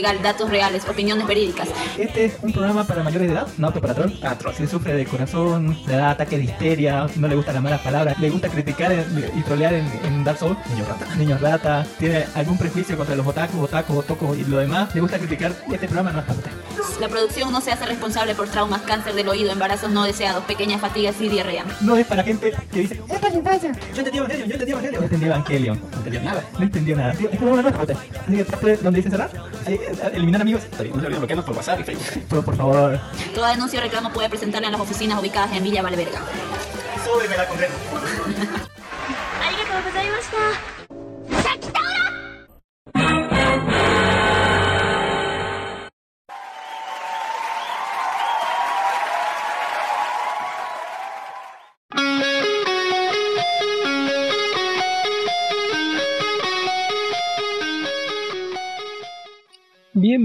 legal, datos reales, opiniones verídicas. Este es un programa para mayores de edad, no apto para troll. Atro. Si sufre de corazón, le da ataque de histeria, no le gustan las malas palabras, le gusta criticar y trolear en, en Dark Souls, niños rata. Niños rata, tiene algún prejuicio contra los otakus, otakus, otocos y lo demás, le gusta criticar, este programa no es para usted. La producción no se hace responsable por traumas, cáncer del oído, embarazos no deseados, pequeñas fatigas y diarrea. No es para gente que dice, es para infancia. Yo entendí Evangelion, yo entendí Evangelion. No entendí Evangelion. No entendió nada. No entendió nada. Tío, este es para usted. Así que parte donde dice cerrar, eliminar amigos. Está bien, no se olviden bloquearnos por WhatsApp y Facebook. Pero por favor, Toda denuncia o reclamo puede presentarla en las oficinas ubicadas en Villa Valverga. súbeme la concreta.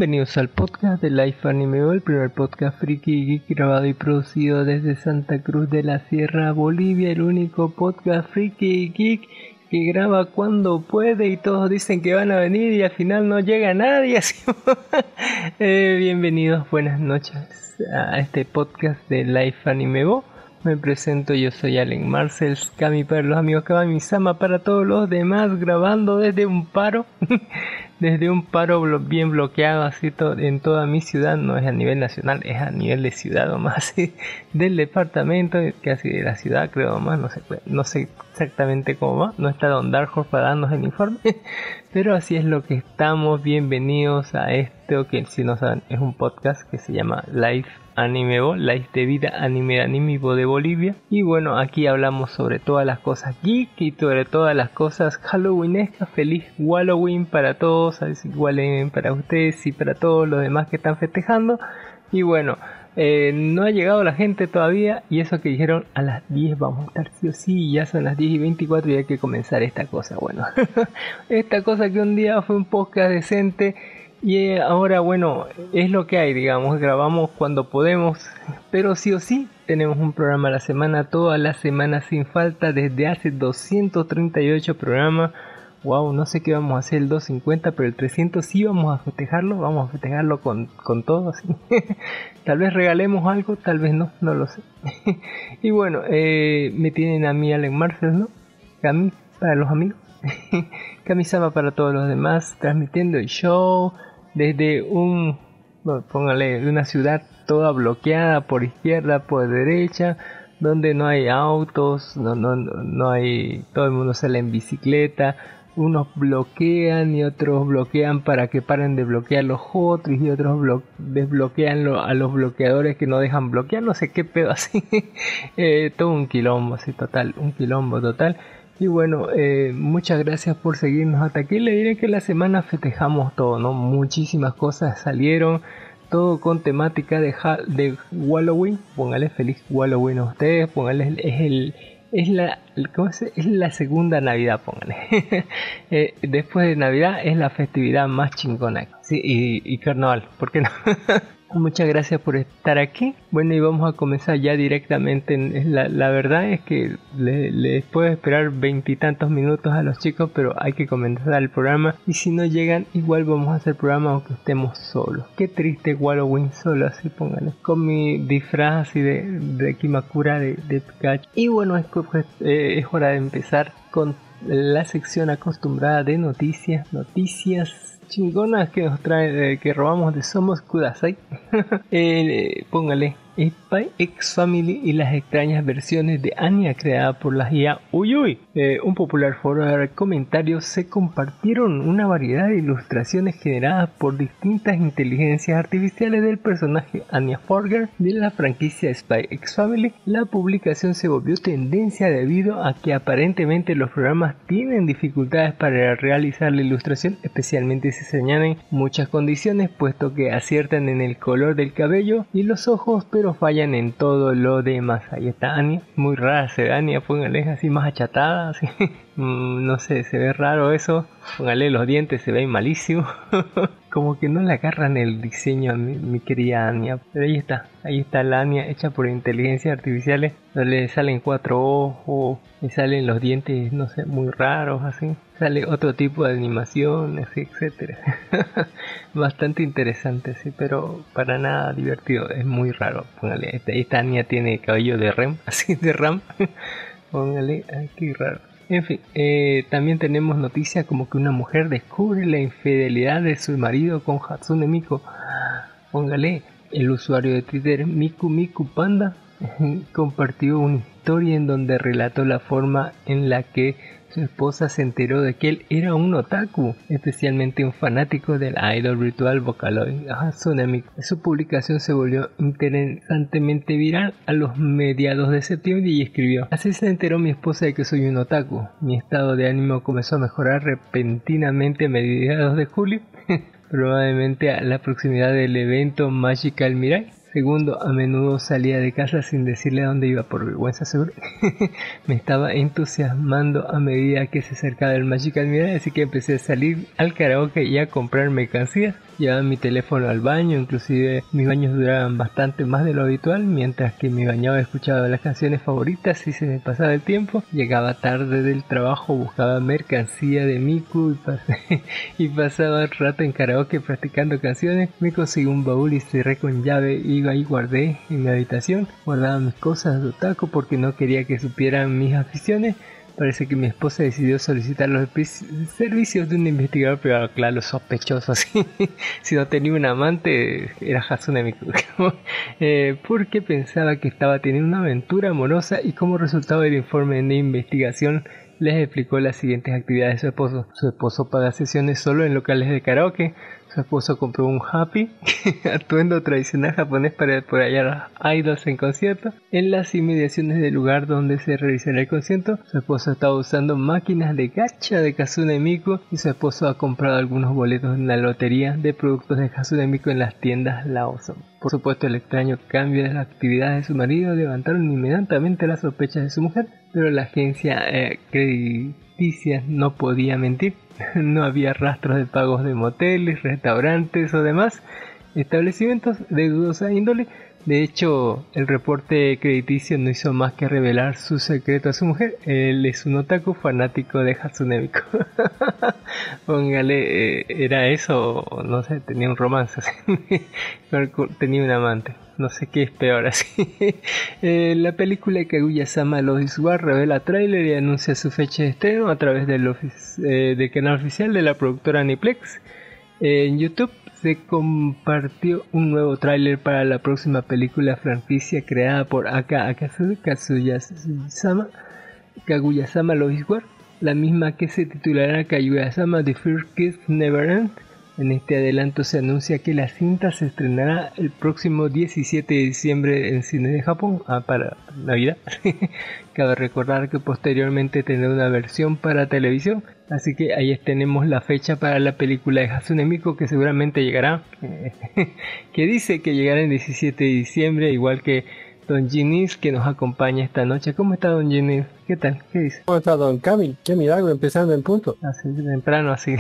Bienvenidos al podcast de Life Anime, el primer podcast friki geek grabado y producido desde Santa Cruz de la Sierra, Bolivia, el único podcast friki geek que graba cuando puede y todos dicen que van a venir y al final no llega nadie. así. Eh, bienvenidos, buenas noches a este podcast de Life Anime. Me presento, yo soy Allen Marcels, Kami para los amigos Kami Sama para todos los demás, grabando desde un paro, desde un paro blo- bien bloqueado así to- en toda mi ciudad, no es a nivel nacional, es a nivel de ciudad o más, del departamento, casi de la ciudad creo más, no sé, pues, no sé exactamente cómo va, no está Don Dark Horse para darnos el informe, pero así es lo que estamos, bienvenidos a esto que si no saben es un podcast que se llama Life Anime Bo, Life de Vida Anime Bo de Bolivia. Y bueno, aquí hablamos sobre todas las cosas geek y sobre todas las cosas Halloweenescas. Feliz Halloween para todos, así Halloween para ustedes y para todos los demás que están festejando. Y bueno, eh, no ha llegado la gente todavía y eso que dijeron a las 10 vamos a estar sí o sí, ya son las 10 y 24 y hay que comenzar esta cosa. Bueno, esta cosa que un día fue un podcast decente y eh, ahora, bueno, es lo que hay, digamos, grabamos cuando podemos, pero sí o sí tenemos un programa a la semana, toda la semana sin falta, desde hace 238 programas. Wow, no sé qué vamos a hacer el 250, pero el 300 sí vamos a festejarlo, vamos a festejarlo con, con todo, así. tal vez regalemos algo, tal vez no, no lo sé. y bueno, eh, me tienen a mí Allen Marcel, ¿no? Cami, para los amigos. Kamisama para todos los demás, transmitiendo el show desde un, bueno, póngale, una ciudad toda bloqueada por izquierda, por derecha, donde no hay autos, no, no no hay, todo el mundo sale en bicicleta, unos bloquean y otros bloquean para que paren de bloquear los otros y otros blo- desbloquean lo- a los bloqueadores que no dejan bloquear, no sé qué pedo así, Eh, todo un quilombo así total, un quilombo total. Y bueno, eh, muchas gracias por seguirnos hasta aquí. Le diré que la semana festejamos todo, ¿no? Muchísimas cosas salieron, todo con temática de Halloween. Póngale feliz Halloween a ustedes, póngale, es el... Es la, ¿cómo se- es la segunda Navidad, póngale. Eh, después de Navidad es la festividad más chingona. Sí, y, y carnaval, ¿por qué no? Muchas gracias por estar aquí. Bueno, y vamos a comenzar ya directamente. La, verdad es que le- les puedo esperar veintitantos minutos a los chicos, pero hay que comenzar el programa. Y si no llegan, igual vamos a hacer programa aunque estemos solos. Qué triste Halloween solo, así pónganle. Con mi disfraz así de, de Kimakura de, de Pikachu. Y bueno, es, pues, eh, es hora de empezar con la sección acostumbrada de noticias. Noticias chingonas que nos trae, eh, que robamos de Somos Kudasai. Eh, póngale Spy X Family y las extrañas versiones de Anya creada por la IA Uyuy. Eh, un popular foro de comentarios se compartieron una variedad de ilustraciones generadas por distintas inteligencias artificiales del personaje Anya Forger de la franquicia Spy X Family. La publicación se volvió tendencia debido a que aparentemente los programas tienen dificultades para realizar la ilustración, especialmente si se añaden muchas condiciones, puesto que aciertan en el color del cabello y los ojos, pero fallan en todo lo demás. Ahí está Anya, muy rara se ve Anya, póngale así más achatada, así. Mm, no sé, se ve raro eso. Póngale los dientes, se ven malísimo. como que no le agarran el diseño a mi, querida Anya. Pero ahí está, ahí está la Anya hecha por inteligencia artificiales. Le salen cuatro ojos, le salen los dientes, no sé, muy raros así. Sale otro tipo de animación, así, etcétera. Bastante interesante, sí, pero para nada divertido. Es muy raro. Póngale, esta, esta Anya tiene cabello de rem, así de ram. Póngale, qué raro. En fin, eh, también tenemos noticias como que una mujer descubre la infidelidad de su marido con Hatsune Miku. Póngale, el usuario de Twitter Miku Miku Panda compartió una historia en donde relató la forma en la que su esposa se enteró de que él era un otaku, especialmente un fanático del idol virtual Vocaloid Hatsune Miku. Su publicación se volvió interesantemente viral a los mediados de septiembre y escribió Así se enteró mi esposa de que soy un otaku. Mi estado de ánimo comenzó a mejorar repentinamente a mediados de julio, probablemente a la proximidad del evento Magical Mirai. Segundo, a menudo salía de casa sin decirle a dónde iba por vergüenza seguro. Me estaba entusiasmando a medida que se acercaba el Magical Mirai, así que empecé a salir al karaoke y a comprar mercancías. Llevaba mi teléfono al baño, inclusive mis baños duraban bastante más de lo habitual, mientras que me bañaba escuchaba las canciones favoritas y se me pasaba el tiempo. Llegaba tarde del trabajo, buscaba mercancía de Miku y, pasé, y pasaba el rato en karaoke practicando canciones. Me conseguí un baúl y cerré con llave y ahí guardé en mi habitación. Guardaba mis cosas de otaku porque no quería que supieran mis aficiones. Parece que mi esposa decidió solicitar los servicios de un investigador privado. Claro, sospechoso así. si no tenía un amante, era Hasune Miku. eh, porque pensaba que estaba teniendo una aventura amorosa y como resultado del informe de investigación les explicó las siguientes actividades de su esposo. Su esposo paga sesiones solo en locales de karaoke. Su esposo compró un happy, atuendo tradicional japonés para apoyar a idols en concierto. En las inmediaciones del lugar donde se realizará el concierto, su esposo estaba usando máquinas de gacha de Kazune Miku y su esposo ha comprado algunos boletos en la lotería de productos de Kazune Miku en las tiendas Lawson. Por supuesto, el extraño cambio de las actividades de su marido levantaron inmediatamente las sospechas de su mujer, pero la agencia eh, crediticia no podía mentir. No había rastros de pagos de moteles, restaurantes o demás establecimientos de dudosa índole. De hecho, el reporte crediticio no hizo más que revelar su secreto a su mujer. Él es un otaku fanático de Hatsune Miku. Póngale, eh, ¿era eso no sé? Tenía un romance. tenía un amante. No sé qué es peor así. eh, la película Kaguya-sama Lois War revela tráiler y anuncia su fecha de estreno a través del, eh, del canal oficial de la productora Aniplex. en YouTube se compartió un nuevo tráiler para la próxima película franquicia creada por Aka Akatsuki Kaguya-sama, Kaguya-sama la misma que se titulará Kaguya-sama The First Kiss Never End. En este adelanto se anuncia que la cinta se estrenará el próximo 17 de diciembre en cine de Japón ah, para Navidad. Cabe recordar que posteriormente tendrá una versión para televisión, así que ahí tenemos la fecha para la película de Hatsune Miku que seguramente llegará, que dice que llegará el 17 de diciembre, igual que Don Ginis que nos acompaña esta noche. ¿Cómo está Don Ginis? ¿Qué tal? ¿Qué dice? ¿Cómo está Don Camil? Qué milagro empezando en punto. Así temprano, así.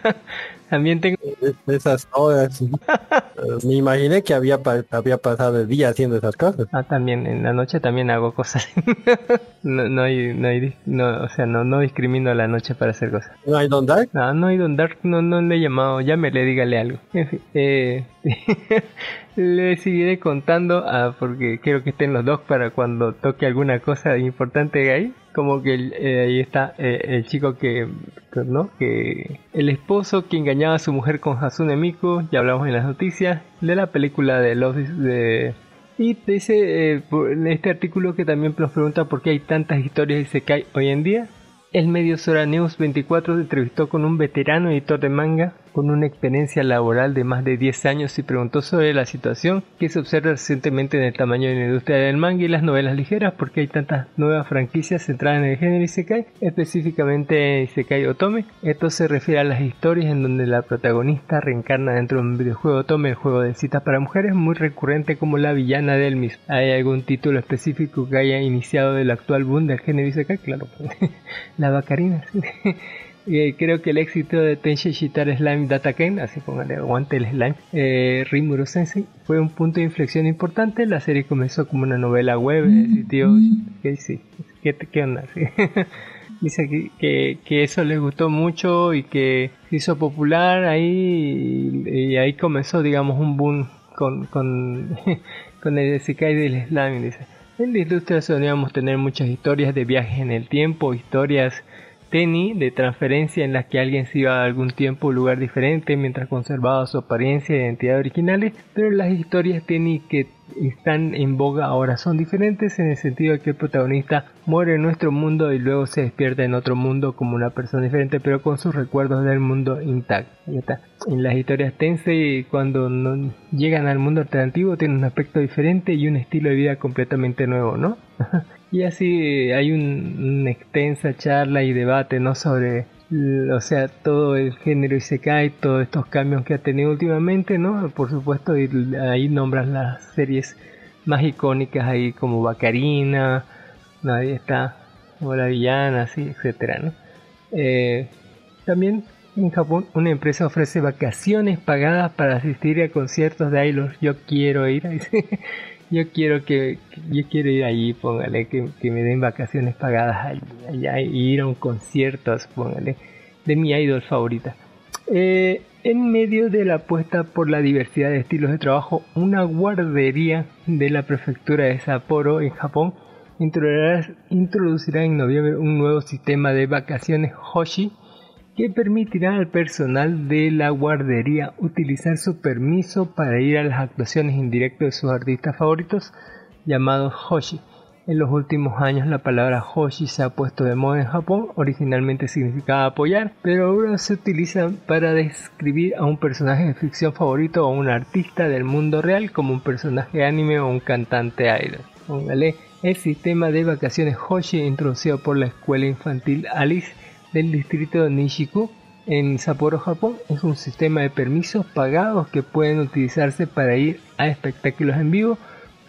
También tengo... Esas horas. Me imaginé que había, había pasado el día haciendo esas cosas. Ah, también, en la noche también hago cosas. no, no hay, no hay, no, o sea, no, no discrimino la noche para hacer cosas. ¿No hay Don Dark? No, no hay Don Dark, no, no le he llamado, llámele, dígale algo. En fin, eh, le seguiré contando ah, porque quiero que estén los dos para cuando toque alguna cosa importante ahí como que eh, ahí está eh, el chico que, ¿no? que el esposo que engañaba a su mujer con Hasune Miku, ya hablamos en las noticias, de la película de Love de y dice eh, en este artículo que también nos pregunta por qué hay tantas historias de Sekai hoy en día. El medio Sora News 24 se entrevistó con un veterano editor de manga con una experiencia laboral de más de 10 años y preguntó sobre la situación que se observa recientemente en el tamaño de la industria del manga y las novelas ligeras, porque hay tantas nuevas franquicias centradas en el género Isekai, específicamente Isekai Otome. Esto se refiere a las historias en donde la protagonista reencarna dentro de un videojuego Otome, el juego de citas para mujeres, muy recurrente como la villana del mismo. ¿Hay algún título específico que haya iniciado el actual boom del género Isekai? Claro, la Bacarina. Eh, creo que el éxito de Tensei Shitara Slime Dataken, así póngale aguante el slime, eh, Rimuro Sensei, fue un punto de inflexión importante. La serie comenzó como una novela web de sitio. ¿Qué, sí, ¿Qué, qué onda? Sí. Dice que, que, que, eso le gustó mucho y que se hizo popular ahí y, y ahí comenzó, digamos, un boom con, con, con el Sekai del Slime. Dice. En la industria solíamos tener muchas historias de viajes en el tiempo, historias Teni de transferencia en las que alguien se iba a algún tiempo o lugar diferente mientras conservaba su apariencia e identidad originales, pero las historias Teni que están en boga ahora son diferentes en el sentido de que el protagonista muere en nuestro mundo y luego se despierta en otro mundo como una persona diferente pero con sus recuerdos del mundo intacto. En las historias Tensei cuando no llegan al mundo alternativo tienen un aspecto diferente y un estilo de vida completamente nuevo, ¿no? Y así hay un, una extensa charla y debate ¿no? sobre o sea, todo el género y se cae, todos estos cambios que ha tenido últimamente, ¿no? Por supuesto, ahí nombran las series más icónicas ahí como Bacarina, nadie está, o La Villana, así, etcétera, ¿no? Eh, también en Japón una empresa ofrece vacaciones pagadas para asistir a conciertos de idols. Yo quiero ir. yo quiero que, yo quiero ir allí, póngale, que, me den vacaciones pagadas allá, y ir a un concierto, póngale, de mi idol favorita. Eh, en medio de la apuesta por la diversidad de estilos de trabajo, una guardería de la prefectura de Sapporo, en Japón, introducirá en noviembre un nuevo sistema de vacaciones Hoshi que permitirá al personal de la guardería utilizar su permiso para ir a las actuaciones en directo de sus artistas favoritos llamados Hoshi. En los últimos años la palabra Hoshi se ha puesto de moda en Japón, originalmente significaba apoyar, pero ahora se utiliza para describir a un personaje de ficción favorito o a un artista del mundo real como un personaje anime o un cantante idol. Póngale el sistema de vacaciones Hoshi introducido por la escuela infantil Alice del distrito de Nishiku en Sapporo, Japón, es un sistema de permisos pagados que pueden utilizarse para ir a espectáculos en vivo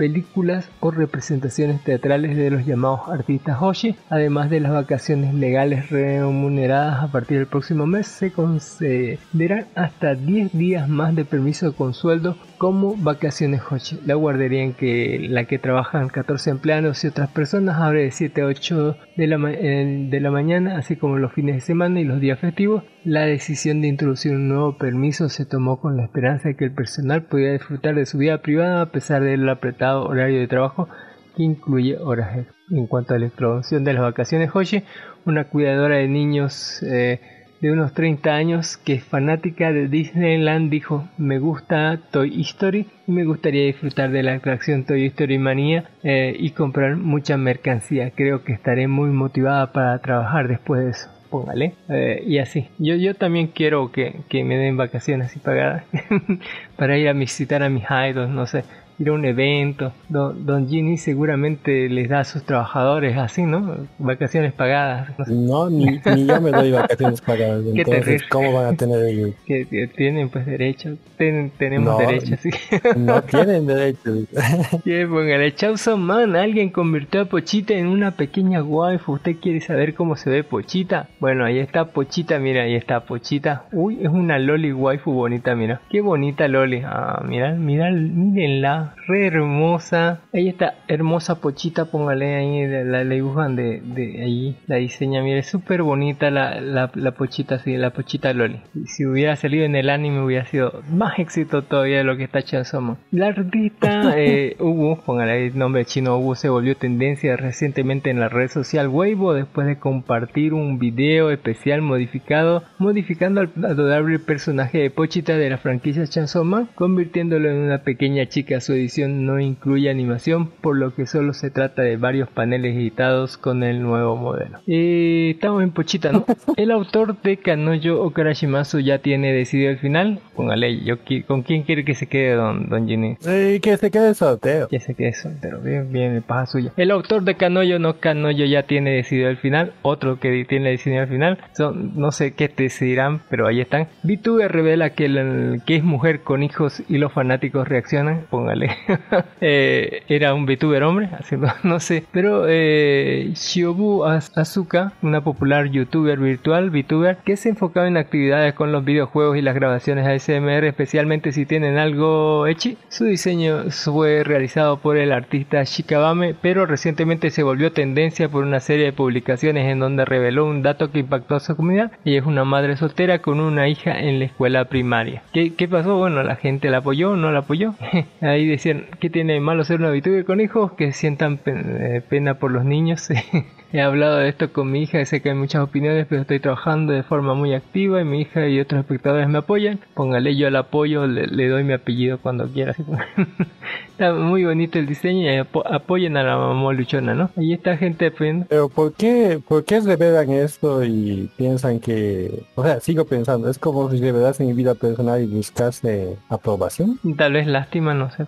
películas o representaciones teatrales de los llamados artistas Hoshi, además de las vacaciones legales remuneradas a partir del próximo mes, se concederán hasta 10 días más de permiso con sueldo como vacaciones Hoshi. La guardería en que, la que trabajan 14 empleados y otras personas abre de 7 a 8 de la, de la mañana, así como los fines de semana y los días festivos. La decisión de introducir un nuevo permiso se tomó con la esperanza de que el personal pudiera disfrutar de su vida privada a pesar del apretado horario de trabajo que incluye horas En cuanto a la introducción de las vacaciones Hoshi, una cuidadora de niños eh, de unos 30 años que es fanática de Disneyland dijo me gusta Toy Story y me gustaría disfrutar de la atracción Toy Story Manía eh, y comprar mucha mercancía. Creo que estaré muy motivada para trabajar después de eso póngale. Eh, y así. Yo, yo también quiero que, que me den vacaciones así pagadas para ir a visitar a mis idols, no sé ir a un evento. Don, don Ginny seguramente les da a sus trabajadores así, ¿no? Vacaciones pagadas. No, ni, ni, yo me doy vacaciones pagadas. Entonces, ¿cómo van a tener ellos? Que, tienen pues derecho. tenemos derecho, sí. No tienen derecho. yeah, póngale, chauzo man, alguien convirtió a Pochita en una pequeña waifu. ¿Usted quiere saber cómo se ve Pochita? Bueno, ahí está Pochita, mira, ahí está Pochita. Uy, es una loli waifu bonita, mira. Qué bonita loli. Ah, mira, mira, mírenla re hermosa. Ahí está, hermosa pochita, póngale ahí, la, dibujan de, de ahí, la diseña, mire, súper bonita la, la, pochita, sí, la pochita Loli. Si hubiera salido en el anime hubiera sido más éxito todavía de lo que está Chansoma. La artista eh, Ubu, póngale el nombre chino Ubu, se volvió tendencia recientemente en la red social Weibo después de compartir un video especial modificado, modificando al adorable personaje de Pochita de la franquicia Chansoma, convirtiéndolo en una pequeña chica su edición no incluye animación, por lo que solo se trata de varios paneles editados con el nuevo modelo. Eh, estamos en Pochita, ¿no? el autor de Kanoyo Okarashimasu ya tiene decidido el final. Póngale, yo, ¿con quién quiere que se quede Don, don Ginny? que se quede soltero. Que se quede soltero, bien, bien, paja suya. El autor de Kanoyo no Kanoyo ya tiene decidido el final. Otro que tiene decidido el final. Son, no sé qué te decidirán, pero ahí están. VTuber revela que, que es mujer con hijos y los fanáticos reaccionan. Póngale póngale. Eh, era un VTuber hombre, así no, sé. Pero eh, Shiobu Asuka, una popular youtuber virtual, VTuber, que se enfocaba en actividades con los videojuegos y las grabaciones ASMR, especialmente si tienen algo hechi. Su diseño fue realizado por el artista Shikabame, pero recientemente se volvió tendencia por una serie de publicaciones en donde reveló un dato que impactó a su comunidad. Ella es una madre soltera con una hija en la escuela primaria. ¿Qué, qué pasó? Bueno, la gente la apoyó, no la apoyó. Ahí decían, ¿qué tiene de malo ser una VTuber con hijos? Que sientan eh, pena por los niños. He hablado de esto con mi hija y sé que hay muchas opiniones, pero estoy trabajando de forma muy activa y mi hija y otros espectadores me apoyan. Póngale yo el apoyo, le, le doy mi apellido cuando quiera. está muy bonito el diseño y apo- apoyen a la mamá luchona, ¿no? Ahí está gente apoyando. Pero ¿por qué, ¿por qué revelan esto y piensan que... O sea, sigo pensando, es como si revelasen mi vida personal y buscase aprobación. Tal vez lástima, no sé.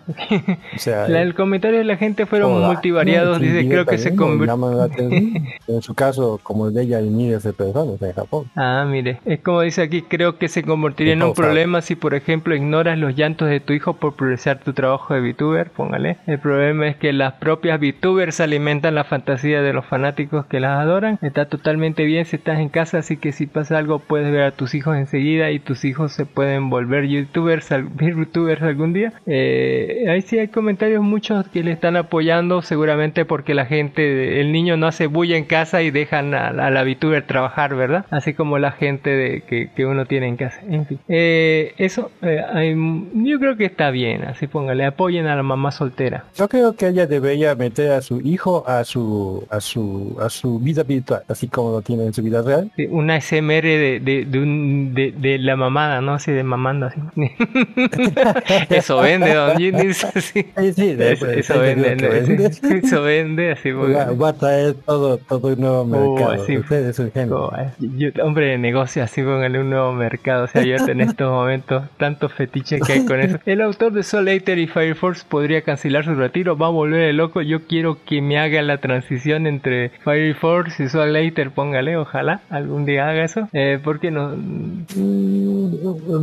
O sea, La- el comentario de la gente fueron multivariados. Dice, creo que se convirtió. En su caso, como el de ella, hay miles de personas en Japón. Ah, mire, es como dice aquí, creo que se convertiría en un problema si por ejemplo ignoras los llantos de tu hijo por progresar tu trabajo de VTuber, póngale. El problema es que las propias VTubers alimentan la fantasía de los fanáticos que las adoran. Está totalmente bien si estás en casa, así que si pasa algo puedes ver a tus hijos enseguida y tus hijos se pueden volver YouTubers, algún día. Eh, ahí sí hay comentarios muchos que le están apoyando, seguramente porque la gente, el niño no hace bulla en casa y dejan a, a la VTuber trabajar, ¿verdad? Así como la gente de, que, que uno tiene en casa. En fin, Eh, eso eh, yo creo que está bien, así póngale, apoyen a la mamá soltera. Yo creo que ella debería meter a su hijo a su a su a su vida virtual, así como lo tiene en su vida real. Sí, Una SMR de, de, de, un- de, de la mamada, ¿no? Así de mamando así. eso vende, don Ginny. Sí. Sí, sí, de- Eso, de- eso de- vende, eso vende, así Va, va a traer todo, todo un nuevo mercado. así. Usted es un genio. Oh, yo- hombre de negocio así póngale un nuevo mercado, o sea, yo en estos momentos tanto fetiche que hay con eso. El autor de Soul Eater y Fire Force podría cancelar su retiro, va a volver el loco, yo quiero que me haga la transición entre Fire Force y Soul Eater, póngale, ojalá algún día haga eso, eh, porque no... Mm,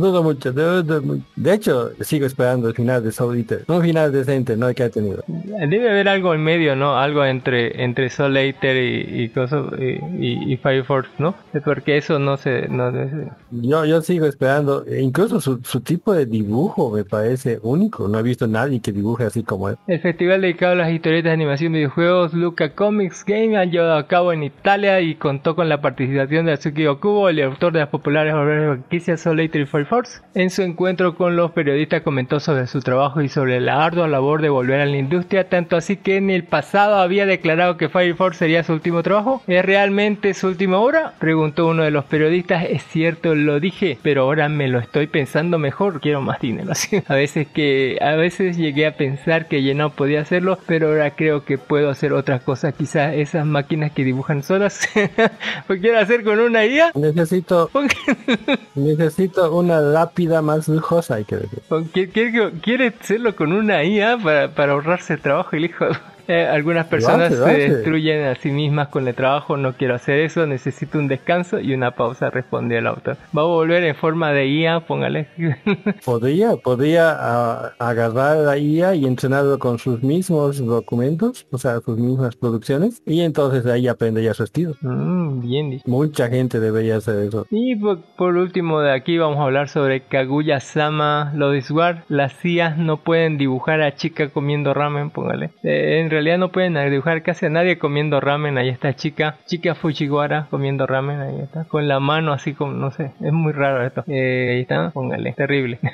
Dudo mucho, dudo mucho. De hecho, sigo esperando el final de Soul Eater. Un final decente, no que ha tenido. Debe haber algo en medio, ¿no? Algo entre entre Soul Eater y, y, coso- y, y- Fire Force, ¿no? Porque eso no se... No, se- Yo, yo sigo esperando. E Incluso su, su tipo de dibujo me parece único. No he visto nadie que dibuje así como él. El festival dedicado a las historietas de animación videojuegos Luca Comics Game ha llevado a cabo en Italia y contó con la participación de Atsuki Okubo, el autor de las populares obras franquicias Soul Eater y Fire Force. En su encuentro con los periodistas comentó sobre su trabajo y sobre la ardua labor de volver a la industria, tanto así que en el pasado había declarado que Fire Force sería su último trabajo. ¿Es realmente su última obra? Preguntó uno de los periodistas. Es cierto, lo dije, pero ahora me lo estoy pensando mejor. Quiero más dinero. A veces que a veces llegué a pensar que ya no podía hacerlo, pero ahora creo que puedo hacer otras cosas. Quizás esas máquinas que dibujan solas. ¿Lo quiero hacer con una IA? Necesito, necesito una lápida más lujosa, hay que decir. ¿O qui- ¿Quiere, quiere hacerlo con una IA para, para ahorrarse el trabajo? El hijo. Eh, algunas personas hace, lo se destruyen a sí mismas con el trabajo. No quiero hacer eso. Necesito un descanso y una pausa. Respondió el autor. Va a volver en forma de IA. Póngale. Podría, podría ah, agarrar la IA y entrenarlo con sus mismos documentos, o sea, sus mismas producciones, y entonces ahí aprendería su estilo. Mm, bien. Mucha gente debería hacer eso. Y por, por último de aquí vamos a hablar sobre Kaguya-sama Lois War. Las IAs no pueden dibujar a chica comiendo ramen, póngale. Eh, en realidad no pueden dibujar casi a nadie comiendo ramen. Ahí está chica, chica Fujiwara comiendo ramen, ahí está. Con la mano así como, no sé, es muy raro esto. Eh, ahí está, póngale, terrible.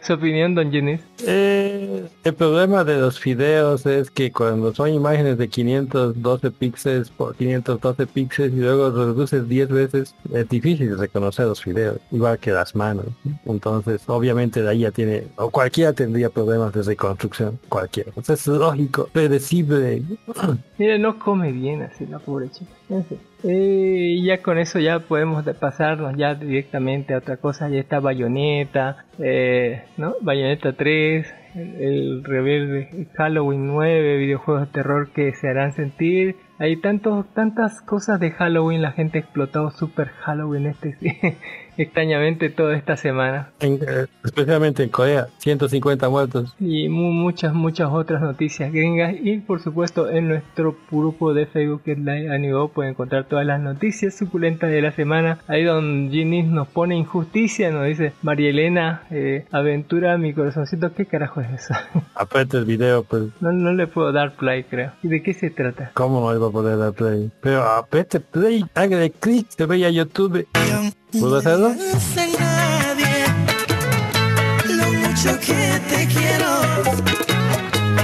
Su opinión, don Jenis. Eh, el problema de los fideos es que cuando son imágenes de 512 píxeles por 512 píxeles y luego los reduces 10 veces, es difícil reconocer los fideos, igual que las manos. Entonces, obviamente de ahí ya tiene, o cualquiera tendría problemas de reconstrucción, cualquiera. Entonces es lógico, predecible. Mire, no come bien así la pobre chica. En fin. Eh, y ya con eso ya podemos de- pasarnos ya directamente a otra cosa. Ya está Bayonetta, eh, ¿no? Bayonetta 3, el, el rebelde Halloween 9, videojuegos de terror que se harán sentir. hay tantos, tantas cosas de Halloween, la gente ha explotado super Halloween este extrañamente toda esta semana. Eh, especialmente en Corea, 150 muertos. Y muchas, muchas otras noticias gringas. Y por supuesto en nuestro grupo de Facebook que es Live Anigo pueden encontrar todas las noticias suculentas de la semana. Ahí donde Ginny nos pone injusticia, nos dice María Elena, eh, aventura mi corazoncito, ¿qué carajo es eso? Aparte el video, pues. No, no le puedo dar play, creo. ¿Y de qué se trata? ¿Cómo no le a poder dar play? Pero apete play, hágale clic, se ve a YouTube. ¿Puedo hacerlo?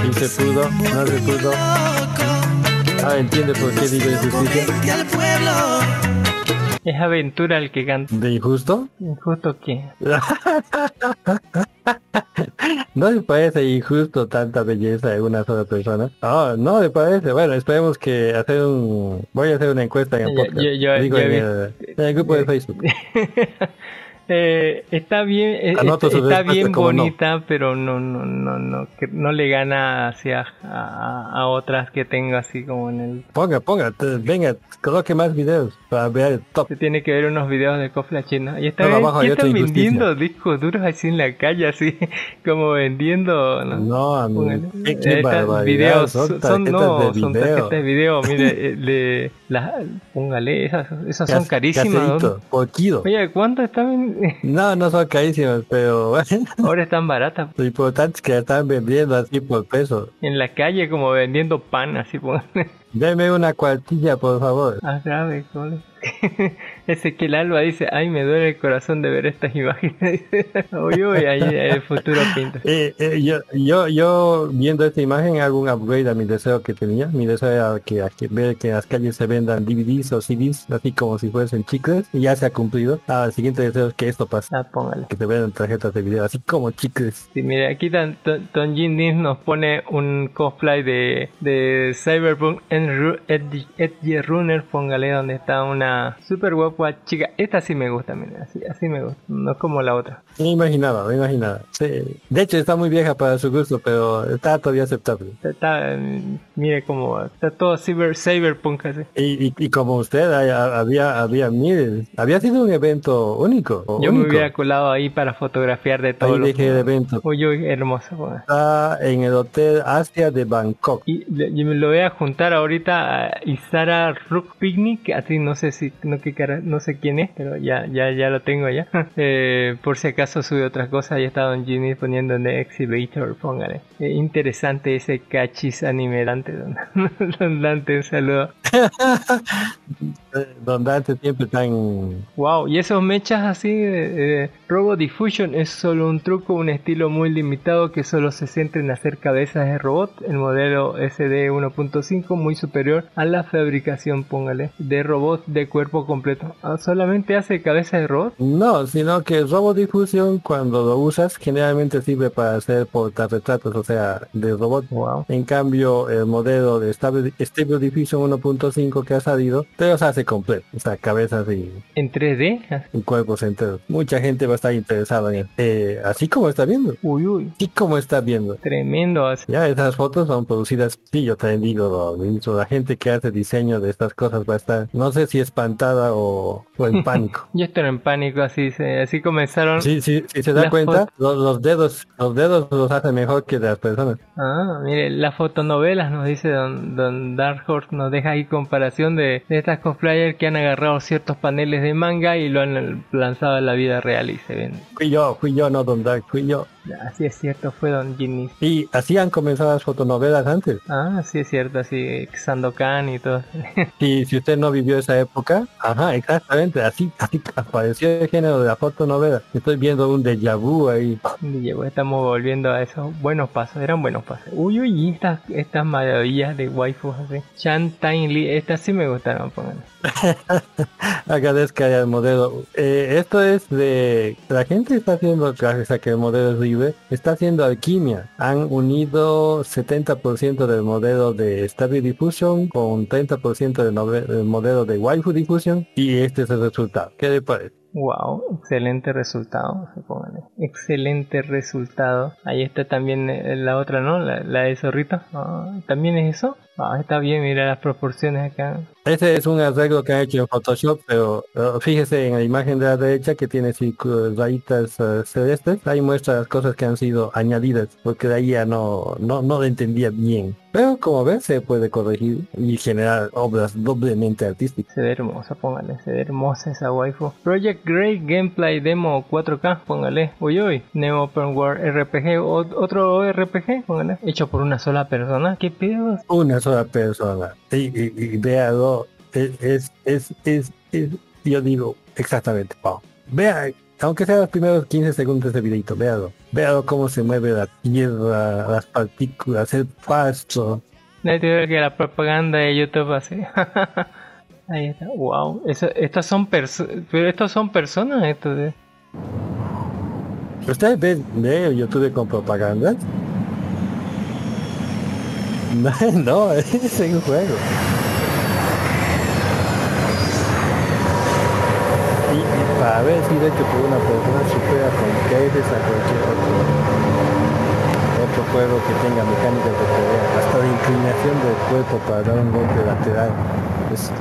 ¿Y se pudo? ¿No se pudo? Ah, entiende por qué digo injusticia. Es aventura el que canta. ¿De injusto? ¿Injusto qué? ¿No le parece injusto tanta belleza de una sola persona? Oh, no me parece. Bueno, esperemos que hacer un... Voy a hacer una encuesta en el podcast. Digo, en, el, grupo de Facebook. Eh, está bien, eh, está, bien bonita, pero no, no, no, no, que no le gana hacia a, otras que tengo así como en el. Ponga, ponga, venga, coloque más videos para ver el top. Se tiene que ver unos videos de Cofla China. Y está, están vendiendo discos duros así en la calle, así como vendiendo. No, no qué, qué videos son, no, son tarjetas de video. Mire, eh, le, póngale, esas, esas son carísimas. Por kilo. Oye, ¿cuánto están? No, no son carísimas, pero Ahora están baratas. Lo importante es que están vendiendo así por peso. En la calle como vendiendo pan, así por... Deme una cuartilla, por favor. Ah, grave, Ese que el Alba dice, ay, me duele el corazón de ver estas imágenes. uy, uy, ahí el futuro pinta. Eh, eh, yo, yo, yo, viendo esta imagen, hago un upgrade a mi deseo que tenía. Mi deseo era que, que ver que en las calles se vendan DVDs o CDs, así como si fuesen chicles, y ya se ha cumplido. Ah, el siguiente deseo es que esto pase. Ah, póngale. Que se vendan tarjetas de video, así como chicles. Sí, mire, aquí Ton Jin nos pone un cosplay de, de Cyberpunk Edge Runner, póngale donde está una super chica. Esta sí me gusta, mira, así, así me gusta, no es como la otra. Me imaginaba, me imaginaba. De hecho está muy vieja para su gusto, pero está todavía aceptable. Está, mire como está todo cyber, cyberpunk así. Y, y, como usted había, había, mire, había sido un evento único. Yo me hubiera colado ahí para fotografiar de todo. Ahí dejé el evento. Uy, uy, hermoso. Está en el hotel Asia de Bangkok. Y, y me lo voy a juntar ahorita a Isara Rook Picnic, así no sé si, no, qué cara, no sé quién es, pero ya, ya, ya lo tengo ya. eh, por si acaso sube otras cosas, ya está Don Ginny poniendo en Exhibitor, póngale. Eh, interesante ese cachis anime Dante, don, Dante, un saludo. don Dante siempre tan... Wow, y esos mechas así, eh, Robo Diffusion es solo un truco, un estilo muy limitado que solo se centra en hacer cabezas de robot. El modelo SD 1.5 muy superior a la fabricación, póngale, de robots de cuerpo completo. Ah, ¿Solamente hace cabeza de robot? No, sino que el Robot Cuando lo usas generalmente sirve para hacer portarretratos, o sea, de robot. Wow. En cambio, el modelo de Stable, Diffusion 1.5 que ha salido, te los hace completo, o sea, cabezas y... ¿En 3D? Y cuerpos enteros. Mucha gente va a estar interesada en él. Eh, así como está viendo. Uy, uy. Así como está viendo. Tremendo. Ya esas fotos son producidas, sí, yo también digo, la gente que hace diseño de estas cosas va a estar, no sé si espantada o, en pánico. Yo estoy en pánico, así así comenzaron. Sí, si se da cuenta, los, dedos, los dedos los hacen mejor que las personas. Ah, mire, las fotonovelas nos dice Don, don Dark Horse, nos deja ahí comparación de, de estas cosplayers que han agarrado ciertos paneles de manga y lo han lanzado en la vida real y se ven. Fui yo, fui yo, no Don Dark, fui yo. Así es cierto, fue Don Ginny. Y así han comenzado las fotonovelas antes. Ah, sí es cierto, así Sandokan y todo. y si usted no vivió esa época, ajá, exactamente, así, así apareció el género de la fotonovela. Estoy viendo un déjà vu ahí. Déjà estamos volviendo a esos buenos pasos, eran buenos pasos. Uy, uy, estas, estas maravillas de waifus así. Chan Lee, estas sí me gustaron, pongan. Agradezca al modelo. Eh, esto es de... La gente está haciendo, gracias a que el modelo es está haciendo alquimia. Han unido 70% del modelo de Stable Diffusion con 30% del, modelo de Waifu Diffusion y este es el resultado. ¿Qué le parece? Wow, excelente resultado, Excelente resultado. Ahí está también eh, la otra, ¿no? La, de zorrito. Ah, ¿También es eso? Ah, está bien, mira las proporciones acá. Ese es un arreglo que han hecho en Photoshop, pero fíjese en la imagen de la derecha que tiene rayitas eh, celestes. Ahí muestra las cosas que han sido añadidas, porque de ahí ya no, no, no lo entendía bien. Pero como ves, se puede corregir y generar obras doblemente artísticas. Se ve hermosa, póngale. Se ve hermosa esa waifu. Project Grey Gameplay Demo 4K, póngale. Uy, uy. Neo Open World RPG, otro RPG, póngale. Hecho por una sola persona. ¿Qué pedo? Una sola persona. Y, y, y véalo, es, es, es, es, es- yo digo exactamente, wow. Vea, aunque sea los primeros 15 segundos de videito, véalo. Véalo cómo se mueve la tierra, las partículas, el pasto. Ve que la propaganda de YouTube así. Ahí está. Wow. Eso, estas son personas. Pero estos son personas, estos de... ¿Ustedes ven de YouTube con propagandas? No, no, es un juego. Ver si de que por una persona supera con creces a cualquier otro, otro juego que tenga mecánicas de pelea, hasta la inclinación del cuerpo para dar un golpe lateral. Es,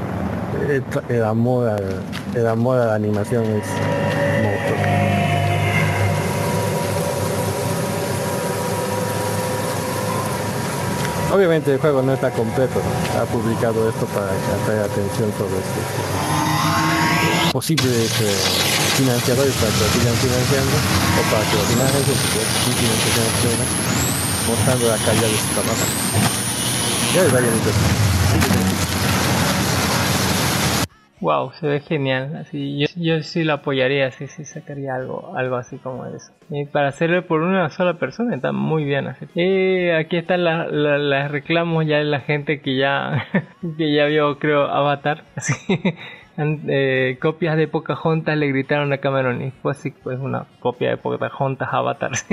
el, el amor al, el a la animación es monstruoso. Obviamente el juego no está completo, ha publicado esto para atraer atención sobre este posibles eh, financiadores para que lo sigan financiando o para que lo financien, pena, mostrando la calidad de su trabajo. Ya les bonito. Wow, se ve genial. Así, yo, yo sí lo apoyaría, sí, sí sacaría algo, algo así como eso. Y para hacerlo por una sola persona está muy bien así. Eh, aquí están las la, las reclamos ya de la gente que ya, que ya vio, creo, Avatar. Así, eh, copias de Pocahontas le gritaron a Cameron y fue así, pues una copia de Pocahontas Avatar.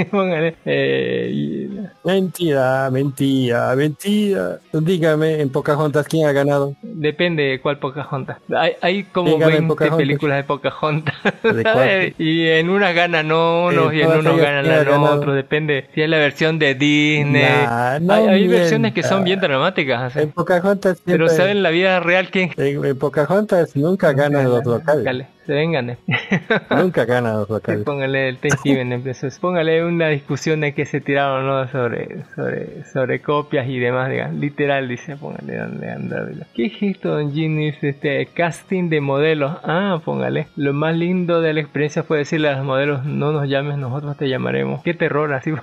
eh, y- Mentira, mentira, mentira. Dígame, en Pocahontas, ¿quién ha ganado? Depende de cuál Pocahontas. Hay, hay como ¿Quién gana en 20 Pocahontas? películas de Pocahontas. ¿De y en unas ganan unos En y en unos ganan otros. Depende. Si es la versión de Disney. Nah, no hay hay versiones que son bien dramáticas. así. En Pocahontas Pero siempre- saben la vida real quién. en, en Pocahontas nunca ganan los locales. Dale, se vengan. Nunca ganan los locales. Póngale el Thanksgiving empezó. Póngale una discusión de que se tiraron ¿no? sobre, sobre, sobre copias y demás. diga. Literal, dice, póngale donde anda. ¿Qué es esto, Don Genius? Este casting de modelos. Ah, póngale. Lo más lindo de la experiencia fue decirle a los modelos, no nos llames, nosotros te llamaremos. Qué terror, así.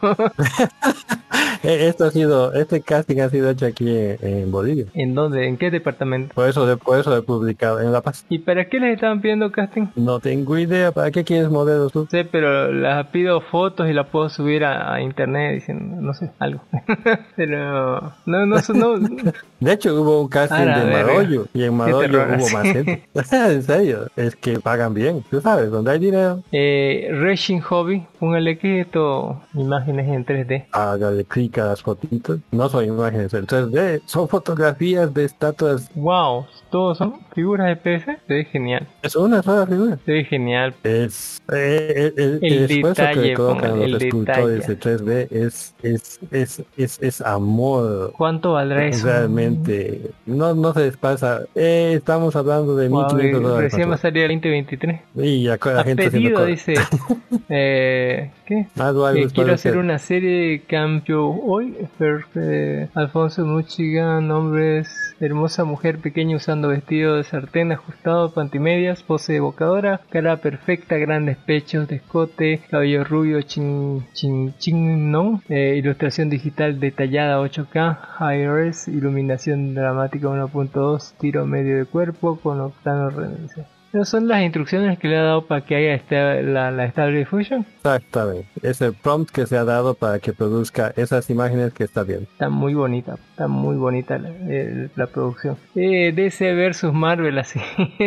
Eh, Esto ha sido, este casting ha sido hecho aquí en, Bolivia. ¿En dónde? ¿En qué departamento? Por eso, por eso lo he publicado en La Paz. ¿Y para qué les estaban pidiendo casting? No tengo idea, ¿para qué quieres modelos tú? Sé, pero las pido fotos y las puedo subir a, a internet diciendo, no sé, algo. pero no, no, no, De hecho, hubo un casting de. Marollo y en Marollo hubo sí. más gente. en serio, es que pagan bien. Tú sabes, donde hay dinero, Eh, Racing Hobby, póngale que esto, imágenes en 3D. hágale clic a las fotitos. No son imágenes en 3D, son fotografías de estatuas. Wow, todos son figuras de PS. Se ve genial, Es una sola figura. se ve genial. Es eh, el, el- El el esfuerzo que detalle, le colocan los el escultores detalle. de 3D es es es es, es amor ¿Cuánto valdrá eso? realmente no no se les pasa eh, estamos hablando de Wow, 1500 dólares recién va a salir el 2023. y ya la A gente pedido dice, eh, ¿qué? Eh, después quiero hacer una serie de cambio hoy. Fer- eh, Alfonso Muchigan, hombres, hermosa mujer pequeña usando vestido de sartén ajustado, pantimedias, pose evocadora, cara perfecta, grandes pechos, descote, cabello rubio, chin, chin, no, Eh, ilustración digital detallada 8K, high res, iluminación dramática 1.2, tiro medio de cuerpo con octano redención. Esas son las instrucciones que le ha dado para que haga esta, la, la Stable Diffusion. exactamente es el prompt que se ha dado para que produzca esas imágenes que está bien Está muy bonita, está muy bonita la, la producción. Eh, DC versus Marvel así.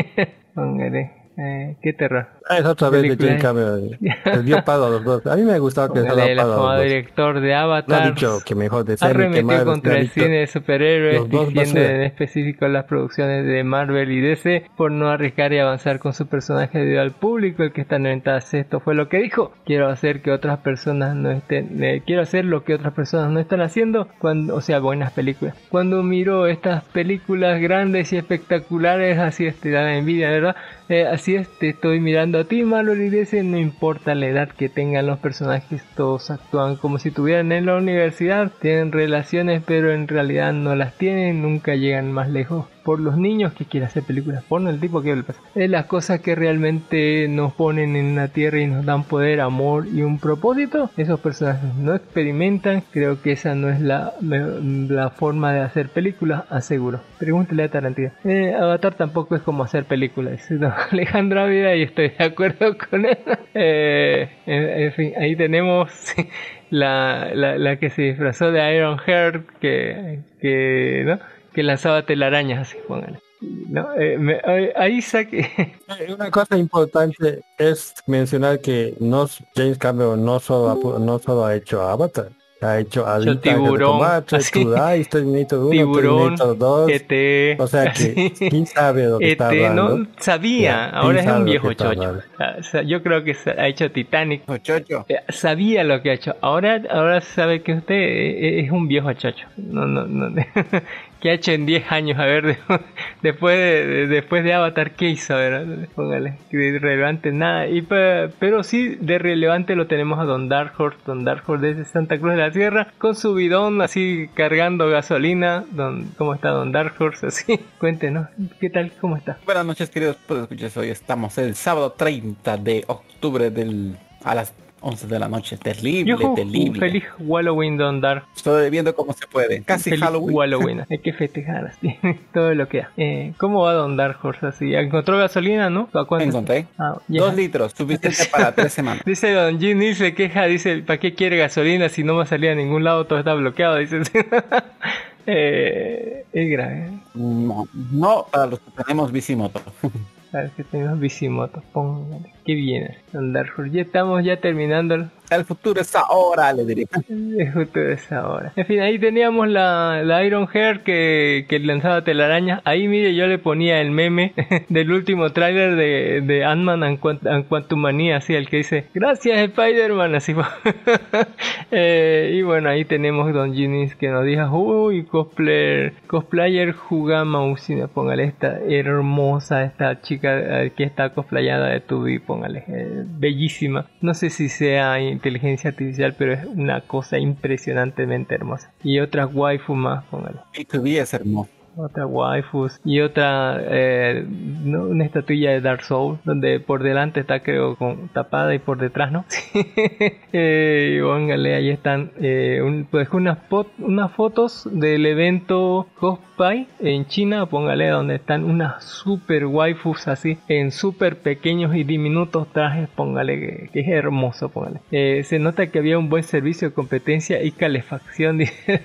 Póngale. Eh, qué terror. Ah, es otra vez de. Jane Cameron. Les dio palo a los dos. A mí me ha gustado que les haya dado dos. director de No ha Avatar dicho que mejor de Marvel. contra el cine de superhéroes diciendo en específico las producciones de Marvel y DC por no arriesgar y avanzar con su personaje debido al público el que está en ventas esto fue lo que dijo quiero hacer que otras personas no estén eh, quiero hacer lo que otras personas no están haciendo cuando o sea buenas películas cuando miro estas películas grandes y espectaculares así es te da envidia verdad Eh, así es te estoy mirando a ti y DC no importa la edad que tengan los personajes todos actúan como si estuvieran en la universidad tienen relaciones pero en realidad no las tienen nunca llegan más lejos por los niños que quieren hacer películas porno el tipo que le pasa es las cosas que realmente nos ponen en la tierra y nos dan poder amor y un propósito esos personajes no experimentan creo que esa no es la, la forma de hacer películas aseguro. Pregúntele a Tarantino. Eh, Avatar tampoco es como hacer películas dice don Alejandro Ávila y estoy de acuerdo con él. Eh, en, en fin ahí tenemos la, la, la que se disfrazó de Iron Heart que, que, ¿no? Que lanzaba telarañas así, póngale. No, eh, me- ahí- ahí saqué. Eh, Una cosa importante es mencionar que no James Cameron no solo ha, no solo ha hecho Avatar, ha hecho Alita, Tiburón, Tomate, así. True Terminator 1, Tiburón, Terminator 2. ET. O sea que así. quién sabe lo que está ET, hablando. no sabía, Ya, ahora es ¿quién sabe un viejo chocho. Ah, o sea, yo creo que ha hecho Titanic. Chocho. Eh, Sabía lo que ha hecho. Ahora, ahora sabe que usted eh, es un viejo chocho. No, no, no. ¿Qué ha hecho en 10 años? A ver, de- después de, de- después de Avatar, ¿qué hizo? A ver, póngale. De relevante nada. Y, pe- pero sí, de relevante lo tenemos a Don Dark Horse. Don Dark Horse desde Santa Cruz de la Sierra. Con su bidón así cargando gasolina. Don, ¿Cómo está Don Dark Horse? Así. Cuéntenos. ¿Qué tal? ¿Cómo está? Buenas noches, queridos escuchas. Hoy estamos el sábado 30 de octubre del a las 11 de la noche. Terrible, Yujú, terrible. feliz Halloween, Don Dark. Estoy viendo cómo se puede. Casi Feliz Halloween. Halloween. Hay que festejar así. Todo lo que da. Eh, ¿Cómo va Don Dark Horse así? ¿Encontró gasolina, no? Encontré. Ah, ya. Dos litros, suficiente para tres semanas. Dice Don Ginny, se queja, dice, ¿para qué quiere gasolina si no va a salir a ningún lado? Todo está bloqueado, dice. eh, es grave. No, no para los que tenemos bicimoto. A ver que tenemos bicimoto. Póngale. Don Dark Horse. Ya estamos ya terminando el- El futuro es ahora, le diré. Es justo esa hora. En fin, ahí teníamos la, la Iron Hair que, que lanzaba telarañas. Ahí, mire, yo le ponía el meme del último tráiler de, de Ant-Man and, Quant- and Quantumania, así, el que dice, gracias Spider-Man, así. Eh, y bueno, ahí tenemos Don Ginis que nos dijo, uy, cosplayer, cosplayer Jugama Usina, póngale esta hermosa, esta chica eh, que está cosplayada de Tubi, póngale, eh, bellísima. No sé si sea inteligencia artificial, pero es una cosa impresionantemente hermosa. Y otra waifu más, póngale. Y tu día es. Otra waifus y otra eh, una estatuilla de Dark Soul donde por delante está creo con tapada y por detrás no eh, y póngale ahí están eh, pues unas, unas fotos del evento cosplay en China. Póngale donde están unas super waifus así en super pequeños y diminutos trajes. Póngale que, es hermoso póngale. Eh, se nota que había un buen servicio de competencia y calefacción dice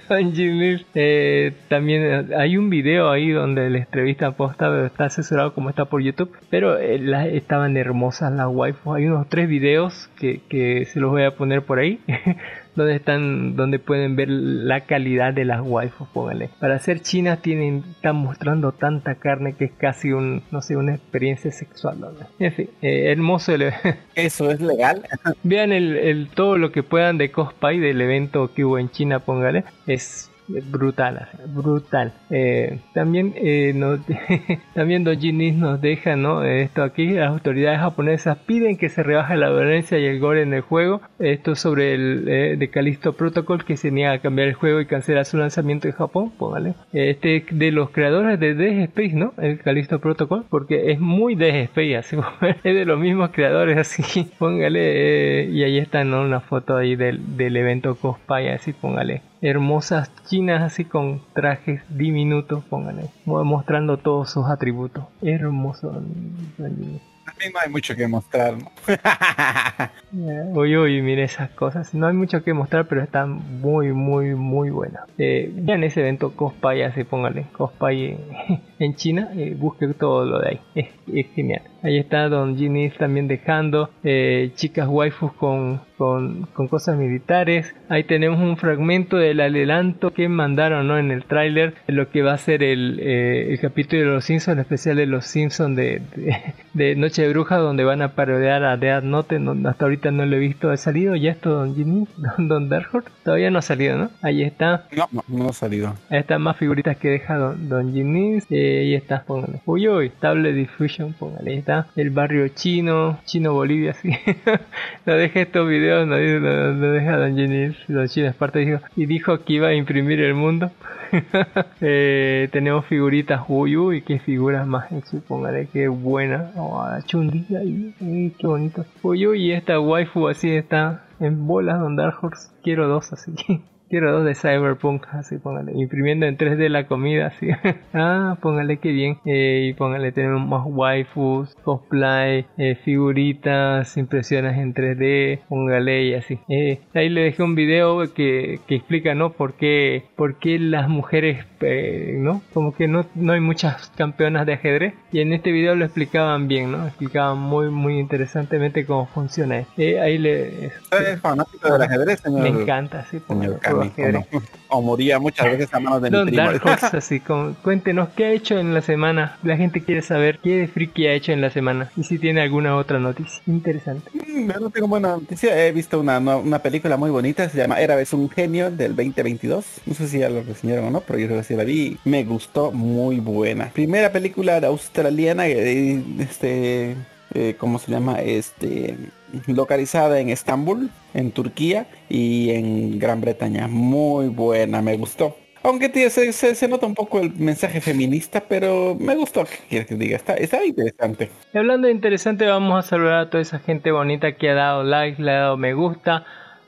también hay un video ahí donde la entrevista posta está asesorado como está por YouTube pero eh, estaban hermosas las waifus hay unos tres videos que, que se los voy a poner por ahí donde están donde pueden ver la calidad de las waifus póngale para ser chinas tienen están mostrando tanta carne que es casi un no sé una experiencia sexual ¿no? en fin eh, hermoso el Eso es legal. Vean el, el- todo lo que puedan de cosplay del evento que hubo en China, póngale. Es brutal, brutal. Eh, también eh, nos, también Dojinis nos deja, ¿no? Esto aquí, las autoridades japonesas piden que se rebaje la violencia y el gore en el juego. Esto sobre el eh, de Callisto Protocol que se niega a cambiar el juego y cancela su lanzamiento en Japón, póngale. Eh, Este es de los creadores de Dead Space, ¿no? El Callisto Protocol, porque es muy Dead Space, así es de los mismos creadores, así póngale. eh, y ahí está, ¿no? Una foto ahí del, del evento cosplay, así póngale. Hermosas chinas así con trajes diminutos, póngale. mo- Mostrando todos sus atributos. Hermoso. También no hay mucho que mostrar. Uy, uy, mire esas cosas. No hay mucho que mostrar, pero están muy, muy, muy buenas. Eh, vean ese evento Cosplay, así póngale Cosplay en, en China. Eh, busque todo lo de ahí. Es, es genial. Ahí está Don Ginny también dejando eh, chicas waifus con, con, con cosas militares. Ahí tenemos un fragmento del adelanto que mandaron ¿no? en el tráiler lo que va a ser el, eh, el capítulo de los Simpsons, el especial de los Simpsons de, de, de Noche de Bruja, donde van a parodiar a Death Note. No, hasta ahorita no lo he visto. ¿Ha salido ya esto, Don Ginny? Don, Don? Todavía no ha salido, ¿no? Ahí está. No, no, no ha salido. Ahí están más figuritas que deja Don, Don Ginny. Eh, ahí está, póngale. Uy, uy, Table Diffusion, póngale. Ahí está el barrio chino, chino Bolivia, sí. no deje estos videos, no, no, no deja Don Ginny. Don Chino Esparta dijo, y dijo que iba a imprimir el mundo. eh, tenemos figuritas, uy, uy, qué figuras más hechas, póngale, qué buena. Oh, la chundilla ahí, uy, qué bonito. Uy, uy, y esta waifu así está en bolas, Don Dark Horse. Quiero dos así. Quiero dos de Cyberpunk, así póngale. Imprimiendo en 3D la comida, así. ah, póngale que bien. Eh, y póngale, tenemos más waifus, cosplay, eh, figuritas, impresiones en 3D, póngale y así. Eh, ahí le dejé un video que, que explica, ¿no? Por qué, por qué las mujeres, ¿no? Como que no, no hay muchas campeonas de ajedrez. Y en este video lo explicaban bien, ¿no? Explicaban muy, muy interesantemente cómo funciona. Ahí le... ¿Es fanático del ajedrez, señor? Me encanta, sí. Señor póngale, O, moría muchas veces a manos de mi Don primo. Dark Horse, así como, cuéntenos qué ha hecho en la semana. La gente quiere saber qué de friki ha hecho en la semana y si tiene alguna otra noticia interesante. Mm, no tengo buena noticia. He visto una, una, una película muy bonita. Se llama Era vez un genio del 2022. No sé si ya lo reseñaron o no, pero yo creo que sí la vi. Me gustó muy buena. Primera película australiana. eh, Este, eh, ¿cómo se llama? Este, localizada en Estambul, en Turquía y en Gran Bretaña. Muy buena, me gustó. Aunque tío, se, se, se nota un poco el mensaje feminista, pero me gustó, ¿qué quieres que diga? Está, está interesante. Y hablando de interesante, vamos a saludar a toda esa gente bonita que ha dado like, le ha dado me gusta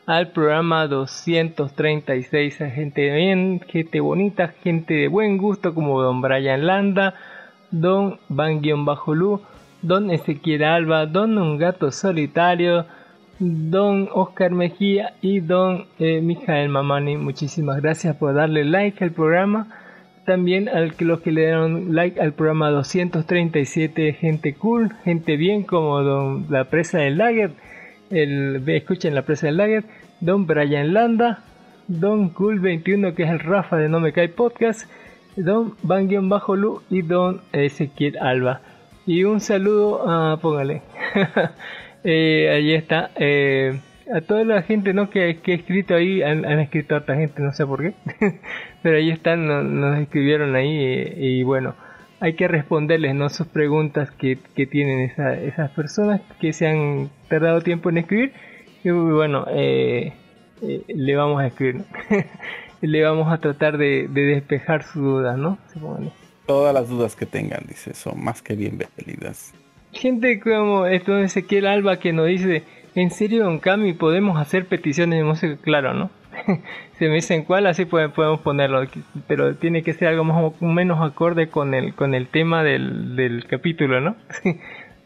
al programa 236, a gente bien, gente bonita, gente de buen gusto como Don Brian Landa, Don Van-Lu, Don Ezequiel Alba, Don Un Gato Solitario, Don Oscar Mejía y Don eh, Mijael Mamani. Muchísimas gracias por darle like al programa. También a los que le dieron like al programa 237, gente cool, gente bien como Don La Presa del Lager, el, escuchen La Presa del Lager, Don Brian Landa, Don Cool 21 que es el Rafa de No Me Cae Podcast, Don Van Bajo Lu y Don Ezequiel Alba. Y un saludo a, póngale, eh, ahí está, eh, a toda la gente ¿no? que, que ha escrito ahí, han, escrito a otra gente, no sé por qué, pero ahí están, nos, escribieron ahí y, y, bueno, hay que responderles ¿no? sus preguntas que, que tienen esa, esas personas que se han tardado tiempo en escribir y bueno, eh, eh, le vamos a escribir, le vamos a tratar de, de despejar sus dudas, ¿no? Todas las dudas que tengan, dice, son más que bienvenidas. Gente como esto Ezequiel Alba que nos dice, ¿en serio, Don Cami, podemos hacer peticiones de música? Claro, ¿no? Se me dicen cuál, así podemos ponerlo, pero tiene que ser algo más o menos acorde con el, con el tema del, del capítulo, ¿no?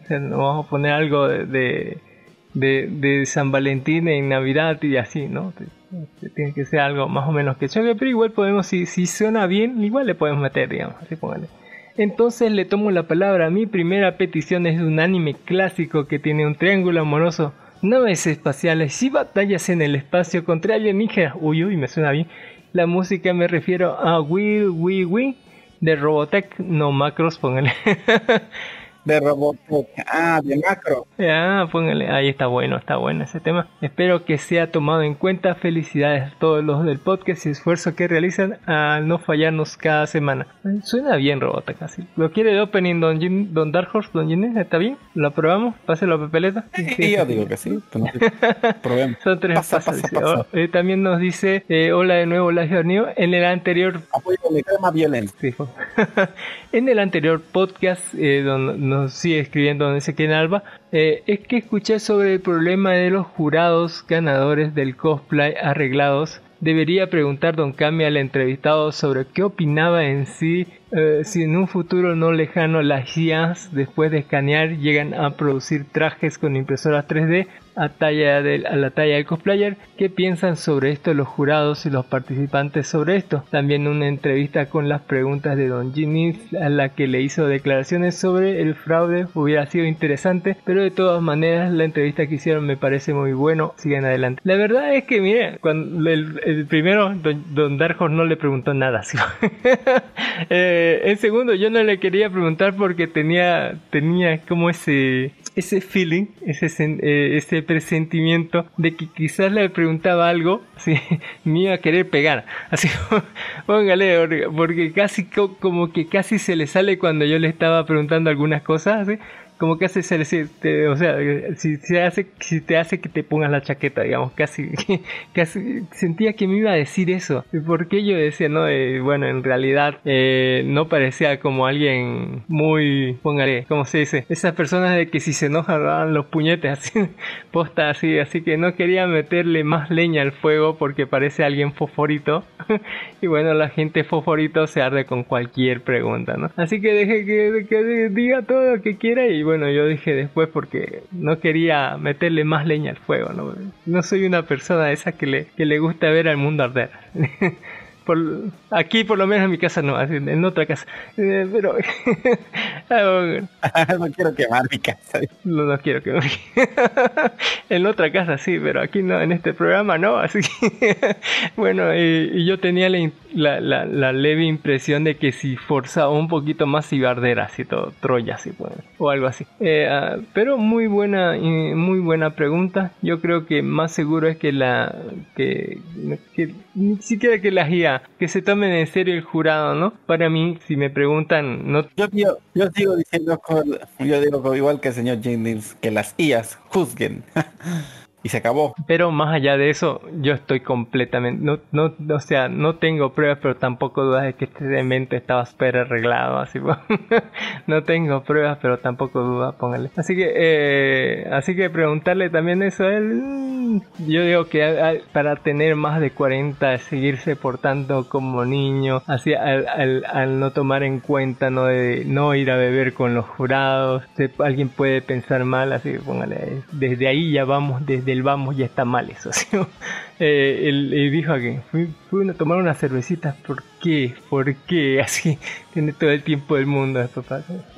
o sea, no vamos a poner algo de, de, de San Valentín en Navidad y así, ¿no? Tiene que ser algo más o menos que choque, pero igual podemos, si, si suena bien, igual le podemos meter, digamos, así póngale. Entonces le tomo la palabra. Mi primera petición es un anime clásico que tiene un triángulo amoroso, naves espaciales y batallas en el espacio contra alienígenas. Uy, uy, me suena bien. La música me refiero a Will We We de Robotech, no Macros, póngale. de Robotech, ah, de Macro. Ah, póngale, ahí está bueno, está bueno ese tema. Espero que sea tomado en cuenta. Felicidades a todos los del podcast y esfuerzo que realizan al no fallarnos cada semana. Suena bien Robotech, así. ¿Lo quiere de opening Don, Jim, Don Dark Horse, Don Ginés? ¿Está bien? ¿Lo aprobamos? Páselo a Pepeleta. Sí, sí, yo digo que sí. Probemos. Son tres pasa, pasas, pasa, pasa. Oh, eh, también nos dice, eh, hola de nuevo, la New. En el anterior... Apoyo de crema violencia. Sí, en el anterior podcast, eh, donde sigue escribiendo Ezequiel Alba, eh, es que escuché sobre el problema de los jurados ganadores del cosplay arreglados. Debería preguntar Don Cami al entrevistado sobre qué opinaba en sí eh, si en un futuro no lejano las IAs después de escanear llegan a producir trajes con impresoras 3D a, la talla del cosplayer. ¿Qué piensan sobre esto los jurados y los participantes sobre esto? También una entrevista con las preguntas de Don Ginny a la que le hizo declaraciones sobre el fraude hubiera sido interesante, pero de todas maneras la entrevista que hicieron me parece muy bueno. Sigan adelante. La verdad es que, mire, cuando el, primero, Don, Don no le preguntó nada. ¿sí? eh, el segundo, yo no le quería preguntar porque tenía, tenía como ese, ese feeling, ese, eh, ese presentimiento de que quizás le preguntaba algo, si me iba a querer pegar. Así, póngale, porque casi como que casi se le sale cuando yo le estaba preguntando algunas cosas, ¿sí? Como que hace te, o sea si, se hace si te hace que te pongas la chaqueta digamos casi casi sentía que me iba a decir eso. Porque yo decía no eh, bueno en realidad eh, no parecía como alguien muy póngale cómo se dice esas personas de que si se enojan dan los puñetes así posta así así que no quería meterle más leña al fuego porque parece alguien fosforito y bueno la gente fosforito se arde con cualquier pregunta no así que deje que, que diga todo lo que quiera y bueno, yo dije después porque no quería meterle más leña al fuego, ¿no? No soy una persona esa que le, que le gusta ver al mundo arder. Por, aquí por lo menos en mi casa no, en otra casa. Eh, pero ah, no quiero quemar mi casa. No, no quiero quemar. en otra casa sí, pero aquí no, en este programa no. Así bueno, y, yo tenía la, la, la, leve impresión de que si forzaba un poquito más iba a arder así todo, Troya así, pues, o algo así. Eh, ah, pero muy buena, muy buena pregunta. Yo creo que más seguro es que la que, que ni siquiera que la guía que se tomen en serio el jurado, ¿no? Para mí, si me preguntan, no... Yo, yo, sigo diciendo, yo digo igual que el señor Jennings, que las IAS juzguen. y se acabó. Pero más allá de eso, yo estoy completamente, no, no, o sea, no tengo pruebas, pero tampoco dudas de que este demente estaba súper arreglado, así, no tengo pruebas, pero tampoco dudas, póngale. Así que, eh, así que preguntarle también eso a él, mm, yo digo que para tener más de 40, seguirse portando como niño, así, al, al, al, no tomar en cuenta, no de no ir a beber con los jurados, alguien puede pensar mal, así, póngale, desde ahí ya vamos, desde el vamos ya está mal eso. eh, él, dijo que fui, fui, a tomar una cervecita, ¿por qué? ¿Por qué? Así, tiene todo el tiempo del mundo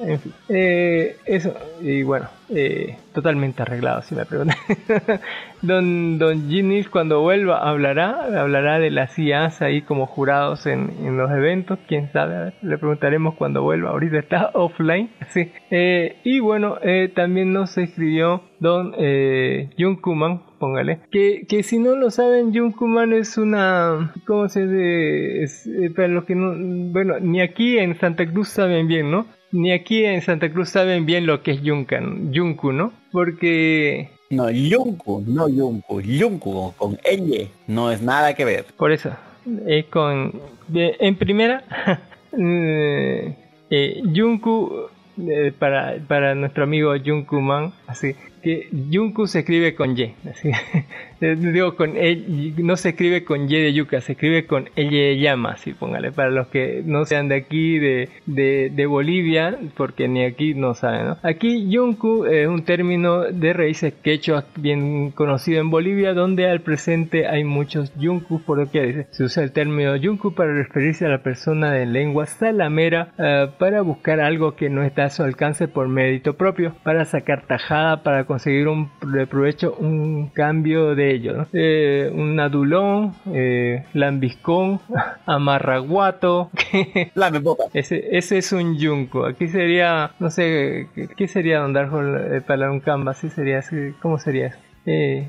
En fin, eh, eso, y bueno, eh, totalmente arreglado, si me preguntan. don, don Ginnis cuando vuelva hablará, hablará de las IAs ahí como jurados en, en los eventos, quién sabe, le preguntaremos cuando vuelva, ahorita está offline, sí. Eh, y bueno, eh, también nos escribió don eh, Jun Kuman, póngale, que, que si no lo saben, Jun Kuman es una, ¿cómo se dice? para los que no, bueno, ni aquí en Santa Cruz saben bien, ¿no? Ni aquí en Santa Cruz saben bien lo que es Yunkan, Yunku, ¿no? Porque... No, Yunku, no Yunku, Yunku con L, no es nada que ver. Por eso, es con... en primera, eh, eh, Yunku, eh, para, para nuestro amigo Yunku Man, así, que Yunku se escribe con Y, así, digo con e, no se escribe con Y de yuca, se escribe con Y de llama, así póngale, para los que no sean de aquí, de, de, Bolivia, porque ni aquí no saben. Aquí Yunku es un término de raíces quechua bien conocido en Bolivia, donde al presente hay muchos Yunku, por lo que se usa el término Yunku para referirse a la persona de lengua salamera eh, para buscar algo que no está a su alcance por mérito propio, para sacar tajada, para un provecho, un cambio de ello. Eh, un adulón, eh, lambiscón, amarraguato. ese, ese es un yunco. Aquí sería, no sé, ¿qué sería Don Darjo eh, para un canvas? ¿Sí sería ¿Cómo sería eso? Eh,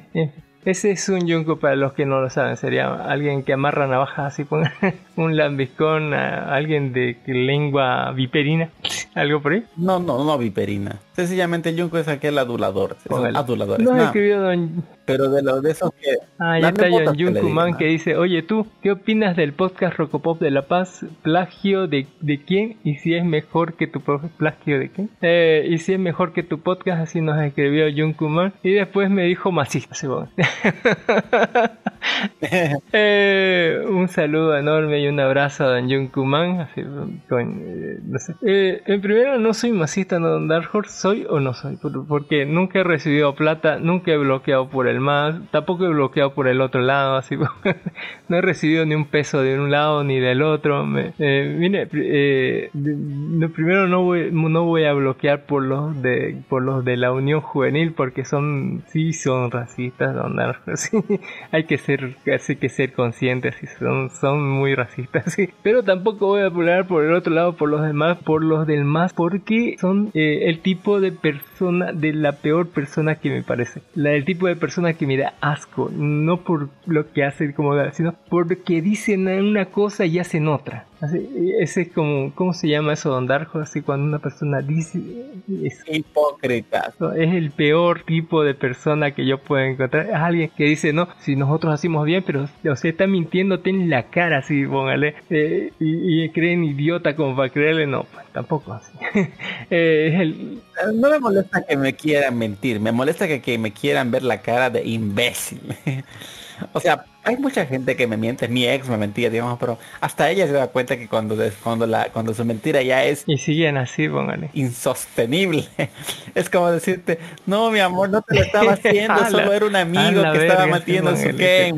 ese es un yunco para los que no lo saben. Sería alguien que amarra navajas así, un lambiscón, alguien de lengua viperina. ¿Algo por ahí? No, no, no viperina. Sencillamente el Junko es aquel adulador. Nos No, escribió don... pero de los de esos que... Ah, ya está John que digan, que ¿no? dice, oye tú, ¿qué opinas del podcast Rocopop de La Paz? ¿Plagio de, de quién? ¿Y si es mejor que tu plagio de quién? Eh, ¿Y si es mejor que tu podcast? Así nos escribió Junkuman. Y después me dijo masista. Eh, un saludo enorme y un abrazo a Don Junkuman. Así, con, eh, no sé. Eh, primero, no soy masista, no Dark Horse. ¿Soy o no soy? Por- porque nunca he recibido plata, nunca he bloqueado por el más, tampoco he bloqueado por el otro lado. Así, no he recibido ni un peso de un lado ni del otro. Me- eh, mire, eh, primero no voy, no voy a bloquear por los de por los de la Unión Juvenil porque son sí son racistas, Don Sí. hay que ser hay que ser conscientes y son son muy racistas, sí. Pero tampoco voy a hablar por el otro lado por los demás, por los del más porque son eh, el tipo de persona de la peor persona que me parece. La el tipo de persona que me da asco, no por lo que hacen como sino porque dicen una cosa y hacen otra. Así, ese es como, ¿cómo se llama eso, Don Darjo? Así cuando una persona dice, es, Hipócritas. es el peor tipo de persona que yo puedo encontrar. Es alguien que dice, no, si nosotros hacemos bien, pero, o sea, está mintiéndote en la cara, así, póngale. eh, y, y creen idiota como para creerle, no, pues tampoco así. Eh, es el, No me molesta que me quieran mentir, me molesta que, que me quieran ver la cara de imbécil. o sea, hay mucha gente que me miente, mi ex me mentía, digamos, pero hasta ella se da cuenta que cuando, cuando, la, cuando su mentira ya es y siguen así, póngale. insostenible. Es como decirte, no mi amor, no te lo estaba haciendo, solo era un amigo que estaba metiendo sí, su qué.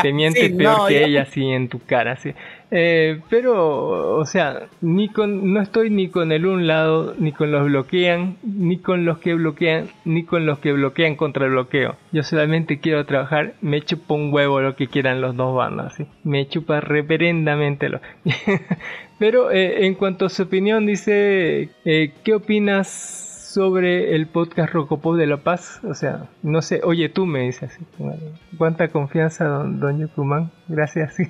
te- miente sí, peor no, que ya. ella así en tu cara, sí. Eh, pero, o sea, ni con, no estoy ni con el un lado, ni con los bloquean, ni con los que bloquean, ni con los que bloquean contra el bloqueo. Yo solamente quiero trabajar, me chupa un huevo lo que quieran los dos bandos, ¿sí? Me chupa reverendamente lo. pero eh, en cuanto a su opinión, dice, eh, ¿qué opinas? Sobre el podcast Rocopop de La Paz. O sea, no sé, oye tú me dices así. Cuánta confianza, don, don Yucumán. Gracias.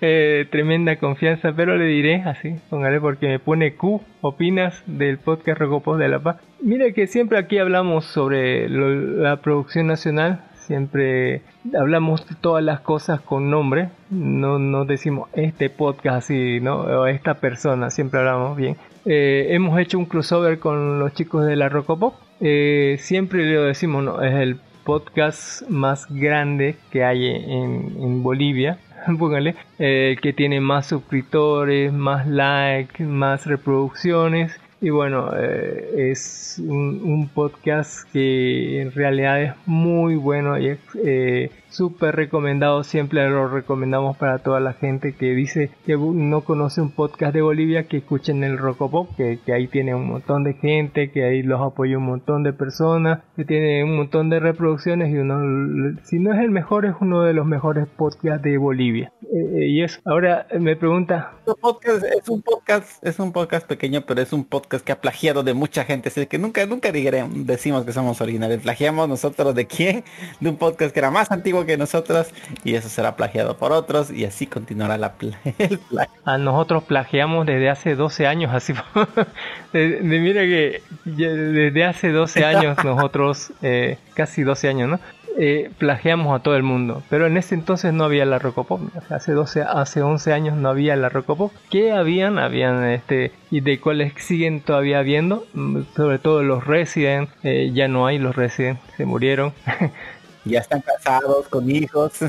Eh, tremenda confianza, pero le diré así, póngale porque me pone Q. ¿Opinas del podcast Rocopop de La Paz? Mira que siempre aquí hablamos sobre la producción nacional. Siempre hablamos todas las cosas con nombre. No, no decimos este podcast así, ¿no? O esta persona. Siempre hablamos bien. Eh, hemos hecho un crossover con los chicos de la Rocopop. Eh, siempre le decimos, no, es el podcast más grande que hay en, Bolivia. Póngale, eh, que tiene más suscriptores, más likes, más reproducciones. Y bueno, eh, es un, podcast que en realidad es muy bueno y eh, súper recomendado. Siempre lo recomendamos para toda la gente que dice que no conoce un podcast de Bolivia, que escuchen el Rocopop, que, ahí tiene un montón de gente, que ahí los apoya un montón de personas, que tiene un montón de reproducciones y uno, si no es el mejor, es uno de los mejores podcasts de Bolivia. Eh, eh, y eso, ahora eh, me pregunta, es un podcast, es un podcast pequeño, pero es un podcast que ha plagiado de mucha gente. Así que nunca, nunca decimos que somos originales. Plagiamos nosotros de quién? De un podcast que era más antiguo que nosotros y eso será plagiado por otros y así continuará la pla- el plagio. A nosotros plagiamos desde hace 12 años, así. de, de- mira que desde hace 12 años nosotros, eh, casi 12 años, ¿no? Eh, plagiamos a todo el mundo. Pero en ese entonces no había la Rocopop. Hace 12, hace 11 años no había la Rocopop. ¿Qué habían? Habían este y de cuáles siguen todavía habiendo. Mm, Sobre todo los Resident. eh, ya no hay los Resident. Se murieron. Ya están casados con hijos.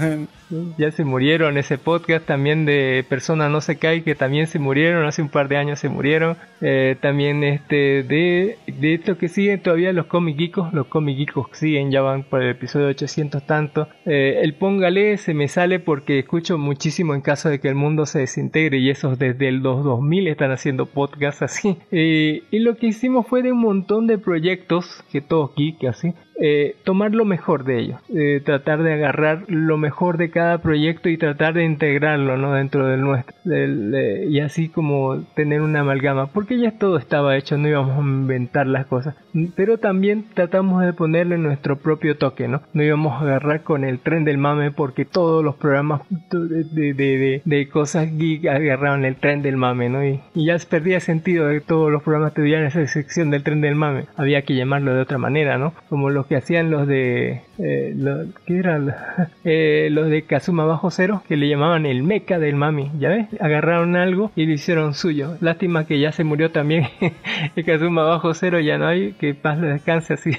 Ya se murieron ese podcast también de Persona No Se Cae, que también se murieron, hace un par de años se murieron. Eh, también este de, de esto que siguen todavía los geekos, los geekos siguen, ya van por el episodio 800 tanto. Eh, el póngale se me sale porque escucho muchísimo en caso de que el mundo se desintegre y esos desde el 2000 están haciendo podcasts así. Eh, y lo que hicimos fue de un montón de proyectos, que todos geek así, eh, tomar lo mejor de ellos, eh, tratar de agarrar lo mejor de cada proyecto y tratar de integrarlo ¿no? dentro del nuestro y así como tener una amalgama porque ya todo estaba hecho no íbamos a inventar las cosas pero también tratamos de ponerle nuestro propio toque no no íbamos a agarrar con el tren del mame porque todos los programas de, de, de, cosas geek agarraron el tren del mame no y, ya perdía sentido de que todos los programas tuvieran esa sección del tren del mame había que llamarlo de otra manera no como los que hacían los de eh, ¿qué eran? Eh, los de Kazuma Bajo Cero que le llamaban el meca del mami ya ves agarraron algo y lo hicieron suyo. Lástima que ya se murió también el Kazuma Bajo Cero, ya no hay, que paz le descanse así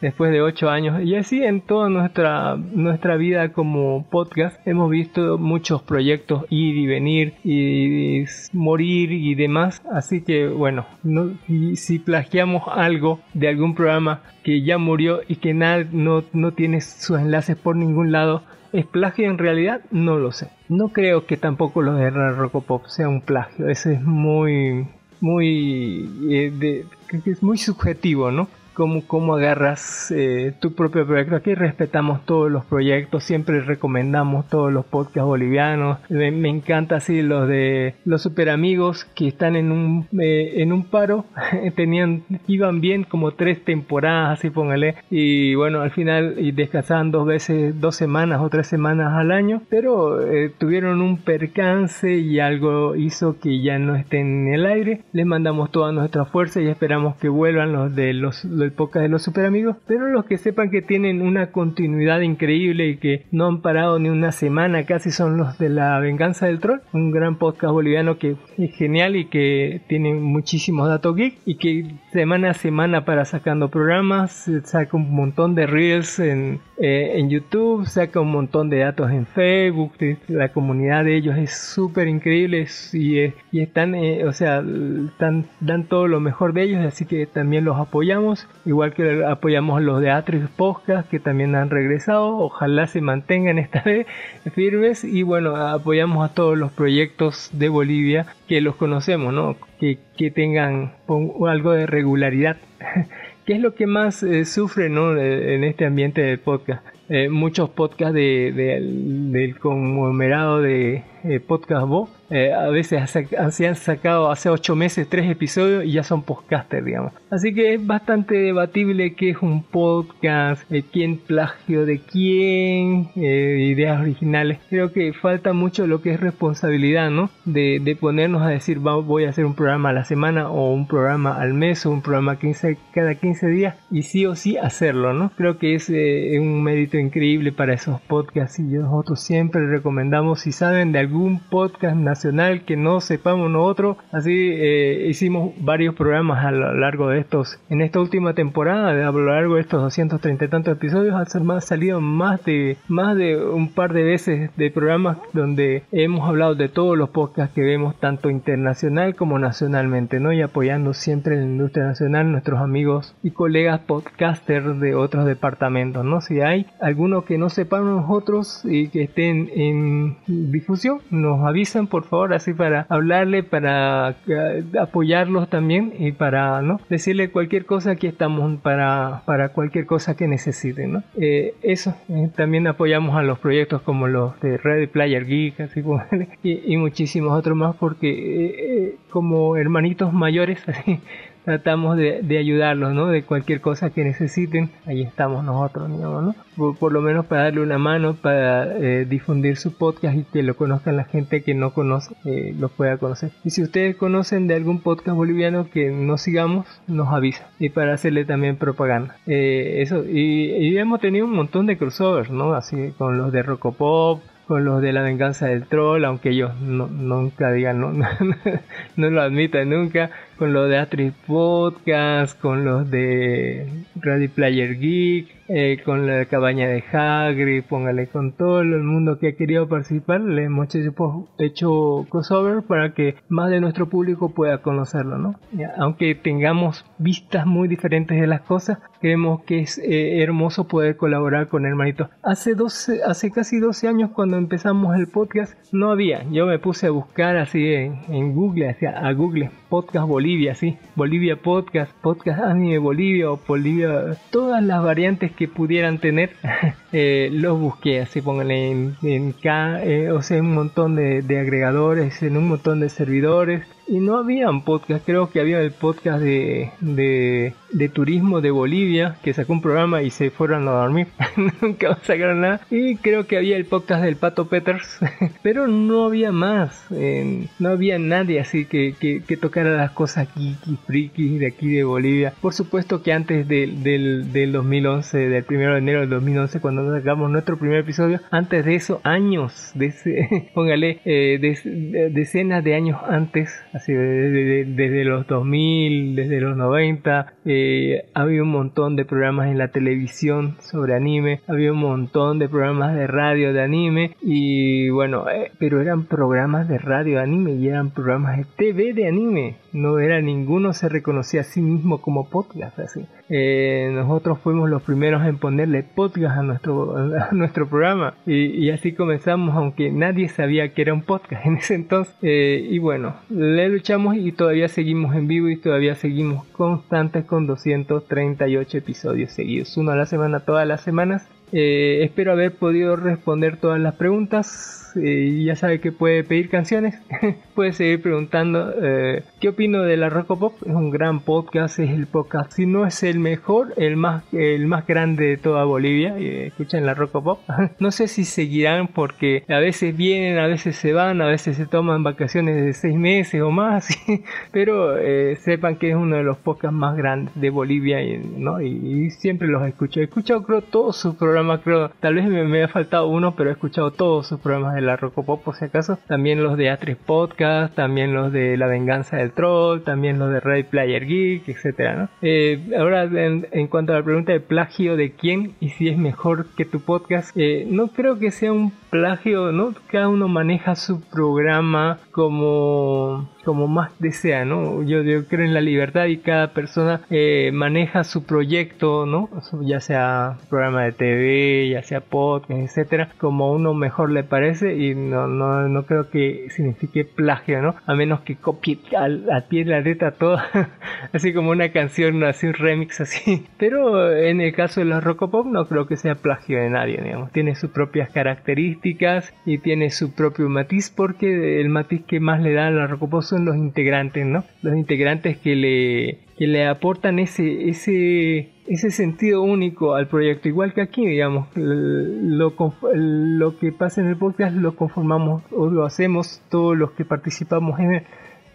después de ocho años. Y así en toda nuestra, nuestra vida como podcast hemos visto muchos proyectos ir y venir y, morir y demás. Así que bueno, no, si plagiamos algo de algún programa que ya murió y que nada, no, no tiene sus enlaces por ningún lado, ¿Es plagio en realidad? No lo sé. No creo que tampoco los de Rocopop sea un plagio. Ese es muy, muy, eh, es muy subjetivo, ¿no? Cómo, agarras eh, tu propio proyecto. Aquí respetamos todos los proyectos, siempre recomendamos todos los podcasts bolivianos. Me, encanta así los de los super amigos que están en un, eh, en un paro, tenían, iban bien como tres temporadas, así póngale, y bueno, al final y descansaban dos veces, dos semanas o tres semanas al año, pero eh, tuvieron un percance y algo hizo que ya no estén en el aire. Les mandamos toda nuestra fuerza y esperamos que vuelvan los de los época de los super amigos, pero los que sepan que tienen una continuidad increíble y que no han parado ni una semana casi son los de la venganza del troll, un gran podcast boliviano que es genial y que tiene muchísimos datos geek y que semana a semana para sacando programas, saca un montón de reels en, eh, YouTube, saca un montón de datos en Facebook, la comunidad de ellos es súper increíble y, y están, eh, o sea, están, dan todo lo mejor de ellos, así que también los apoyamos igual que apoyamos a los de Atrix Podcast que también han regresado, ojalá se mantengan esta vez firmes y bueno, apoyamos a todos los proyectos de Bolivia que los conocemos, ¿no? Que, que tengan algo de regularidad. ¿Qué es lo que más eh, sufre ¿no? en este ambiente del podcast? Eh, muchos podcasts de, del conglomerado de eh, Podcast Bo eh, a veces se han sacado hace ocho meses tres episodios y ya son podcasters, digamos. Así que es bastante debatible qué es un podcast, eh, quién plagio de quién, eh, ideas originales. Creo que falta mucho lo que es responsabilidad, ¿no? De, de ponernos a decir, voy a hacer un programa a la semana o un programa al mes o un programa 15, cada 15 días y sí o sí hacerlo, ¿no? Creo que es un mérito increíble para esos podcasts y nosotros siempre recomendamos, si saben de algún podcast nacional, que no sepamos nosotros. Así eh, hicimos varios programas a lo largo de estos, en esta última temporada, a lo largo de estos 230 y tantos episodios, han salido más de, más de un par de veces de programas donde hemos hablado de todos los podcasts que vemos, tanto internacional como nacionalmente, ¿no? Y apoyando siempre en la industria nacional nuestros amigos y colegas podcasters de otros departamentos, ¿no? Si hay alguno que no sepamos nosotros y que estén en difusión, nos avisan por favor, así para hablarle, para eh, apoyarlos también y para no decirle cualquier cosa, aquí estamos para, para cualquier cosa que necesiten. ¿no? Eh, eso, eh, también apoyamos a los proyectos como los de Ready Player Geek así y, y muchísimos otros más porque como hermanitos mayores así tratamos de, de, ayudarlos, ¿no? De cualquier cosa que necesiten, ahí estamos nosotros, digamos, ¿no? Por, lo menos para darle una mano, para eh, difundir su podcast y que lo conozcan la gente que no conoce, eh, lo pueda conocer. Y si ustedes conocen de algún podcast boliviano que no sigamos, nos avisa. Y para hacerle también propaganda. Eh, eso, y, y, hemos tenido un montón de crossovers, ¿no? Así con los de Rocopop, con los de la venganza del troll, aunque ellos no, nunca digan, no, no, lo admitan nunca, con los de Atri Podcast, con los de Ready Player Geek, eh, con la cabaña de Hagrid, póngale con todo el mundo que ha querido participar, le hemos hecho, crossover para que más de nuestro público pueda conocerlo, ¿no? Aunque tengamos vistas muy diferentes de las cosas, creemos que es eh, hermoso poder colaborar con hermanito. Hace 12, hace casi 12 años cuando empezamos el podcast no había, yo me puse a buscar así en, Google, a Google Podcast Bolivia, sí, Bolivia Podcast, Podcast Anime Bolivia o Bolivia, todas las variantes que pudieran tener, eh, los busqué, así pongan en, en K, eh, o sea, un montón de, de agregadores, en un montón de servidores, y no habían podcast, creo que había el podcast de, de, de, turismo de Bolivia que sacó un programa y se fueron a dormir, nunca sacaron nada. Y creo que había el podcast del Pato Peters, pero no había más, eh, no había nadie así que, que, que, tocara las cosas geeky, friki de aquí de Bolivia. Por supuesto que antes del, del, del 2011, del 1 de enero del 2011, cuando sacamos nuestro primer episodio, antes de eso, años, de ese, póngale, eh, de, decenas de años antes, desde, desde, los 2000, desde los 90, eh, había un montón de programas en la televisión sobre anime, había un montón de programas de radio de anime y bueno, eh, pero eran programas de radio de anime y eran programas de TV de anime, no era ninguno se reconocía a sí mismo como podcast así. Eh, nosotros fuimos los primeros en ponerle podcast a nuestro, nuestro programa. Y, y, así comenzamos aunque nadie sabía que era un podcast en ese entonces. Eh, y bueno le luchamos y todavía seguimos en vivo y todavía seguimos constantes con 238 episodios seguidos uno a la semana todas las semanas. Eh, espero haber podido responder todas las preguntas eh, ya sabe que puede pedir canciones, puede seguir preguntando eh, qué opino de la Pop Es un gran podcast, es el podcast, si no es el mejor, el más, el más grande de toda Bolivia. Eh, escuchen la Pop no sé si seguirán porque a veces vienen, a veces se van, a veces se toman vacaciones de seis meses o más, pero eh, sepan que es uno de los podcasts más grandes de Bolivia y, ¿no? y, siempre los escucho. He escuchado creo todos sus programas, creo, tal vez me, me ha faltado uno, pero he escuchado todos sus programas de la Rocopop por si acaso, también los de A3 Podcast, también los de La Venganza del Troll, también los de Ray Player Geek, etcétera, ¿no? eh, ahora en, en, cuanto a la pregunta de plagio de quién y si es mejor que tu podcast, eh, no creo que sea un plagio, ¿no? Cada uno maneja su programa como como más desea, ¿no? Yo, yo creo en la libertad y cada persona eh, maneja su proyecto, ¿no? Ya sea programa de TV, ya sea podcast, etcétera, como uno mejor le parece y no, no, no creo que signifique plagio, ¿no? A menos que copie al, a pie la letra todo, así como una canción, así un remix así. Pero en el caso de la Rocopop no creo que sea plagio de nadie, digamos. Tiene sus propias características y tiene su propio matiz porque el matiz que más le da a la Rocopop son los integrantes, ¿no? Los integrantes que le, que le aportan ese, ese, ese sentido único al proyecto, igual que aquí, digamos, lo, lo que pasa en el podcast lo conformamos o lo hacemos todos los que participamos en él,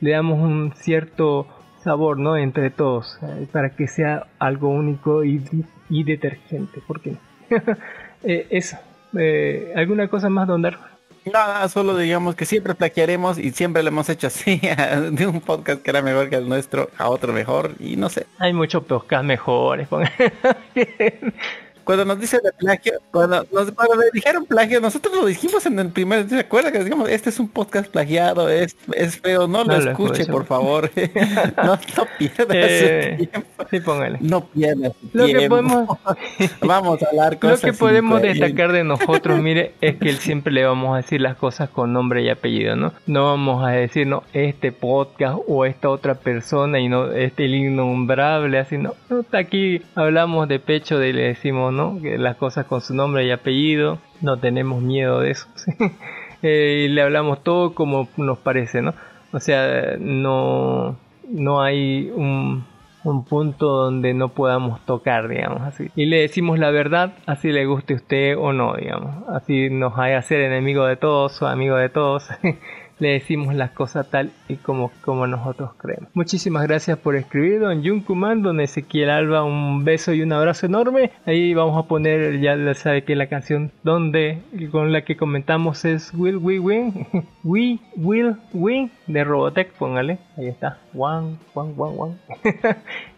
le damos un cierto sabor, ¿no? Entre todos, eh, para que sea algo único y, y detergente, ¿por qué? eh, eso. Eh, ¿Alguna cosa más, Don Darko? Nada, solo digamos que siempre plaquearemos y siempre lo hemos hecho así, de un podcast que era mejor que el nuestro a otro mejor y no sé. Hay muchos podcasts mejores. cuando nos dicen de plagio, cuando nos cuando le dijeron plagio, nosotros lo dijimos en el primer, ¿se acuerda que digamos, este es un podcast plagiado, es, es feo, no, no lo escuche, escucho. por favor. no, no pierdas eh, su tiempo. Sí, póngale. No pierdas su lo tiempo. Que podemos, vamos a hablar cosas Lo que podemos destacar de nosotros, mire, es que siempre le vamos a decir las cosas con nombre y apellido, ¿no? No vamos a decir, no, este podcast o esta otra persona y no este el innombrable, así, no. no aquí hablamos de pecho de le decimos, ¿no? Que las cosas con su nombre y apellido, no tenemos miedo de eso. eh, y le hablamos todo como nos parece, ¿no? O sea, no, no hay un, un punto donde no podamos tocar, digamos así. Y le decimos la verdad, así le guste a usted o no, digamos. Así nos haya ser enemigo de todos o amigo de todos. le decimos las cosas tal y como, como nosotros creemos. Muchísimas gracias por escribir, don Junkuman, don Ezequiel Alba, un beso y un abrazo enorme. Ahí vamos a poner, ya sabe que la canción donde con la que comentamos es Will We Win, We Will Win de Robotech, póngale, ahí está, one, one, one, one.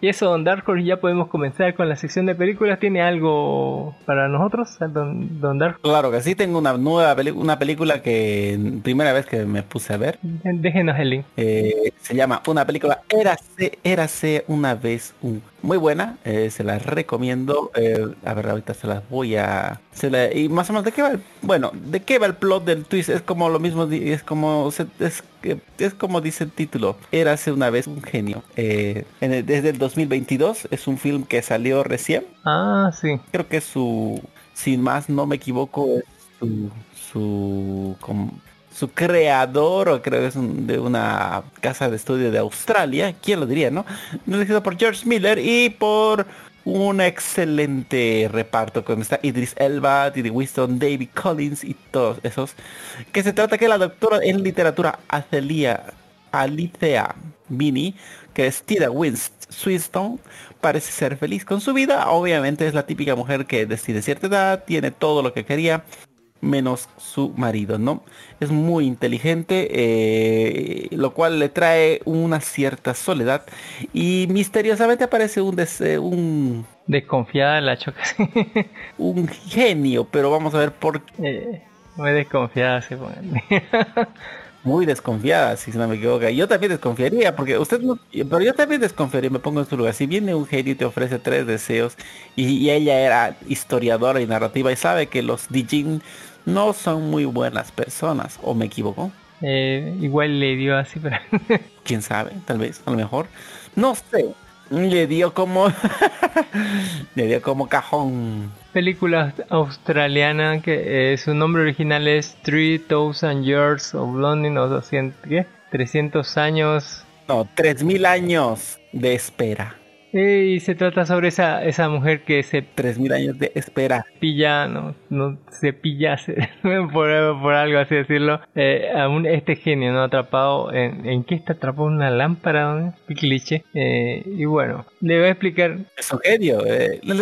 y eso, don Dark Horse, ya podemos comenzar con la sección de películas. ¿Tiene algo para nosotros, don, don Dark? Claro que sí, tengo una nueva una película que primera vez que me puse a ver. Déjenos el link. Eh, se llama una película Érase, Érase una vez un muy buena, eh, se las recomiendo. eh, a ver, ahorita se las voy a. se la- y más o menos de qué va el, bueno, de qué va el plot del twist, es como lo mismo, es como se- es, es como dice el título. Érase una vez un genio. En el- desde el 2022 es un film que salió recién. Ah, sí. Creo que su, sin más no me equivoco, es su, su, com- su creador, o creo que es un- de una casa de estudio de Australia, ¿quién lo diría, no? Dirigido por George Miller y por un excelente reparto con está Idris Elba, Didi Winston, David Collins y todos esos. Que se trata que la doctora en literatura Acelia Alicia Mini, que es Tida Winst Swinston, parece ser feliz con su vida. Obviamente es la típica mujer que decide cierta edad, tiene todo lo que quería, menos su marido, ¿no? Es muy inteligente, eh, lo cual le trae una cierta soledad y misteriosamente aparece un, des- eh, un, Desconfiada la choca. un genio, pero vamos a ver por qué. eh, muy desconfiada se pone. Muy desconfiada, si no me equivoco. Yo también desconfiaría, porque usted no... Pero yo también desconfiaría, me pongo en su lugar. Si viene un genio y te ofrece tres deseos, y, y ella era historiadora y narrativa, y sabe que los Dijin no son muy buenas personas, ¿o me equivoco? Eh, igual le dio así, pero quién sabe, tal vez, a lo mejor. No sé. Le dio como. le dio como cajón. película australiana que eh, su nombre original es 3000 Years of London o 200, ¿qué? 300 años No, 3000 años de espera. Y se trata sobre esa, esa mujer que se 3000 años de espera. pilla, no, no se pilla se- por, por algo así decirlo, eh, a un, este genio no atrapado en, en qué está atrapado una lámpara, ¿no? Qué cliché. Eh, y bueno, le voy a explicar Es un genio. eh, no,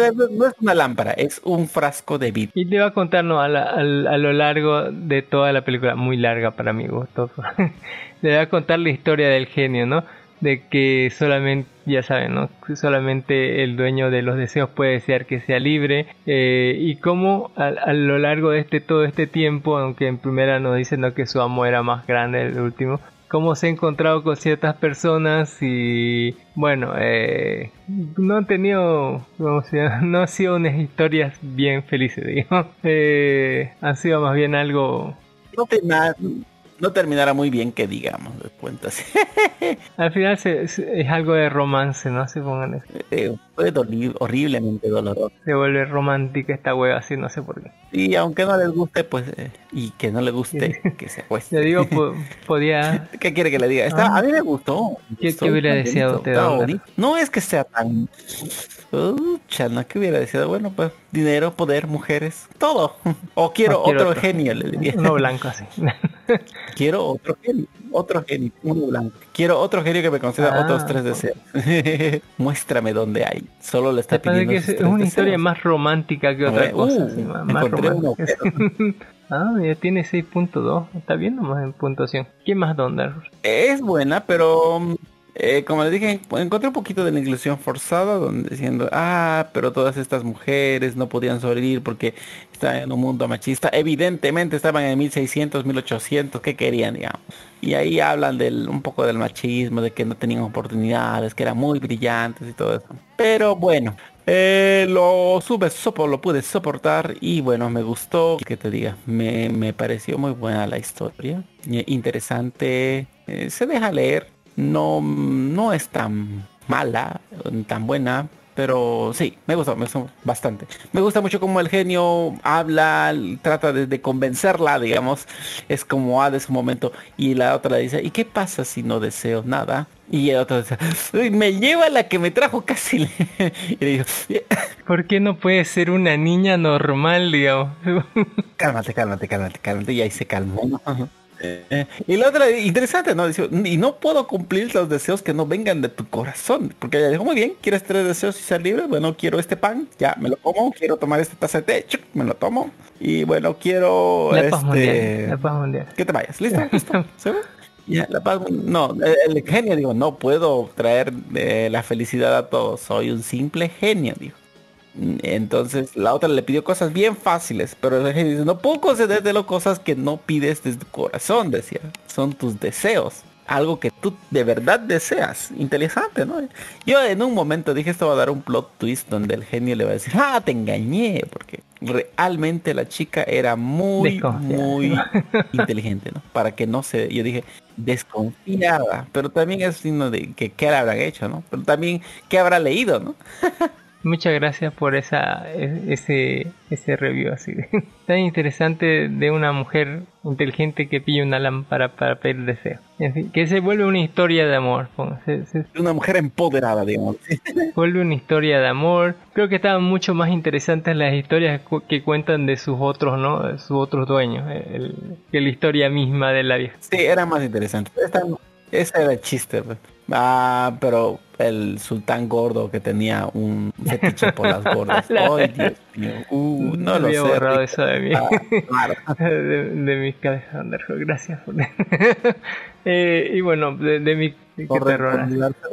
es una lámpara, es un frasco de vid. y le va a contarnos a, la- al- a lo largo de toda la película, muy larga para mi gusto, le va a contar la historia del genio, ¿no? De que solamente, ya saben, ¿no? Solamente el dueño de los deseos puede desear que sea libre. eh, y cómo a, lo largo de este todo este tiempo, aunque en primera nos dicen ¿no? que su amor era más grande el último, cómo se ha encontrado con ciertas personas y bueno, eh, no han tenido, no han sido unas historias bien felices, digamos. Eh, han sido más bien algo No, no terminará muy bien que digamos, de cuentas. Al final se- se- es algo de romance, no se pongan eso. Fue horriblemente doloroso. Se vuelve romántica esta wea así, no sé por qué. Y aunque no les guste, pues, eh, y que no le guste, que se acueste. Le digo, po- podía... ¿Qué quiere que le diga? Está, Ah. a mí me gustó. ¿Qué- Gustó, qué hubiera deseado bonito. No es que sea tan... Ucha, no, ¿qué hubiera deseado? Bueno, pues dinero, poder, mujeres, todo. O quiero otro, otro. genio, le diría. Uno blanco así. Quiero otro genio, otro genio, uno blanco. Quiero otro genio que me conceda Ah, otros tres deseos. Muéstrame dónde hay. Solo le está pidiendo que es, es tres una historia deseos. más romántica que otra cosa. uh, así, más, más encontré uno, romántica. ah, ya tiene 6.2. Está bien nomás en puntuación. ¿Qué más, Don Darus? Es buena, pero mm, eh, como les dije, encontré un poquito de la inclusión forzada, donde diciendo, ah, pero todas estas mujeres no podían sobrevivir porque estaban en un mundo machista. Evidentemente estaban en 1600, 1800, ¿qué querían, digamos? Y ahí hablan del un poco del machismo, de que no tenían oportunidades, que eran muy brillantes y todo eso. Pero bueno, eh, lo sube, lo pude soportar y bueno, me gustó, que te diga, me, pareció muy buena la historia, interesante, eh, se deja leer, no, no es tan mala, tan buena, pero sí, me gustó, me gustó bastante. Me gusta mucho como el genio habla, trata de, de convencerla, digamos, es como A de su momento y la otra le dice, ¿y qué pasa si no deseo nada? Y el otro dice, "Uy, me lleva la que me trajo casi. y le digo, ¿Por qué no puede ser una niña normal, digamos? cálmate, cálmate, cálmate, cálmate. Y ahí se calmó. Y la otra, interesante, ¿no? Dice, y no puedo cumplir los deseos que no vengan de tu corazón. Porque ella dijo, muy bien, ¿quieres tres deseos y ser libre? Bueno, quiero este pan, ya, me lo como. Quiero tomar esta taza de té, me lo tomo. Y bueno, quiero... La mundial. este... La paz mundial. Que te vayas, ¿listo? ¿Listo? Ya, la paz, no, el, el genio digo, no puedo traer eh, la felicidad a todos, soy un simple genio, dijo. Entonces la otra le pidió cosas bien fáciles, pero el genio dice, no puedo concedértelo cosas que no pides desde tu corazón, decía. Son tus deseos. Algo que tú de verdad deseas. Interesante, ¿no? Yo en un momento dije esto va a dar un plot twist donde el genio le va a decir, ah, te engañé, porque realmente la chica era muy, Desconfiada. muy inteligente, ¿no? Para que no se, yo dije, desconfiada, pero también es signo de que qué le habrán hecho, ¿no? Pero también qué habrá leído, ¿no? Muchas gracias por esa e- ese ese review así tan interesante de una mujer inteligente que pilla una lámpara para pedir deseo. En fin, que se vuelve una historia de amor. Se, se Una mujer empoderada, digamos. vuelve una historia de amor. Creo que estaban mucho más interesantes las historias que cuentan de sus otros, ¿no? De sus otros dueños, el- que la historia misma de la vieja. Sí, era más interesante. Esta ese era el chiste. pues. Ah, pero el sultán gordo que tenía un fetiche por las gordas. Ay, Dios mío. Uh, no lo Había sé. borrado eso de mí. Ah, claro. de, de mis cabezas. Gracias por Eh, y bueno, de, de mi qué Por terror.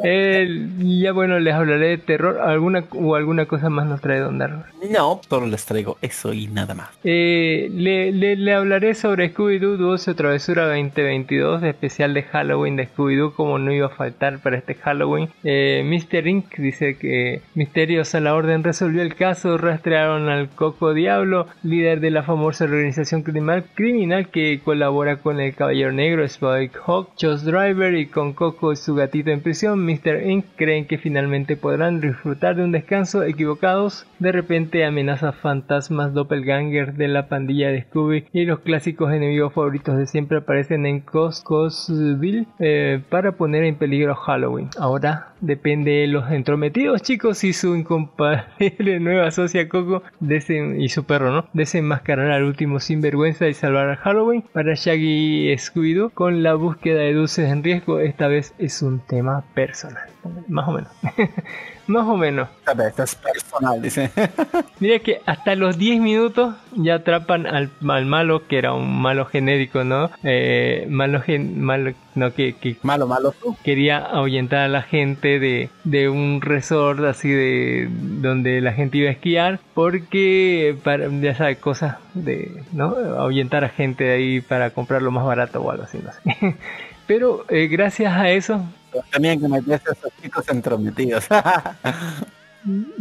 Eh, y ya bueno, les hablaré de terror. ¿Alguna o alguna cosa más nos trae Don Darwin? No, solo les traigo eso y nada más. Eh, le, le, le hablaré sobre Scooby-Doo 12 Travesura 2022, especial de Halloween de Scooby-Doo, como no iba a faltar para este Halloween. Eh, Mr. Inc. dice que Misterios a la Orden resolvió el caso, rastrearon al Coco Diablo, líder de la famosa organización criminal, criminal que colabora con el Caballero Negro, Spike Hawk, Josh Driver y con Coco su gatito en prisión. Mr. Inc. creen que finalmente podrán disfrutar de un descanso equivocados. De repente amenazas fantasmas doppelganger de la pandilla de Scooby y los clásicos enemigos favoritos de siempre aparecen en Coscosville eh, para poner en peligro Halloween. Ahora depende de los entrometidos chicos y su incompatible nueva socia Coco y su perro, ¿no? Desenmascarar al último sinvergüenza y salvar a Halloween para Shaggy y Scooby-Doo con la búsqueda de dulces en riesgo. Esta vez es un tema personal. Más o menos. Más o menos. Esto es personal, dice. Mira que hasta los 10 minutos ya atrapan al, al malo, que era un malo genérico, ¿no? Eh, malo, gen- malo no, que, que malo, malo tú. quería ahuyentar a la gente de, de un resort así de donde la gente iba a esquiar porque para ya sabes cosas de no ahuyentar a gente de ahí para comprarlo más barato o algo así no sé. pero eh, gracias a eso También que metes a esos chicos entrometidos.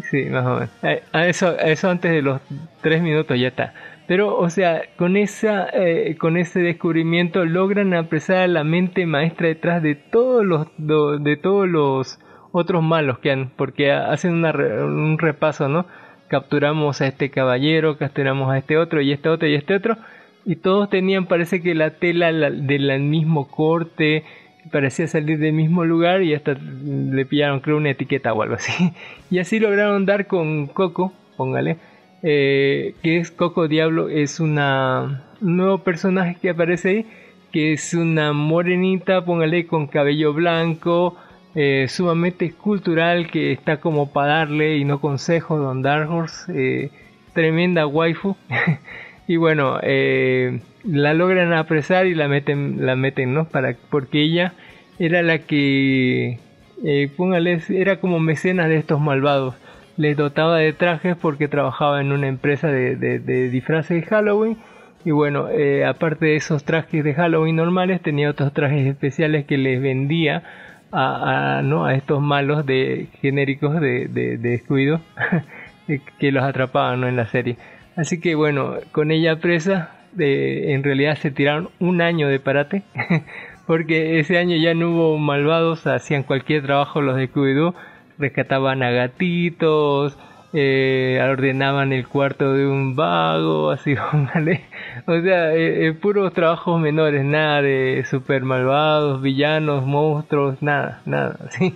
Sí, más o menos. Eh, A eso, a eso antes de los tres minutos ya está. Pero, o sea, con esa, eh, con ese descubrimiento logran apresar a la mente maestra detrás de todos los, de todos los otros malos que han, porque ha- hacen una un repaso, ¿no? Capturamos a este caballero, capturamos a este otro y este otro y este otro, y todos tenían, parece que la tela la- del mismo corte, parecía salir del mismo lugar y hasta le pillaron creo una etiqueta o algo así. Y así lograron dar con Coco, póngale, eh, que es Coco Diablo, es una un nuevo personaje que aparece ahí, que es una morenita, póngale con cabello blanco, eh, sumamente escultural, que está como para darle y no consejo, Don Dark Horse, eh, tremenda waifu. y bueno, eh, la logran apresar y la meten, la meten, ¿no? Para, porque ella era la que, eh, póngale, era como mecenas de estos malvados. Les dotaba de trajes porque trabajaba en una empresa de, de, de disfraces de Halloween. Y bueno, eh, aparte de esos trajes de Halloween normales, tenía otros trajes especiales que les vendía a, a, ¿no? a estos malos de genéricos de, de, de descuido que los atrapaban ¿no? en la serie. Así que bueno, con ella presa, eh, en realidad se tiraron un año de parate, porque ese año ya no hubo malvados, hacían cualquier trabajo los de Scooby-Doo, rescataban a gatitos, eh, ordenaban el cuarto de un vago, así, póngale. O sea, eh, eh, puros trabajos menores, nada de super malvados, villanos, monstruos, nada, nada, así,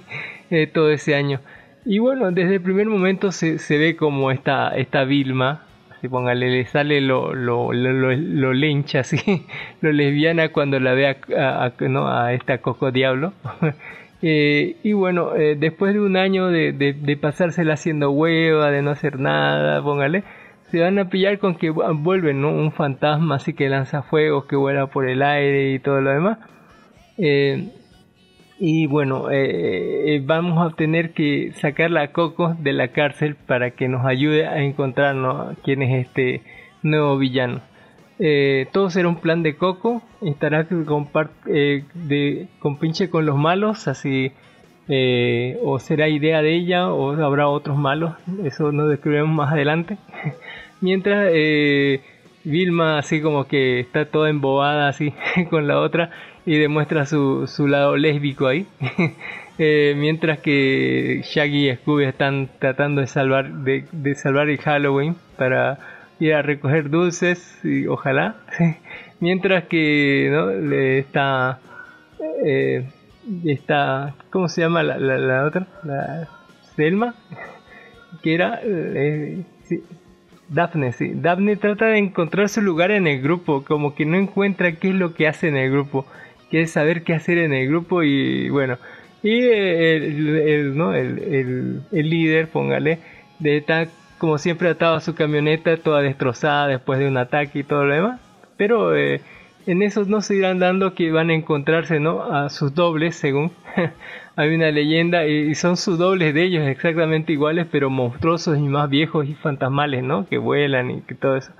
eh, todo ese año. Y bueno, desde el primer momento se, se ve como esta, esta Vilma, póngale, le sale lo, lo, lo, lo, lo así, lo lesbiana cuando la ve a, ¿no? a esta Coco Diablo. Eh, y bueno, eh, después de un año de, de, pasársela haciendo hueva, de no hacer nada, póngale, se van a pillar con que vu- vuelven un fantasma así que lanza fuegos, que vuela por el aire y todo lo demás. Eh, Y bueno, eh, eh, vamos a tener que sacar a Coco de la cárcel para que nos ayude a encontrarnos quién es este nuevo villano. Eh, todo será un plan de Coco, estará con, con los malos, así o será idea de ella o habrá otros malos, eso lo descubriremos más adelante. Mientras Vilma así como que está toda embobada así con la otra y demuestra su, su lado lésbico ahí. Eh, mientras que Shaggy y Scooby están tratando de salvar, de, salvar el Halloween para ir a recoger dulces y ojalá. mientras que ¿no? le está eh, está ¿cómo se llama la, la, otra? La Selma que era eh, Daphne, sí. Daphne trata de encontrar su lugar en el grupo, como que no encuentra qué es lo que hace en el grupo. Quiere saber qué hacer en el grupo y bueno. Y el, ¿no? el, el, líder, póngale, de está como siempre atado a su camioneta, toda destrozada después de un ataque y todo lo demás. Pero eh, en eso no se irán dando que van a encontrarse ¿no? a sus dobles, según hay una leyenda y son sus dobles de ellos exactamente iguales pero monstruosos y más viejos y fantasmales no que vuelan y que todo eso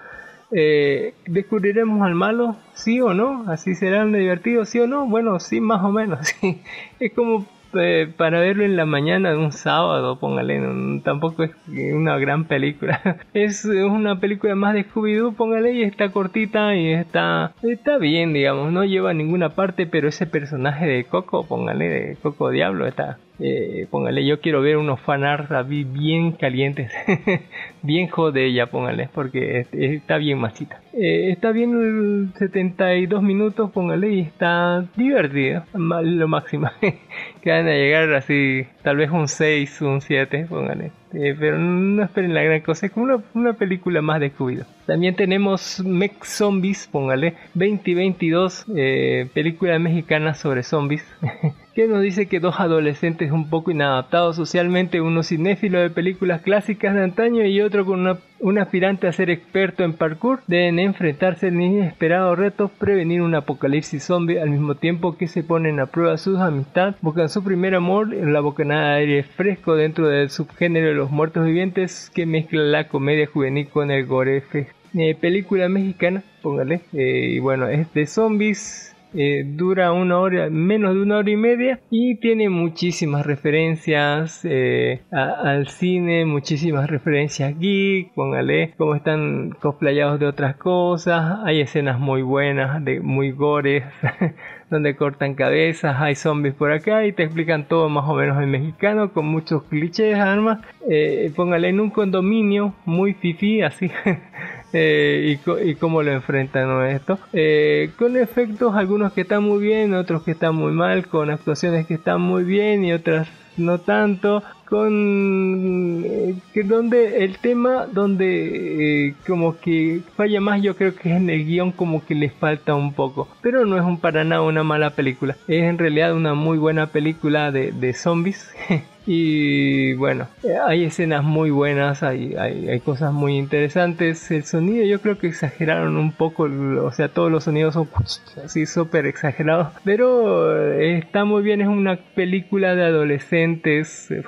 eh, descubriremos al malo sí o no así será divertido sí o no bueno sí más o menos sí es como eh, para verlo en la mañana de un sábado, póngale, tampoco es una gran película. es una película más de Scooby-Doo, póngale, y está cortita y está, está bien, digamos, no lleva a ninguna parte, pero ese personaje de Coco, póngale, de Coco Diablo, está, eh, póngale, yo quiero ver unos fanarts bien calientes, bien jode ella, póngale, porque está bien machita. Eh, está bien 72 minutos, póngale, y está divertido, lo máximo. que van a llegar así, tal vez un 6, un 7, póngale. Eh, pero no esperen la gran cosa, es como una, película más de Scooby También tenemos Mech Zombies, póngale, 2022, eh, película mexicana sobre zombies. que nos dice que dos adolescentes un poco inadaptados socialmente, uno cinéfilo de películas clásicas de antaño y otro con una, un aspirante a ser experto en parkour, deben enfrentarse al inesperado reto prevenir un apocalipsis zombie al mismo tiempo que se ponen a prueba sus amistades, buscan su primer amor en la bocanada de aire fresco dentro del subgénero de los muertos vivientes que mezcla la comedia juvenil con el gore. Eh, película mexicana, póngale, eh, y bueno, es de zombies, eh, dura una hora, menos de una hora y media y tiene muchísimas referencias eh, al cine, muchísimas referencias geek, póngale cómo están cosplayados de otras cosas, hay escenas muy buenas, de muy gores, donde cortan cabezas, hay zombies por acá y te explican todo más o menos en mexicano con muchos clichés, armas, eh, póngale en un condominio muy fifi, así Eh, y, cómo lo enfrentan esto. Eh, con efectos, algunos que están muy bien, otros que están muy mal, con actuaciones que están muy bien y otras no tanto con eh, donde el tema donde como que falla más yo creo que es en el guion como que le falta un poco pero no es un para nada una mala película es en realidad una muy buena película de, de zombies Y bueno, hay escenas muy buenas, hay, hay, cosas muy interesantes. El sonido yo creo que exageraron un poco, o sea, todos los sonidos son así súper exagerados. Pero eh, está muy bien, es una película de adolescentes, eh,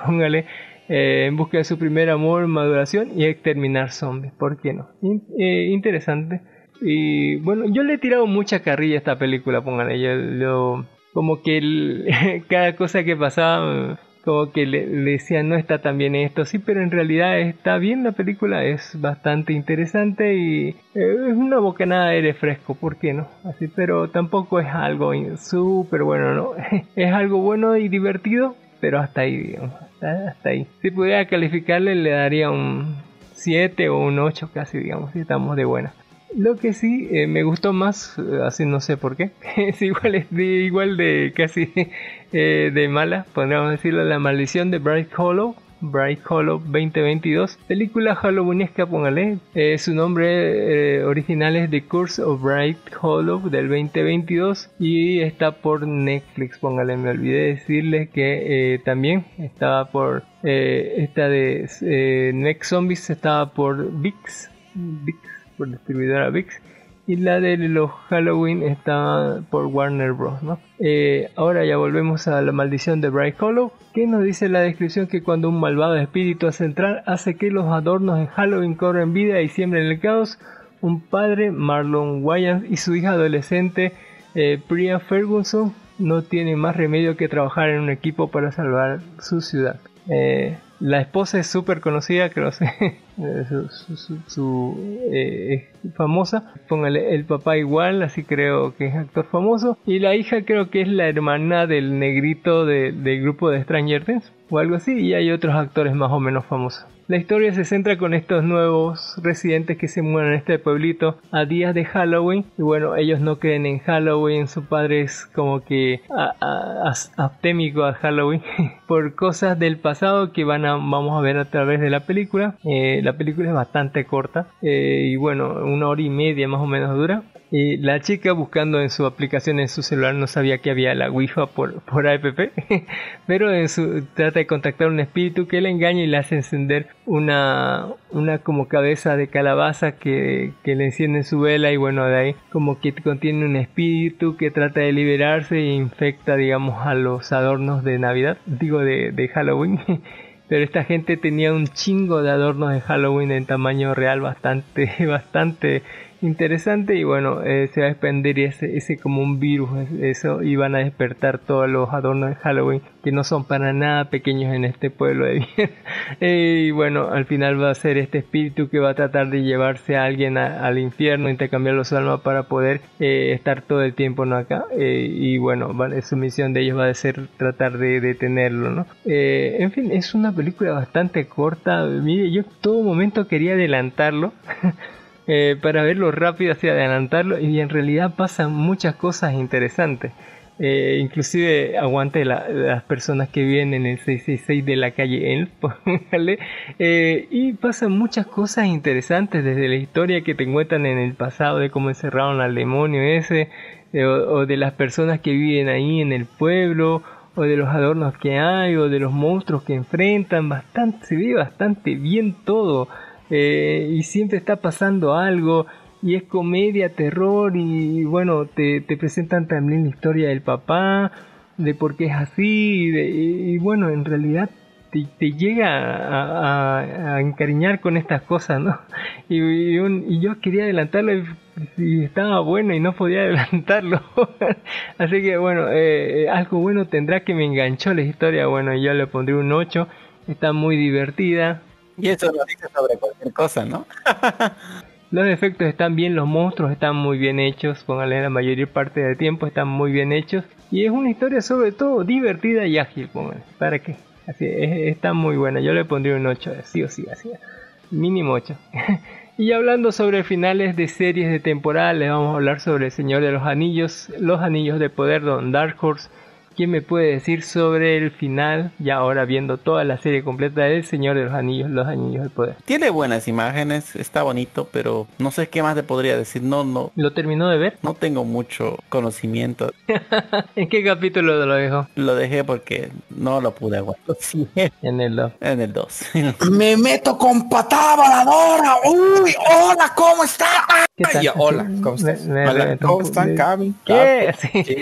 Eh, en busca de su primer amor, maduración y exterminar zombies, ¿por qué no? interesante. Y bueno, yo le he tirado mucha carrilla a esta película, póngale, yo, como que cada cosa que pasaba como que le, decían no está tan bien esto, sí, pero en realidad está bien la película, es bastante interesante y eh, es una bocanada de aire fresco, ¿por qué no? Así, pero tampoco es algo súper bueno, ¿no? es algo bueno y divertido, pero hasta ahí, digamos, hasta, ahí. Si pudiera calificarle le daría un 7 o un 8 casi, digamos, si estamos de buena. Lo que sí eh, me gustó más, eh, así no sé por qué, es igual, de, igual de casi eh, de mala, podríamos decirlo, La maldición de Bright Hollow, Bright Hollow 2022, película halloweenesca, póngale, su nombre original es The Curse of Bright Hollow del 2022 y está por Netflix, póngale, me olvidé decirles que también estaba por, esta de Next Zombies estaba por VIX, VIX por distribuidora VIX y la de los Halloween está por Warner Bros. Eh, ahora ya volvemos a la maldición de Bright Hollow, que nos dice la descripción que cuando un malvado espíritu central hace que los adornos de Halloween cobren vida y siembren el caos, un padre, Marlon Wayans, y su hija adolescente, eh, Priya Ferguson, no tienen más remedio que trabajar en un equipo para salvar su ciudad. Eh, la esposa es súper conocida, creo que su, su, eh, es famosa. Póngale el papá igual, así creo que es actor famoso. Y la hija creo que es la hermana del negrito de, del grupo de Stranger Things o algo así. Y hay otros actores más o menos famosos. La historia se centra con estos nuevos residentes que se mueven en este pueblito a días de Halloween. Y bueno, ellos no creen en Halloween, su padre es como que aptémico a Halloween por cosas del pasado que van a, vamos a ver a través de la película. Eh, la película es bastante corta eh, y bueno, una hora y media más o menos dura. Y la chica buscando en su aplicación en su celular no sabía que había la Wi-Fi por, por app, pero en su, trata de contactar un espíritu que le engaña y le hace encender una, una como cabeza de calabaza que, que le enciende su vela y bueno, de ahí como que contiene un espíritu que trata de liberarse e infecta, digamos, a los adornos de Navidad, digo, de, de Halloween. pero esta gente tenía un chingo de adornos de Halloween en tamaño real bastante, bastante interesante y bueno, eh, se va a expandir ese, ese como un virus, eso, y van a despertar todos los adornos de Halloween que no son para nada pequeños en este pueblo de bien. Eh, y bueno, al final va a ser este espíritu que va a tratar de llevarse a alguien al infierno, intercambiar los almas para poder eh, estar todo el tiempo ¿no? acá. y bueno, su misión de ellos va a ser tratar de detenerlo, ¿no? en fin, es una película bastante corta. Mire, yo todo momento quería adelantarlo. eh, para verlo rápido, así adelantarlo y en realidad pasan muchas cosas interesantes. Eh, inclusive aguante la, las personas que viven en el 666 de la calle Elf, eh, y pasan muchas cosas interesantes desde la historia que te encuentran en el pasado de cómo encerraron al demonio ese, o, o, de las personas que viven ahí en el pueblo, o de los adornos que hay, o de los monstruos que enfrentan, bastante, se ve bastante bien todo. Eh, y siempre está pasando algo y es comedia, terror y, bueno, te, te, presentan también la historia del papá, de por qué es así y, bueno, en realidad te, llega a, encariñar con estas cosas, ¿no? Y, yo quería adelantarlo y, estaba bueno y no podía adelantarlo. Así que bueno, eh, algo bueno tendrá que me enganchó la historia, bueno, yo le pondré un 8, está muy divertida, y eso lo dice sobre cualquier cosa, ¿no? los efectos están bien, los monstruos están muy bien hechos, póngale la mayor parte del tiempo están muy bien hechos. Y es una historia sobre todo divertida y ágil, póngale. ¿Para qué? Así, es, está muy buena. Yo le pondría un 8, sí o sí, así. Mínimo 8. y hablando sobre finales de series de temporada, les vamos a hablar sobre El Señor de los Anillos, Los Anillos de Poder, Don Dark Horse ¿Quién me puede decir sobre el final? Ya ahora viendo toda la serie completa del Señor de los Anillos, los Anillos del Poder. Tiene buenas imágenes, está bonito, pero no sé qué más te podría decir. No, no. ¿Lo terminó de ver? No tengo mucho conocimiento. ¿En qué capítulo lo dejó? Lo dejé porque no lo pude aguantar. En el 2. En el 2. me meto con patada voladora. Uy, hola, ¿cómo está? ¿Qué tal? Ya, hola, ¿cómo estás? Me, me, me, ¿Cómo están, Cami? ¿Qué? Sí.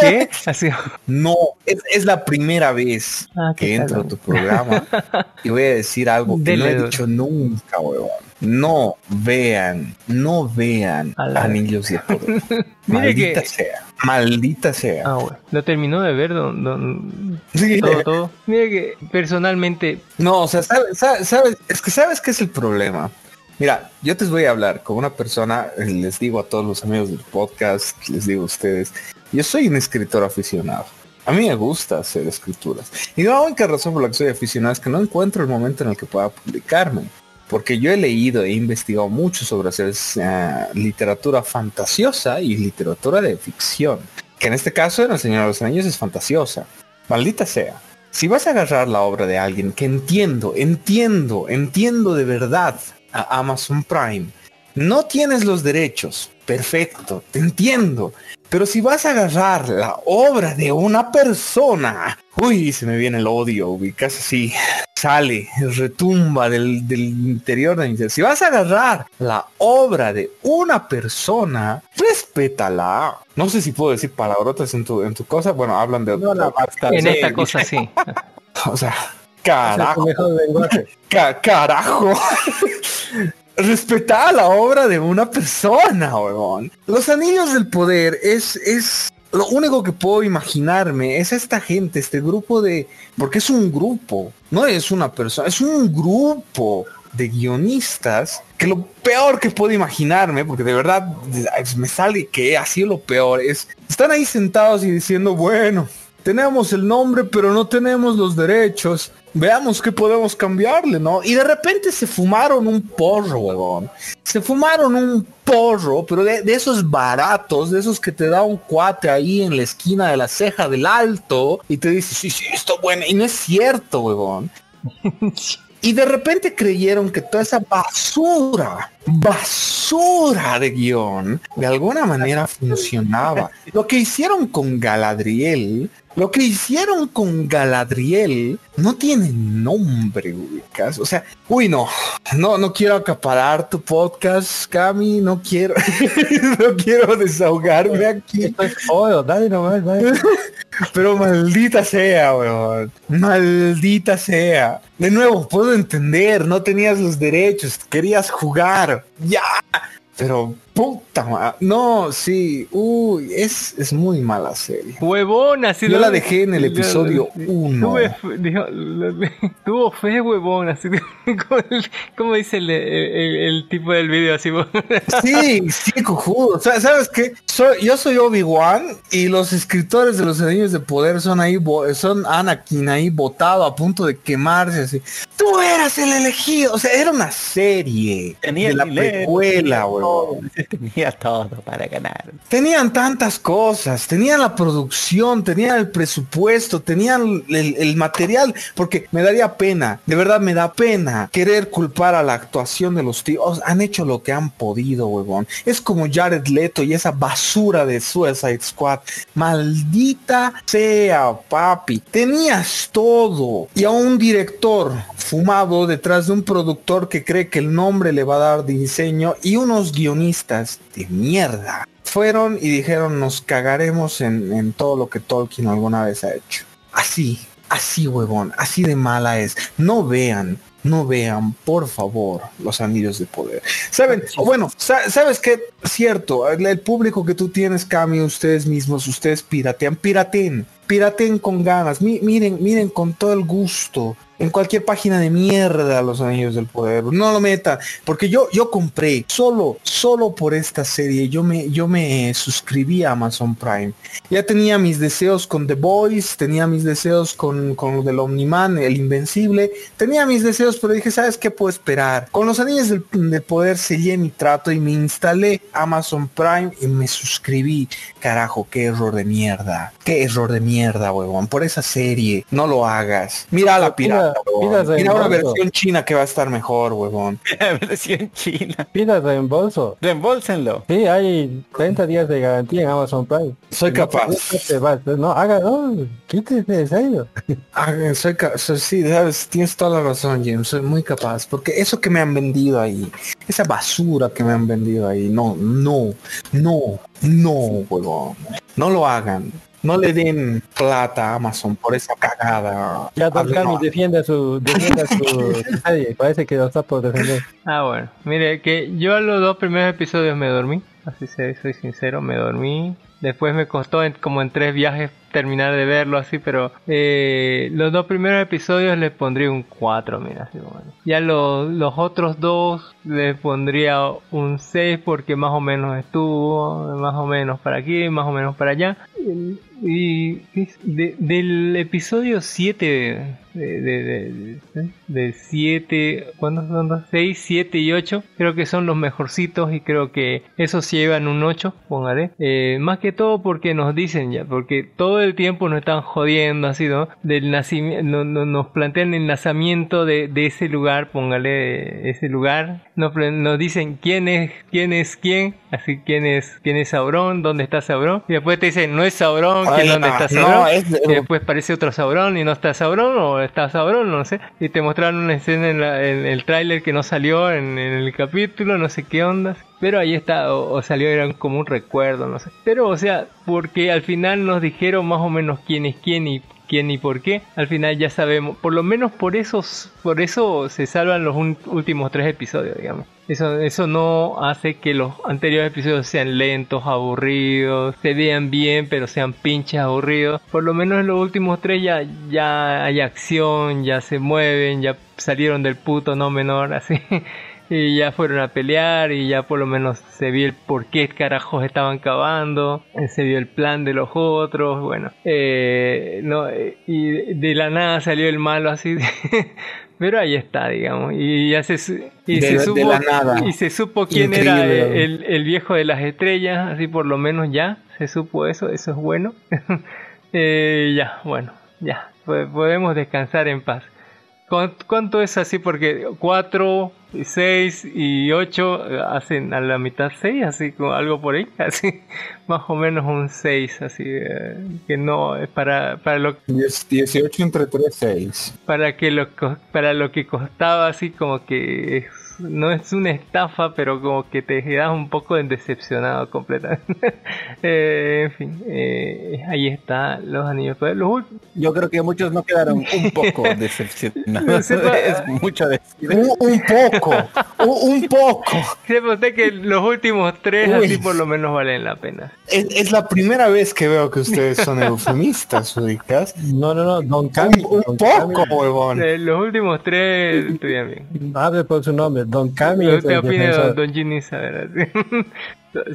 ¿Qué? Así. No, es, es, la primera vez ah, que entro a tu programa y voy a decir algo que no he dicho nunca, huevón. No vean, no vean Anillos de Poder. Maldita que... sea, maldita sea. Ah, bueno. Lo terminó de ver, don, don... Sí. todo, todo. Mire que personalmente. No, o sea, sabes, sabes, es que sabes qué es el problema. Mira, yo te voy a hablar como una persona, les digo a todos los amigos del podcast, les digo a ustedes, yo soy un escritor aficionado. A mí me gusta hacer escrituras. Y la única razón por la que soy aficionado es que no encuentro el momento en el que pueda publicarme. Porque yo he leído e investigado mucho sobre hacer uh, literatura fantasiosa y literatura de ficción. Que en este caso en El Señor de los Anillos es fantasiosa. Maldita sea. Si vas a agarrar la obra de alguien que entiendo, entiendo, entiendo de verdad a Amazon Prime, no tienes los derechos perfecto, te entiendo. Pero si vas a agarrar la obra de una persona, uy, se me viene el odio, ubicas así, sale, retumba del, del interior de mi ser. Si vas a agarrar la obra de una persona, respétala. No sé si puedo decir palabrotas en tu, en tu cosa. Bueno, hablan de... En esta cosa sí. O sea, carajo. mejor. Ca- carajo. Respetar la obra de una persona, huevón. Los anillos del poder es, es lo único que puedo imaginarme. Es esta gente, este grupo de... Porque es un grupo, no es una persona, es un grupo de guionistas que lo peor que puedo imaginarme, porque de verdad me sale que ha sido lo peor, es... Están ahí sentados y diciendo, bueno, tenemos el nombre, pero no tenemos los derechos. Veamos qué podemos cambiarle, ¿no? Y de repente se fumaron un porro, huevón. Se fumaron un porro, pero de, de esos baratos, de esos que te da un cuate ahí en la esquina de la ceja del alto y te dice, sí, sí, esto bueno. Y no es cierto, huevón. Y de repente creyeron que toda esa basura, basura de guion, de alguna manera funcionaba. Lo que hicieron con Galadriel, lo que hicieron con Galadriel, no tiene nombre, ubicas. O sea, uy, no, no, no quiero acaparar tu podcast, Cami, no quiero, no quiero desahogarme aquí. Oh, dale nomás, dale. Pero maldita sea, weón. Maldita sea. De nuevo, puedo entender, no tenías los derechos, querías jugar. Ya. Pero puta No, sí. Uy, es, es muy mala serie. Huevón, así Yo lo- la dejé en el yo- episodio uno. Tuve, fe- dijo, lo- tuvo fe, huevón, así como, dice el, el- el tipo del video, así. Sí, sí, cojudo. Sa- ¿Sabes qué? Soy, yo soy Obi-Wan y los escritores de los anillos de poder son ahí, bo- son Anakin ahí botado a punto de quemarse así. Tú eras el elegido. O sea, era una serie Tenía de la precuela, todo, Tenía todo para ganar. Tenían tantas cosas, tenían la producción, tenían el presupuesto, tenían el, material, porque me daría pena, de verdad me da pena querer culpar a la actuación de los tíos. Han hecho lo que han podido, huevón. Es como Jared Leto y esa basura de Suicide Squad. Maldita sea, papi. Tenías todo. Y a un director fumado detrás de un productor que cree que el nombre le va a dar diseño y unos guionistas de mierda. Fueron y dijeron nos cagaremos en, en todo lo que Tolkien alguna vez ha hecho. Así, así huevón, así de mala es. No vean, no vean, por favor, los anillos de poder. Saben, o bueno, sa- sabes que cierto, el, el público que tú tienes, Cami, ustedes mismos, ustedes piratean, piraten, piraten con ganas, Mi- miren, miren con todo el gusto. En cualquier página de mierda los anillos del poder. No lo metan. Porque yo, yo compré solo, solo por esta serie. Yo me, yo me suscribí a Amazon Prime. Ya tenía mis deseos con The Boys, tenía mis deseos con, con lo del Omniman, el Invencible. Tenía mis deseos, pero dije, ¿sabes qué puedo esperar? Con los anillos del, del poder sellé mi trato y me instalé Amazon Prime y me suscribí. Carajo, qué error de mierda. Qué error de mierda, huevón. Por esa serie, no lo hagas. Mira la pirata, Mira, huevón. mira Mira una versión china que va a estar mejor, huevón. Versión china. Pida reembolso. Reembolsenlo. Sí, hay 30 días de garantía en Amazon Prime. Soy capaz. No te vas, no, haga, no, quítese, en serio. Soy, ca- soy- sí, sabes, tienes toda la razón, James. Soy muy capaz. Porque eso que me han vendido ahí, esa basura que me han vendido ahí, no, no, no, no, huevón. No lo hagan. No le den plata a Amazon por esa cagada. Ya Don no. defienda su, defienda su su serie, parece que lo está por defender. Ah, bueno. Mire, que yo a los dos primeros episodios me dormí. Así se, soy sincero, me dormí. Después me costó en- como en tres viajes terminar de verlo así, pero eh, los dos primeros episodios les pondría un 4, mira, así como- Ya los, los otros dos les pondría un 6 porque más o menos estuvo, más o menos para aquí, más o menos para allá. Y, y- de- del episodio 7 de, de, de, de- de 7, ¿cuántos son los? 6, 7 y 8, creo que son los mejorcitos y creo que esos llevan un 8, póngale. Eh, más que todo porque nos dicen ya, porque todo el tiempo nos están jodiendo así, ¿no? Del nacimiento, no, no- nos plantean el nacimiento de, de ese lugar, póngale ese lugar, nos, nos dicen quién es, quién es quién, así quién es, quién es Sauron, dónde está Sauron, y después te dicen no es Sauron, Ay, quién dónde está. no, es- y después parece otro Sauron y no está Sauron, o está Sauron, no sé, y te mostraron una escena en, la- en el tráiler que no salió en, en el capítulo, no sé qué ondas. Pero ahí está, o, salió, era como un recuerdo, no sé. Pero, o sea, porque al final nos dijeron más o menos quién es quién y quién y por qué. Al final ya sabemos, por lo menos por eso, por eso se salvan los últimos tres episodios, digamos. Eso, eso no hace que los anteriores episodios sean lentos, aburridos, se vean bien, pero sean pinches aburridos. Por lo menos en los últimos tres ya, ya hay acción, ya se mueven, ya salieron del puto no menor, así. Y ya fueron a pelear y ya por lo menos se vio el por qué carajos estaban cavando, eh, se vio el plan de los otros, bueno, eh, no, eh, y de la nada salió el malo así, pero ahí está, digamos, y ya se, y De se supo, y se supo quién era el, el viejo de las estrellas, así por lo menos ya se supo eso, eso es bueno, Eh, ya, bueno, ya, po- podemos descansar en paz. ¿Cuán- ¿Cuánto es así? Porque 4, 6 y 8 hacen a la mitad 6, así como algo por ahí, así más o menos un 6, así eh, que no es para para lo 18 entre 3, 6. para que lo para lo que costaba así como que es- no es una estafa, pero como que te quedas un poco decepcionado completamente. Eh, en fin, eh, ahí está los anillos. Pues, Los Yo creo que muchos no quedaron un poco decepcionados. Sepa- es mucho decir. Un, un poco, un, un poco. Sepa usted que los últimos tres Uy. así por lo menos valen la pena. Es, es la primera vez que veo que ustedes son eufemistas, ubicas. No, no, no, Don Cami. Un, un Don poco, huevón. Eh, los últimos tres estuvieron bien. Hable por su nombre, Don Cami. el opina defensor. Don así.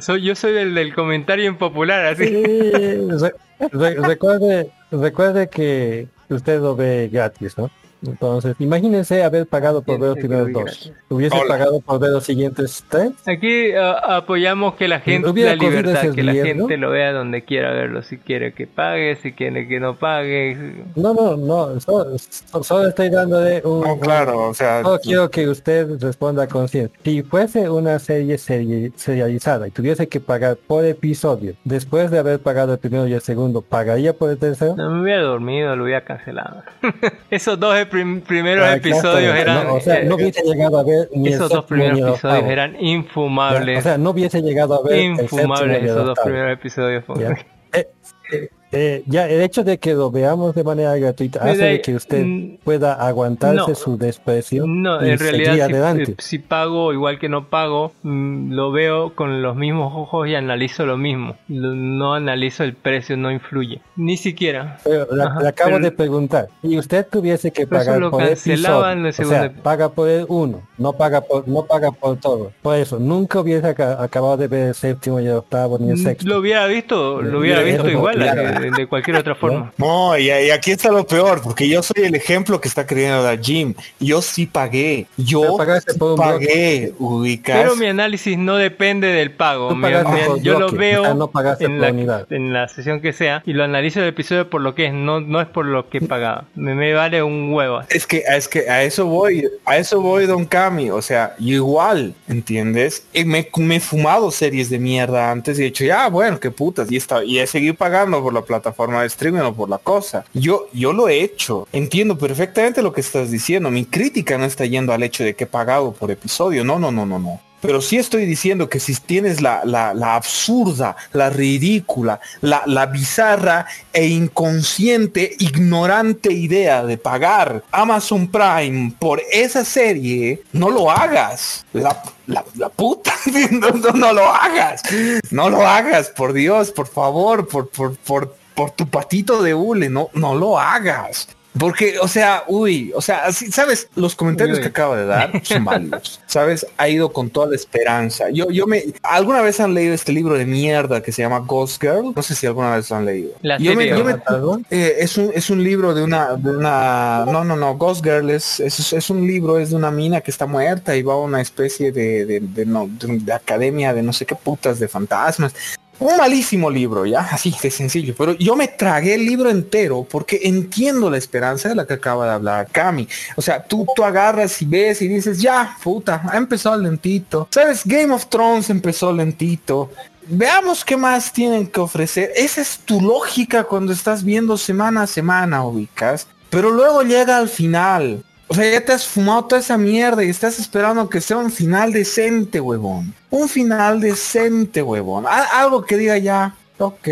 Soy, yo soy el del comentario impopular, así. Sí, re- re- recuerde, recuerde que usted lo ve gratis, ¿no? Entonces, imagínense haber pagado por ver los primeros dos. Hubiese Hola. pagado por ver los siguientes tres. Aquí ah, apoyamos que la gente, la libertad, que la gente lo vea donde quiera verlo, si quiere que pague, si quiere que no pague. No, no, no, solo, so- solo estoy dándole un... No, claro, o sea, Solo quiero que usted responda consciente. Si fuese una serie seri- serializada y tuviese que pagar por episodio, después de haber pagado el primero y el segundo, ¿pagaría por el tercero? No me hubiera dormido, lo hubiera cancelado. Esos dos prim- primeros Ah, episodios eran... No, o sea, no eh, hubiese llegado a ver ni el esos dos primeros ni episodios eran infumables. O sea, no hubiese llegado a ver infumables el esos dos primeros episodios. Ya. Eh, eh, eh, ya el hecho de que lo veamos de manera gratuita hace de que usted mm, pueda aguantarse no. su desprecio No, y en realidad si, adelante. si pago igual que no pago, mm, lo veo con los mismos ojos y analizo lo mismo. No analizo el precio, no influye. Ni siquiera. Pero le, Ajá, le acabo pero- de preguntar, y usted tuviese que pagar lo por cancelaban episodio, el o sea, paga por el uno, no paga por, no paga por todo. Por eso, nunca hubiese aca- acabado de ver el séptimo y el octavo ni el sexto. Mm, Lo hubiera visto, lo hubiera Mira, visto igual. De, de cualquier otra forma. No, y, y aquí está lo peor, porque yo soy el ejemplo que está queriendo dar Jim. Yo sí pagué, yo sí pagué, ubicas. Pero mi análisis no depende del pago. Mi- mi- yo lo veo no en, la, unidad. en la sesión que sea y lo analizo el episodio por lo que es, no, no es por lo que pagaba. Me, me vale un huevo. Es que, es que a eso voy, a eso voy, Don Cami. O sea, yo igual, ¿entiendes? Y me, me he fumado series de mierda antes y he dicho, ya, bueno, qué putas. Y, está, y he seguido pagando por la plataforma de streaming o por la cosa. Yo, yo lo he hecho. Entiendo perfectamente lo que estás diciendo. Mi crítica no está yendo al hecho de que he pagado por episodio. No, no, no, no, no. Pero sí estoy diciendo que si tienes la, la, la absurda, la ridícula, la, la bizarra e inconsciente, ignorante idea de pagar Amazon Prime por esa serie, no lo hagas. La, la, la puta, no, no, no lo hagas. No lo hagas, por Dios, por favor, por, por, por, por tu patito de hule, no, no lo hagas. Porque, o sea, uy, o sea, así, ¿sabes? Los comentarios Uy, que acabo de dar son válidos. ¿Sabes? Ha ido con toda la esperanza. Yo, yo me, ¿alguna vez han leído este libro de mierda que se llama Ghost Girl? No sé si alguna vez lo han leído. La yo me, serie, yo me- ¿Algo? eh, es un, es un libro de una, de una, no, no, no, Ghost Girl es, es, es un libro, es de una mina que está muerta y va a una especie de, de, de no- de- de academia de no sé qué putas de fantasmas. Un malísimo libro, ya, así de sencillo. Pero yo me tragué el libro entero porque entiendo la esperanza de la que acaba de hablar Cami. O sea, tú, tú agarras y ves y dices, ya, puta, ha empezado lentito. ¿Sabes? Game of Thrones empezó lentito. Veamos qué más tienen que ofrecer. Esa es tu lógica cuando estás viendo semana a semana, ubicas. Pero luego llega al final. O sea, ya te has fumado toda esa mierda y estás esperando que sea un final decente, huevón. Un final decente, huevón. Algo que diga ya, ok.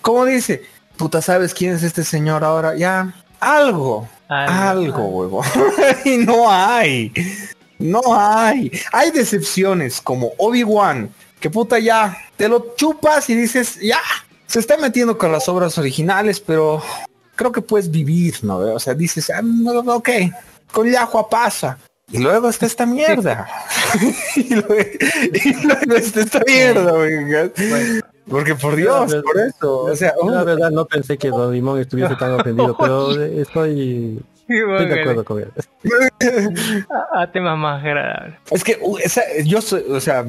Como dice, puta, ¿sabes quién es este señor ahora? Ya, algo. Algo, huevón. y no hay. No hay. Hay decepciones como Obi-Wan, que puta ya, te lo chupas y dices, ya, se está metiendo con las obras originales, pero creo que puedes vivir, ¿no? O sea, dices, ah, ok, con Yahua pasa. Y luego está esta mierda. y, luego, y luego está esta mierda. Porque por Dios, por eso. O sea, Yo la verdad no pensé que Don Limón estuviese tan ofendido, pero estoy, estoy de acuerdo con él. A, a temas más agradables. Es que uh, esa- yo soy, o sea,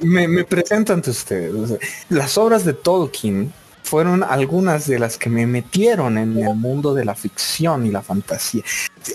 me, me presento ante ustedes. o sea, las obras de Tolkien fueron algunas de las que me metieron en el mundo de la ficción y la fantasía.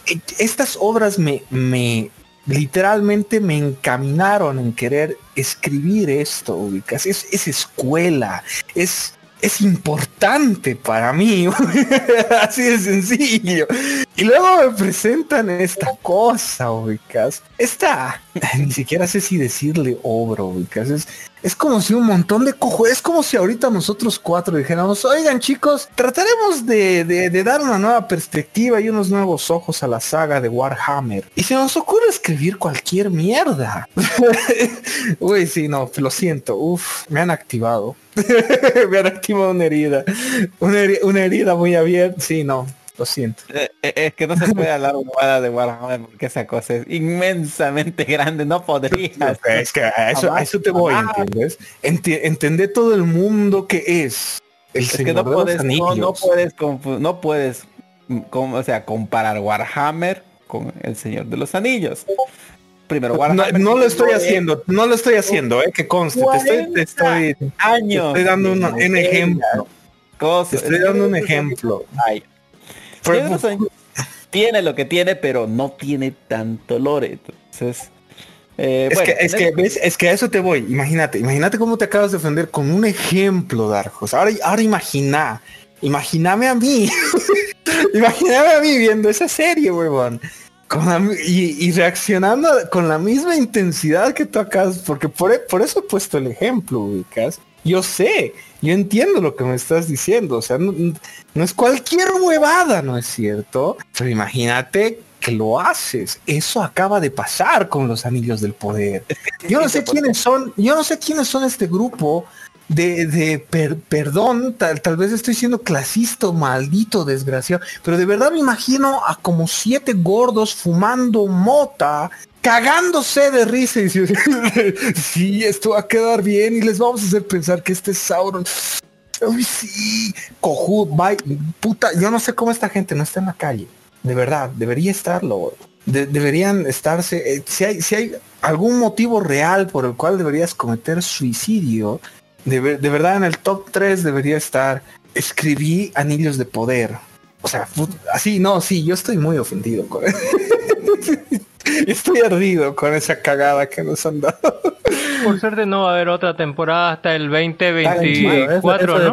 E- Estas obras me, me literalmente me encaminaron en querer escribir esto, ubicas. Es, es escuela, es, es importante para mí, así de sencillo. Y luego me presentan esta cosa, ubicas. Esta, ni siquiera sé si decirle obra, ubicas. Es, es como si un montón de cojo, es como si ahorita nosotros cuatro dijéramos, oigan chicos, trataremos de, de- dar una nueva perspectiva y unos nuevos ojos a la saga de Warhammer. Y se nos ocurre escribir cualquier mierda. Uy, sí, no, lo siento, uf, me han activado. me han activado una herida. Una, una herida muy abierta, sí, no, lo siento. Eh, eh, Es que no se puede hablar de Warhammer porque esa cosa es inmensamente grande, no podrías. Es que a eso, a eso te voy, ¿entiendes? Enti- entender todo el mundo que es el Es que no puedes, no, no puedes, no puedes, mm, com- o sea, comparar Warhammer con el Señor de los Anillos. Primero, No, Warhammer. no lo estoy haciendo, no lo estoy haciendo, eh, que conste, te estoy, te estoy, te años. estoy dando un, un ejemplo, te estoy dando un ejemplo. Ay. Tiene lo que tiene, pero no tiene tanto lore. Entonces, eh, Es, bueno, que, es, que, ¿ves? es que a eso te voy. Imagínate, imagínate cómo te acabas de ofender con un ejemplo, Darjos. Ahora, ahora imagina, imagíname a mí. imagíname a mí viendo esa serie, huevón. Y, y reaccionando con la misma intensidad que tú acabas, porque por, por eso he puesto el ejemplo, ubicas. Yo sé, yo entiendo lo que me estás diciendo. O sea, no, no es cualquier huevada, ¿no es cierto? Pero imagínate que lo haces. Eso acaba de pasar con los anillos del poder. Yo no sé quiénes son, yo no sé quiénes son este grupo de, de per- perdón, tal, tal vez estoy siendo clasista, maldito, desgraciado, pero de verdad me imagino a como siete gordos fumando mota, cagándose de risa y diciendo, sí, esto va a quedar bien y les vamos a hacer pensar que este es Sauron. Uy, sí, cojú, bye, puta, yo no sé cómo esta gente no está en la calle. De verdad, debería estarlo. De- deberían estarse, eh, si hay, si hay algún motivo real por el cual deberías cometer suicidio, de, de verdad en el top 3 debería estar, escribí anillos de poder. O sea, así, no, sí, yo estoy muy ofendido con Estoy ardido con esa cagada que nos han dado. Por suerte no va a haber otra temporada hasta el Tranquilo, eso- 2024, eso le ¿no?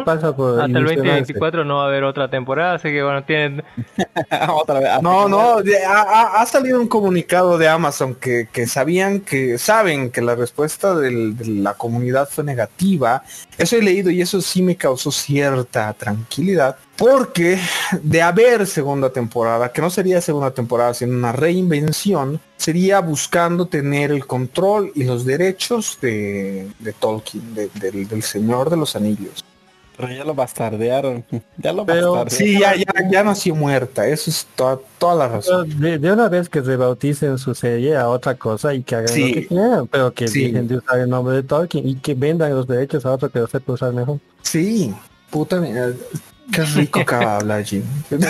Hasta el ilusionarse. 2024 no va a haber otra temporada, así que bueno, tienen... Otra vez. No, no, ha, ha- ha salido un comunicado de Amazon que, que sabían que saben que la respuesta del- de la comunidad fue negativa. Eso he leído y eso sí me causó cierta tranquilidad. Porque de haber segunda temporada, que no sería segunda temporada, sino una reinvención, sería buscando tener el control y los derechos de, de Tolkien, de- del, del Señor de los Anillos. Pero ya lo bastardearon. Ya lo Pero- bastardearon. Sí, ya, ya, ya nació muerta, eso es toda, toda la razón. De, de una vez que rebauticen su serie a otra cosa y que hagan Sí. lo que quieran, pero que Sí. dejen de usar el nombre de Tolkien y que vendan los derechos a otro que lo sepa usar mejor. Sí, puta mierda. Qué rico de hablar, Jim.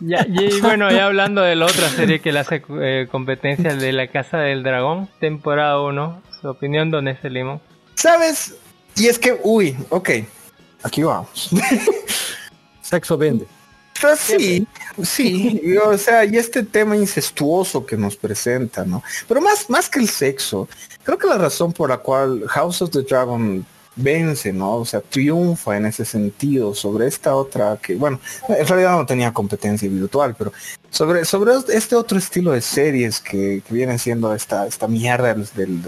Ya, y bueno, ya hablando de la otra serie que le hace eh, competencia de La Casa del Dragón, temporada 1, su opinión, ¿dónde es el limón? ¿Sabes? Y es que, uy, ok, aquí vamos. Sexo vende. Pues sí, sí, o sea, y este tema incestuoso que nos presenta, ¿no? Pero más, más que el sexo, creo que la razón por la cual House of the Dragon vence, ¿no? O sea, triunfa en ese sentido sobre esta otra que, bueno, en realidad no tenía competencia virtual, pero sobre, sobre este otro estilo de series que, que vienen siendo esta, esta mierda del,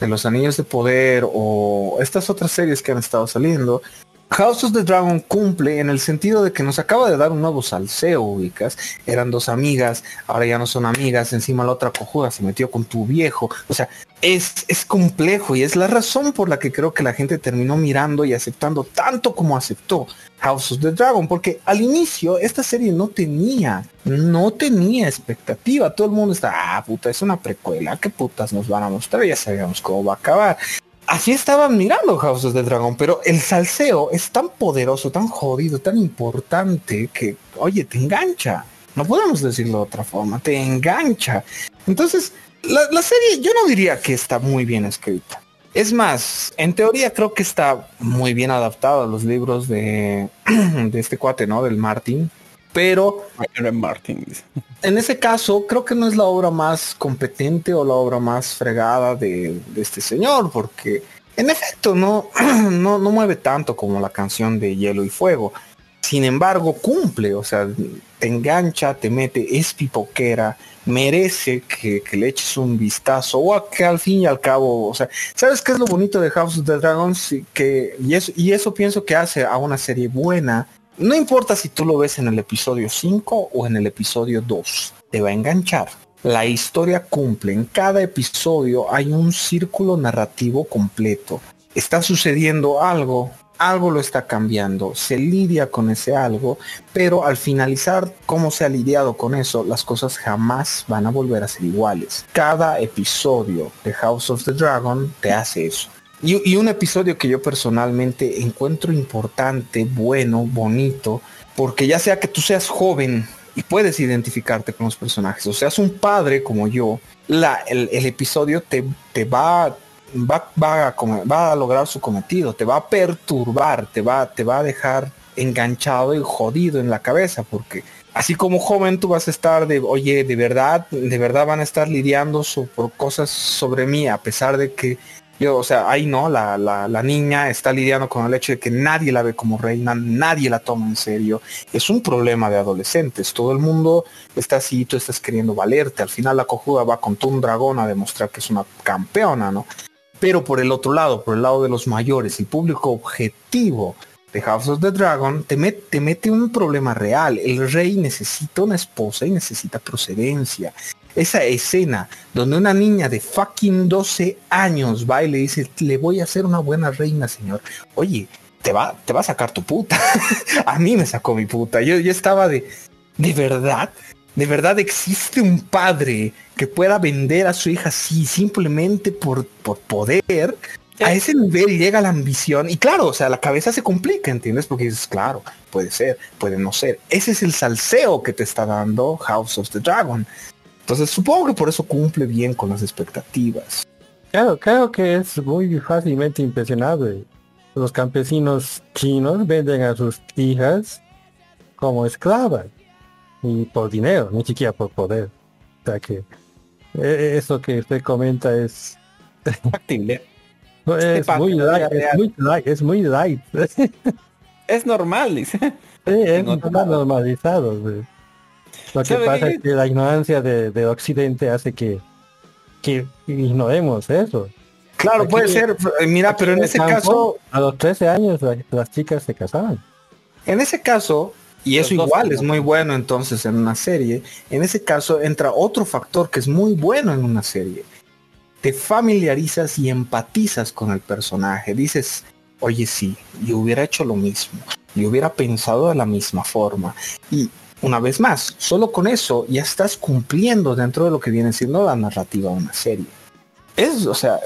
de los anillos de poder o estas otras series que han estado saliendo, House of the Dragon cumple en el sentido de que nos acaba de dar un nuevo salseo, ubicas. Eran dos amigas, ahora ya no son amigas, encima la otra cojuda se metió con tu viejo. O sea, es, es complejo y es la razón por la que creo que la gente terminó mirando y aceptando tanto como aceptó House of the Dragon, porque al inicio esta serie no tenía, no tenía expectativa. Todo el mundo está, ah, puta, es una precuela, qué putas nos van a mostrar, ya sabíamos cómo va a acabar así estaban mirando House of the Dragon, pero el salseo es tan poderoso, tan jodido, tan importante que, oye, te engancha. No podemos decirlo de otra forma, te engancha. Entonces, la, la serie yo no diría que está muy bien escrita. Es más, en teoría creo que está muy bien adaptado a los libros de, de este cuate, ¿no? Del Martin. Pero Martin. en ese caso, creo que no es la obra más competente o la obra más fregada de, de este señor, porque en efecto no, no, no mueve tanto como la canción de Hielo y Fuego. Sin embargo, cumple, o sea, te engancha, te mete, es pipoquera, merece que, que le eches un vistazo, o a que al fin y al cabo, o sea, ¿sabes qué es lo bonito de House of the Dragons? Que, y, eso, y eso pienso que hace a una serie buena, no importa si tú lo ves en el episodio 5 o en el episodio 2, te va a enganchar. La historia cumple, en cada episodio hay un círculo narrativo completo. Está sucediendo algo, algo lo está cambiando, se lidia con ese algo, pero al finalizar cómo se ha lidiado con eso, las cosas jamás van a volver a ser iguales. Cada episodio de House of the Dragon te hace eso. Y, un episodio que yo personalmente encuentro importante, bueno, bonito, porque ya sea que tú seas joven y puedes identificarte con los personajes, o seas un padre como yo, la, el, episodio te, te va, va, va, a, va a lograr su cometido, te va a perturbar, te va, te va a dejar enganchado y jodido en la cabeza, porque así como joven tú vas a estar de, oye, de verdad, de verdad van a estar lidiando so- por cosas sobre mí, a pesar de que yo, o sea, ahí no, la, la, la niña está lidiando con el hecho de que nadie la ve como reina, nadie la toma en serio. Es un problema de adolescentes. Todo el mundo está así, tú estás queriendo valerte. Al final la cojuda va con un dragón a demostrar que es una campeona, ¿no? Pero por el otro lado, por el lado de los mayores, el público objetivo de House of the Dragon, te, met- te mete un problema real. El rey necesita una esposa y necesita procedencia. Esa escena donde una niña de fucking 12 años va y le dice, le voy a hacer una buena reina, señor. Oye, te va, te va a sacar tu puta. a mí me sacó mi puta. Yo, yo estaba de, ¿de verdad? ¿De verdad existe un padre que pueda vender a su hija así simplemente por, por poder? A ese nivel llega la ambición y claro, o sea, la cabeza se complica, ¿entiendes? Porque dices, claro, puede ser, puede no ser. Ese es el salseo que te está dando House of the Dragon. Entonces supongo que por eso cumple bien con las expectativas. Claro, creo que es muy fácilmente impresionable. Los campesinos chinos venden a sus hijas como esclavas y por dinero, ni siquiera por poder. O sea que eh, eso que usted comenta es Factible. es pasa muy en la vida light, es muy light, es muy light. Sí, Es normal, dice. es otro está lado. normalizado. sí. Lo que ¿Sabe pasa qué? es que la ignorancia de, de Occidente hace que, que ignoremos eso. Claro, Aquí- puede ser. eh, Mira, pero en ese campo, caso, A los 13 años la- las chicas se casaban. en ese caso, y eso igual es muy bueno entonces en una serie, en ese caso entra otro factor que es muy bueno en una serie. Te familiarizas y empatizas con el personaje. Dices, oye sí, yo hubiera hecho lo mismo. Yo hubiera pensado de la misma forma. Y una vez más, solo con eso ya estás cumpliendo dentro de lo que viene siendo la narrativa de una serie. Es, o sea,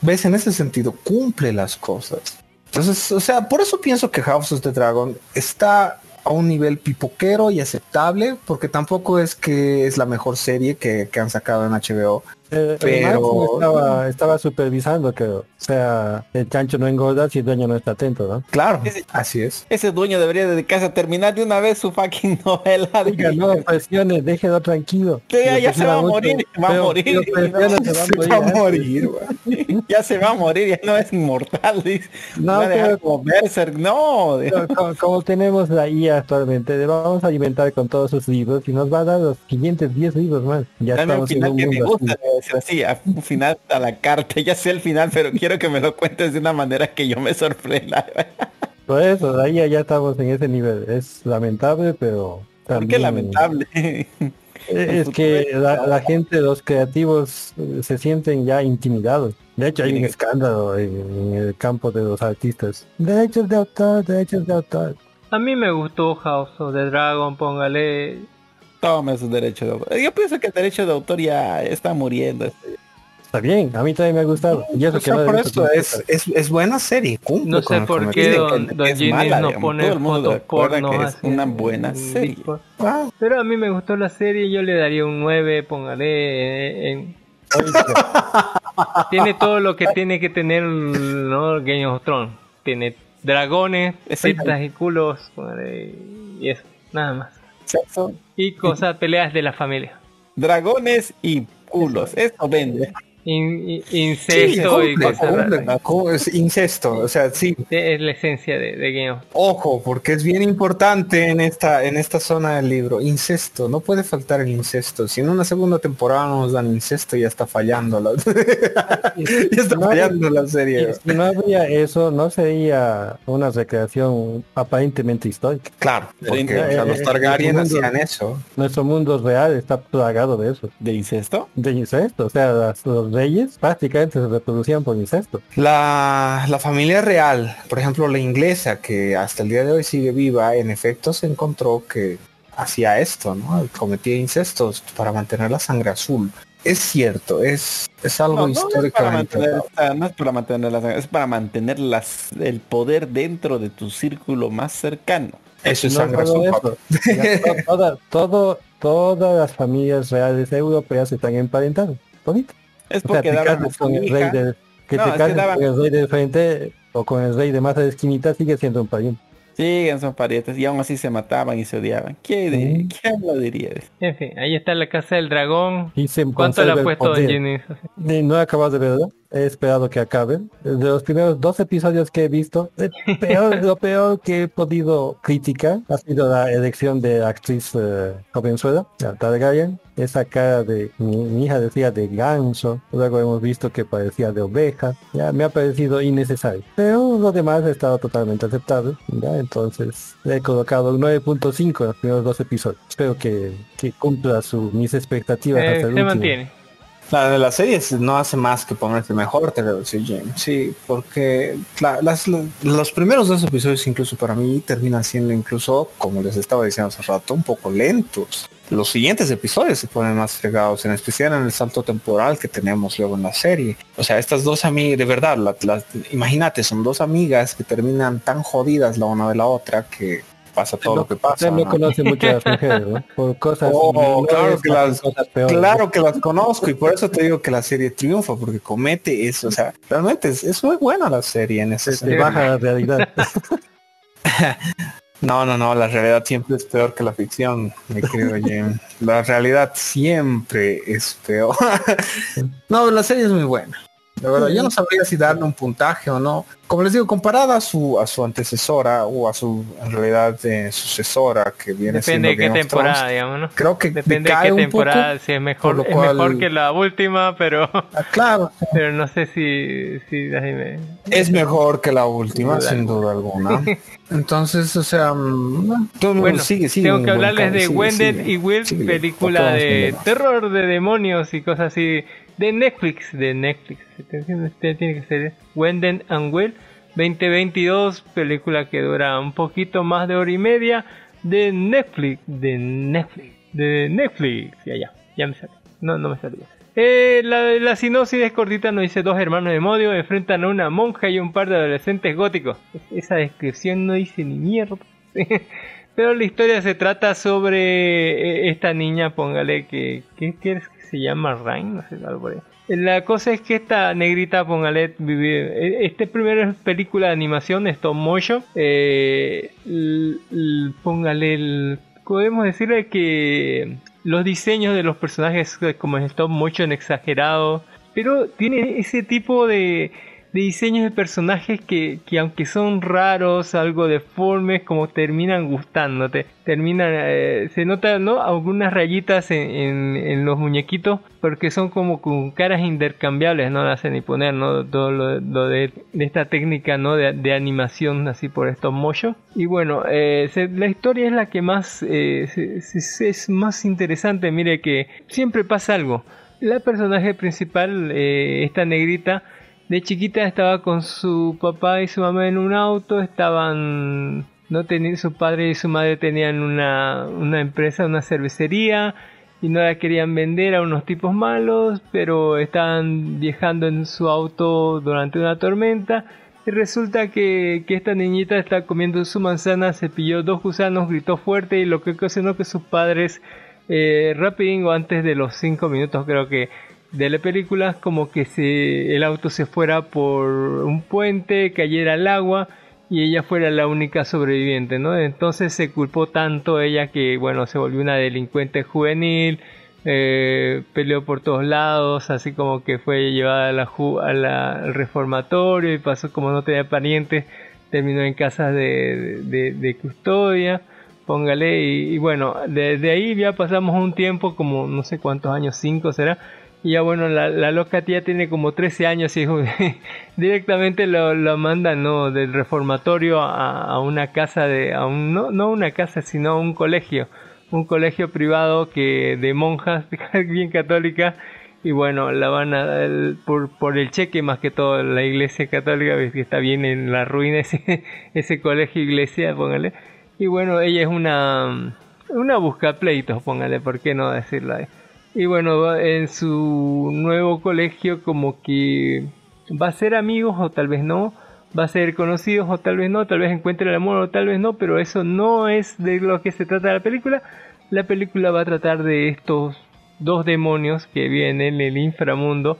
ves en ese sentido, cumple las cosas. Entonces, o sea, por eso pienso que House of the Dragon está a un nivel pipoquero y aceptable, porque tampoco es que es la mejor serie que, que han sacado en HBO. Eh, Pero- estaba, estaba supervisando que, o sea, el chancho no engorda si el dueño no está atento, ¿no? Claro, Ese- así es. Ese dueño debería dedicarse a terminar de una vez su fucking novela. de- Oiga, no presiones, déjelo tranquilo. Que ya- ya se va a morir, va a morir. se va a ya se va a morir, ya no es inmortal. dice. No, pero- como Berserk, no. Pero como, como tenemos la IA actualmente, le vamos a alimentar con todos sus libros y nos va a dar los siguientes 10 libros más. Ya Dame estamos en un mundo decir así, a- un final a la carta, ya sé el final, pero quiero que me lo cuentes de una manera que yo me sorprenda. Por eso, IA ya estamos en ese nivel. Es lamentable, pero ¿Por qué también- lamentable? Es que la, la gente, los creativos, eh, se sienten ya intimidados. De hecho, hay un escándalo en, en el campo de los artistas. Derechos de autor, derechos de autor. A mí me gustó House of the Dragon, póngale. Tome sus derechos de autor. Yo pienso que el derecho de autor ya está muriendo. Está bien, a mí también me ha gustado. Y eso O que sea, no he por eso es, es, es buena serie. cumple No sé por qué Don, don es mala, no pone Todo el mundo porno. que es una en- buena en serie. Ah, Pero a mí me gustó la serie, yo le daría un 9, póngale en... tiene todo lo que tiene que tener ¿no? Game of Thrones. Tiene dragones, tetas y culos, póngale, y eso, nada más. Sexo, Y cosas, peleas de la familia. dragones y culos. Esto vende. In- in- sí, incesto y cosas es incesto, o sea, sí, Es la esencia de, de Game of ojo, porque es bien importante en esta, en esta zona del libro, incesto, no puede faltar el incesto, si en una segunda temporada no nos dan incesto ya está fallando la, ya está No, fallando la Y serie. si no habría eso, no sería una recreación aparentemente histórica. Claro, porque o sea, los eh, Targaryen hacían eso. Nuestro mundo real está plagado de eso. ¿De incesto? De incesto. O sea, las- los reyes prácticamente se reproducían por incesto. La, la familia real, por ejemplo la inglesa, que hasta el día de hoy sigue viva, en efecto se encontró que hacía esto, ¿no? Cometía incestos para mantener la sangre azul. Es cierto, es, es algo No, no, no es para históricamente. mantener, no es para mantener la es para mantener las, el poder dentro de tu círculo más cercano. eso es No sangre azul. eso. papi. Ya to- toda- todo, todas las familias reales europeas están emparentadas. Bonito. Es O sea, porque te daban con el rey de, que No, te cases daban- con el rey de frente o con el rey de más de esquinita sigue siendo un pariente. Siguen son parientes y aún así se mataban y se odiaban. ¿Quién, Mm. ¿quién lo diría? En fin, ahí está la casa del dragón. Y se ¿Cuánto le ha puesto? Eh, No he acabado de verlo, he esperado que acabe. De los primeros dos episodios que he visto, el peor, lo peor que he podido criticar ha sido la elección de actriz eh, jovenzuela, la Targaryen. Esa cara de, mi, mi hija decía de ganso, luego hemos visto que parecía de oveja, ya me ha parecido innecesario. Pero lo demás ha estado totalmente aceptable, ya entonces le he colocado un 9.5 en los primeros dos episodios. Espero que, que cumpla su, mis expectativas Eh, hasta el se último. mantiene. La de la serie es- no hace más que ponerse mejor, te debo decir, James. Sí, porque la- las- la- los primeros dos episodios incluso para mí terminan siendo incluso, como les estaba diciendo hace rato, un poco lentos. Los siguientes episodios se ponen más fregados, en especial en el salto temporal que tenemos luego en la serie. O sea, estas dos amigas, de verdad, la- las- imagínate, son dos amigas que terminan tan jodidas la una de la otra que pasa todo lo que pasa. Usted no ¿no? conoce mucho a las mujeres, ¿no? Por cosas... Oh, no claro que las- cosas peores, Claro que las conozco y por eso te digo que la serie triunfa, porque comete eso. O sea, realmente es, es muy buena la serie en ese sentido. baja la realidad. No, no, no, la realidad siempre es peor que la ficción, mi querido Jim. La realidad siempre es peor. no, la serie es muy buena. Verdad, yo no sabría si darle un puntaje o no. Como les digo, comparada a su a su antecesora o a su en realidad eh, sucesora que viene Depende de qué Game temporada, Thrones, digamos, ¿no? creo que Depende de qué temporada, poco. si es mejor, lo es mejor que la última, pero Ah, claro, pero no sé si, si me- Es mejor que la última, Sin duda alguna. Entonces, o sea, mm, Bueno, sigue, sigue tengo que hablarles de sigue, y Will, película de terror, de demonios y cosas así, de Netflix, de Netflix, ¿te entiendes? Tiene que ser Wendell and Will, 2022, película que dura un poquito más de hora y media, de Netflix, de Netflix, de Netflix, ya, ya, ya me salió, no, no me salía. Eh, la, la sinopsis es cortita, nos dice dos hermanos de Modio enfrentan a una monja y un par de adolescentes góticos. Esa descripción no dice ni mierda. Pero la historia se trata sobre eh, esta niña, póngale que, que, que se llama Rain, no sé, algo por. La cosa es que esta negrita, póngale, vive, este primera película de animación, stop motion, eh, el- podemos decirle que los diseños de los personajes como en stop motion exagerados, pero tiene ese tipo de, de diseños de personajes que, que aunque son raros, algo deformes, como terminan gustándote. Terminan, eh, se nota, ¿no? Algunas rayitas en, en, los muñequitos, porque son como con caras intercambiables, no las hacen ni poner, ¿no? Todo lo, lo de, de esta técnica, ¿no? De, de animación así por estos mocho. Y bueno, eh, se- la historia es la que más, eh, es más interesante, mire que siempre pasa algo. La personaje principal, eh, esta negrita, de chiquita estaba con su papá y su mamá en un auto, estaban, no tenían, su padre y su madre tenían una, una empresa, una cervecería y no la querían vender a unos tipos malos, pero estaban viajando en su auto durante una tormenta y resulta que, que esta niñita está comiendo su manzana, se pilló dos gusanos, gritó fuerte y lo que ocasionó que sus padres eh, antes de los 5 minutos creo que de la película como que se, el auto se fuera por un puente, cayera al agua y ella fuera la única sobreviviente, ¿no? Entonces se culpó tanto ella que, bueno, se volvió una delincuente juvenil, eh, peleó por todos lados, así como que fue llevada a la, al reformatorio y pasó como no tenía parientes, terminó en casas de, custodia póngale y bueno desde ahí ya pasamos un tiempo como no sé cuántos años cinco será y ya bueno la, la loca tía tiene como 13 años y directamente lo, lo mandan no del reformatorio a, a una casa de a un, no no una casa sino un colegio un colegio privado que de monjas bien católicas y bueno la van a por por el cheque más que todo la iglesia católica que está bien en la ruina ese ese colegio iglesia póngale y bueno, ella es una, una buscapleitos, póngale, ¿por qué no decirlo ahí? Y bueno, en su nuevo colegio como que va a ser amigos o tal vez no, va a ser conocidos o tal vez no, tal vez encuentre el amor o tal vez no, pero eso no es de lo que se trata la película. La película va a tratar de estos dos demonios que viven en el inframundo.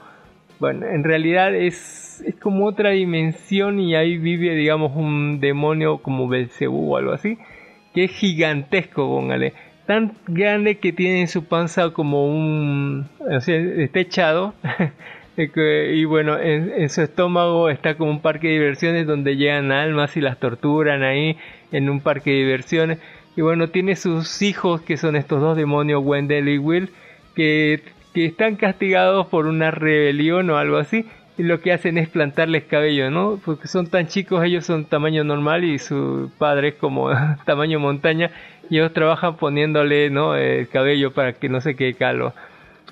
Bueno, en realidad es, es como otra dimensión y ahí vive, digamos, un demonio como Belcebú o algo así, que es gigantesco, póngale. Tan grande que tiene en su panza como un... O. Y bueno, en, en su estómago está como un parque de diversiones donde llegan almas y las torturan ahí en un parque de diversiones. Y bueno, tiene sus hijos que son estos dos demonios, Wendell y Will, que, que están castigados por una rebelión o algo así. Y lo que hacen es plantarles cabello, ¿no? Porque son tan chicos, ellos son tamaño normal y su padre es como tamaño montaña. Y ellos trabajan poniéndole, ¿no? El cabello para que no se quede calvo.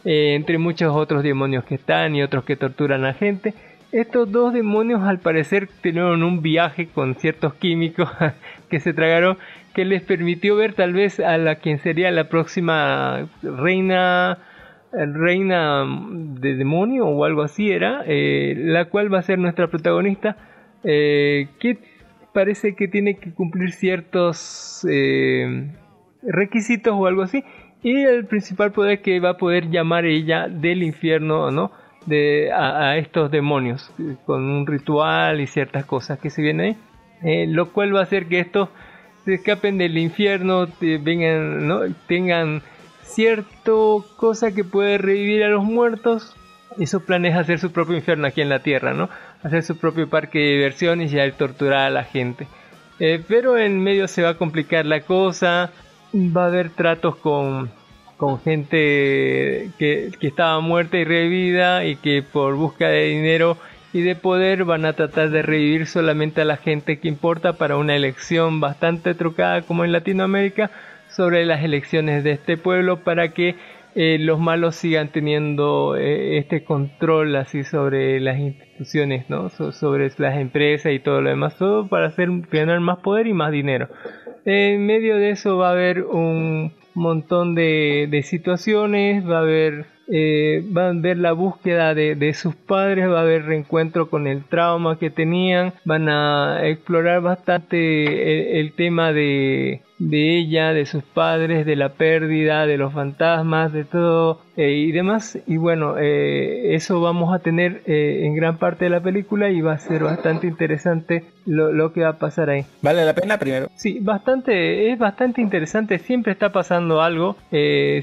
Eh, entre muchos otros demonios que están y otros que torturan a gente. Estos dos demonios al parecer tuvieron un viaje con ciertos químicos que se tragaron que les permitió ver tal vez a la quien sería la próxima reina reina de demonio o algo así era eh, la cual va a ser nuestra protagonista eh, que parece que tiene que cumplir ciertos eh, requisitos o algo así. Y el principal poder que va a poder llamar ella del infierno no de a, estos demonios eh, con un ritual y ciertas cosas que se vienen ahí. Eh, lo cual va a hacer que estos se escapen del infierno vengan no tengan cierto cosa que puede revivir a los muertos. Y su plan hacer su propio infierno aquí en la tierra, ¿no? Hacer su propio parque de diversiones y torturar a la gente. Eh, pero en medio se va a complicar la cosa, va a haber tratos con, con gente que, que estaba muerta y revivida y que por busca de dinero y de poder van a tratar de revivir solamente a la gente que importa para una elección bastante trucada como en Latinoamérica sobre las elecciones de este pueblo para que eh, los malos sigan teniendo eh, este control así sobre las instituciones, ¿no? So- sobre las empresas y todo lo demás, todo para hacer ganar más poder y más dinero. En medio de eso va a haber un montón de, situaciones, va a haber eh, van a ver la búsqueda de, sus padres, va a haber reencuentro con el trauma que tenían, van a explorar bastante el tema de, de ella, de sus padres, de la pérdida, de los fantasmas, de todo eh, y demás. Y bueno, eh, eso vamos a tener eh, en gran parte de la película y va a ser bastante interesante lo, lo, que va a pasar ahí. ¿Vale la pena primero? Sí, bastante, es bastante interesante, siempre está pasando algo,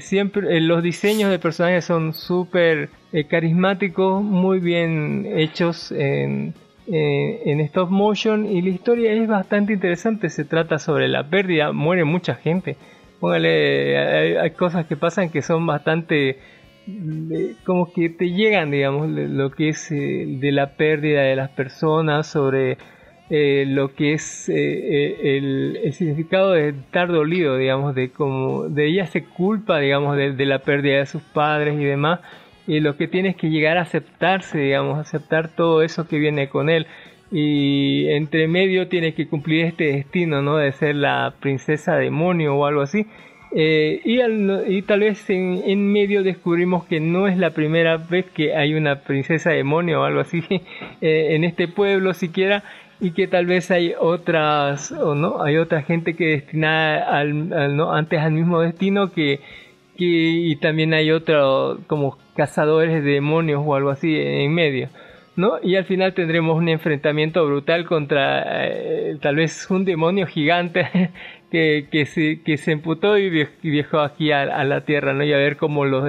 siempre los diseños de personajes son súper carismáticos, muy bien hechos en eh, en stop motion y la historia es bastante interesante. Se trata sobre la pérdida, muere mucha gente. Póngale, hay, cosas que pasan que son bastante eh, como que te llegan, digamos, lo que es eh, de la pérdida de las personas, sobre lo que es el, significado de estar dolido, digamos, de cómo de ella se culpa, digamos, de la pérdida de sus padres y demás y lo que tiene que llegar a aceptarse, digamos, aceptar todo eso que viene con él. Y entre medio tiene que cumplir este destino, ¿no? De ser la princesa demonio o algo así. Eh, y, y, tal vez en, medio descubrimos que no es la primera vez que hay una princesa demonio o algo así eh, en este pueblo siquiera y que tal vez hay otras o no hay otra gente que destinada al, no antes al mismo destino que, y también hay otro como cazadores de demonios o algo así en medio. ¿no? Y al final tendremos un enfrentamiento brutal contra eh, tal vez un demonio gigante que, se, que se emputó y viajó aquí a, la Tierra, ¿no? Y a ver cómo lo,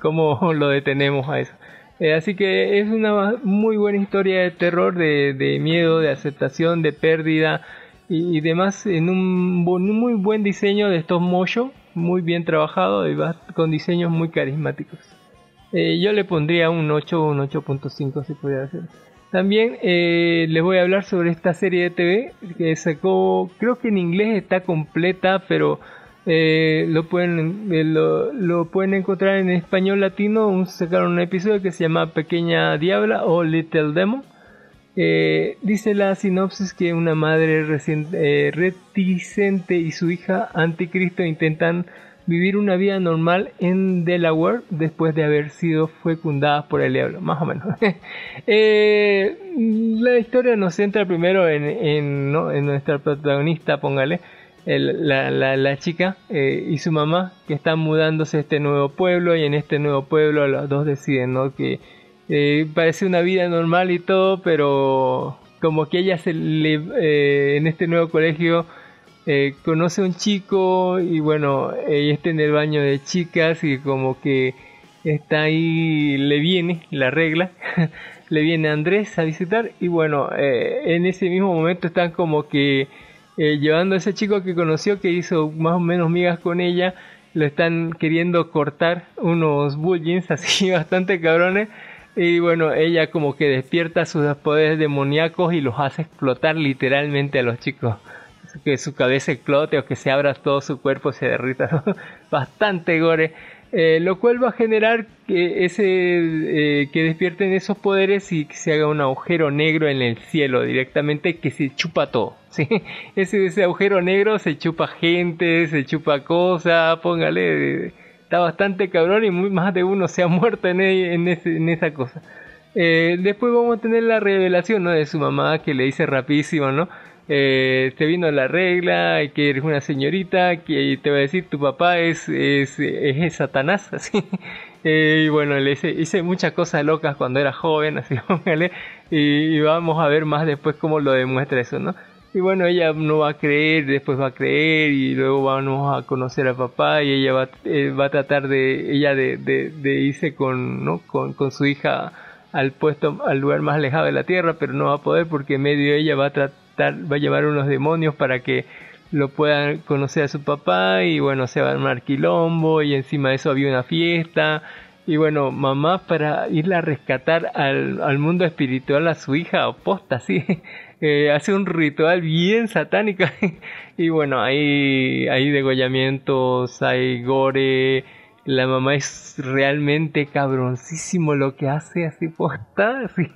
cómo lo detenemos a eso. Eh, así que es una muy buena historia de terror, de, de miedo, de aceptación, de pérdida y, demás en un, muy buen diseño de estos motion, muy bien trabajado y con diseños muy carismáticos. Eh, yo le pondría un 8 o un 8.5 si pudiera hacer. También eh, les voy a hablar sobre esta serie de TV que sacó, creo que en inglés está completa, pero eh, lo, pueden, lo, pueden encontrar en español latino. Un, sacaron un episodio que se llama Pequeña Diabla o Little Demon. Dice la sinopsis que una madre reticente y su hija anticristo intentan vivir una vida normal en Delaware después de haber sido fecundadas por el diablo, más o menos. Eh, la historia nos centra primero en, en, nuestra protagonista, póngale, la, chica eh, y su mamá que están mudándose a este nuevo pueblo y en este nuevo pueblo los dos deciden ¿no? que eh, parece una vida normal y todo, pero como que ella se le, en este nuevo colegio eh, conoce a un chico y bueno, ella está en el baño de chicas y como que está ahí, le viene la regla, le viene Andrés a visitar y bueno, eh, en ese mismo momento están como que eh, llevando a ese chico que conoció, que hizo más o menos migas con ella, lo están queriendo cortar unos bullings así bastante cabrones. Y bueno, ella como que despierta sus poderes demoníacos y los hace explotar literalmente a los chicos que su cabeza explote o que se abra todo su cuerpo, se derrita. Bastante gore. Eh, lo cual va a generar que, ese, eh, que despierten esos poderes y que se haga un agujero negro en el cielo directamente que se chupa todo. ¿sí? Ese, ese agujero negro se chupa gente, se chupa cosas, póngale, está bastante cabrón y muy, más de uno se ha muerto en, en, en esa cosa. Eh, después vamos a tener la revelación ¿no? de su mamá que le dice rapidísimo, ¿no? eh, te vino la regla, que eres una señorita, que te va a decir tu papá es, es, es, Satanás, así. Eh, y bueno, le hice, hice, muchas cosas locas cuando era joven, así, y, y, vamos a ver más después cómo lo demuestra eso, ¿no? Y bueno, ella no va a creer, después va a creer y luego vamos a conocer a papá y ella va, eh, va a tratar de, ella de, de, de irse con, ¿no? con, con su hija al puesto, al lugar más alejado de la tierra, pero no va a poder porque en medio ella va a tratar va a llevar unos demonios para que lo puedan conocer a su papá y bueno, se va a armar quilombo y encima de eso había una fiesta y bueno, mamá para irla a rescatar al, al mundo espiritual a su hija oposta, sí, hace un ritual bien satánico y bueno, hay, hay degollamientos, hay gore, la mamá es realmente cabroncísimo lo que hace así posta, sí.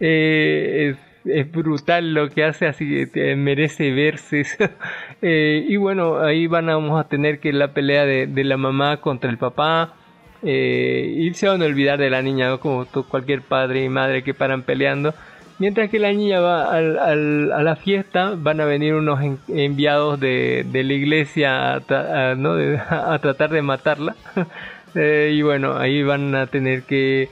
Eh, es, es brutal lo que hace, así merece verse. eh, y bueno, ahí van a, vamos a tener que la pelea de, de la mamá contra el papá. Eh, y se van a olvidar de la niña, como cualquier padre y madre que paran peleando. Mientras que la niña va al- a la fiesta, van a venir unos en- enviados de, la iglesia a tratar de matarla. Eh, y bueno, ahí van a tener que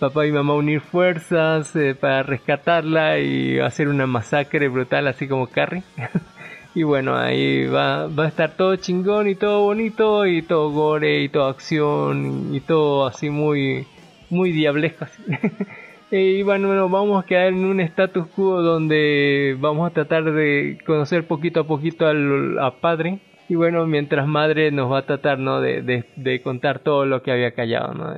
papá y mamá unir fuerzas eh, para rescatarla y hacer una masacre brutal, así como Carrie. y bueno, ahí va, va a estar todo chingón y todo bonito y todo gore y toda acción y todo así muy, muy diablesco. así. Y bueno, bueno, vamos a quedar en un status quo donde vamos a tratar de conocer poquito a poquito al a padre. Y bueno, mientras madre nos va a tratar, ¿no? De, de, contar todo lo que había callado, ¿no?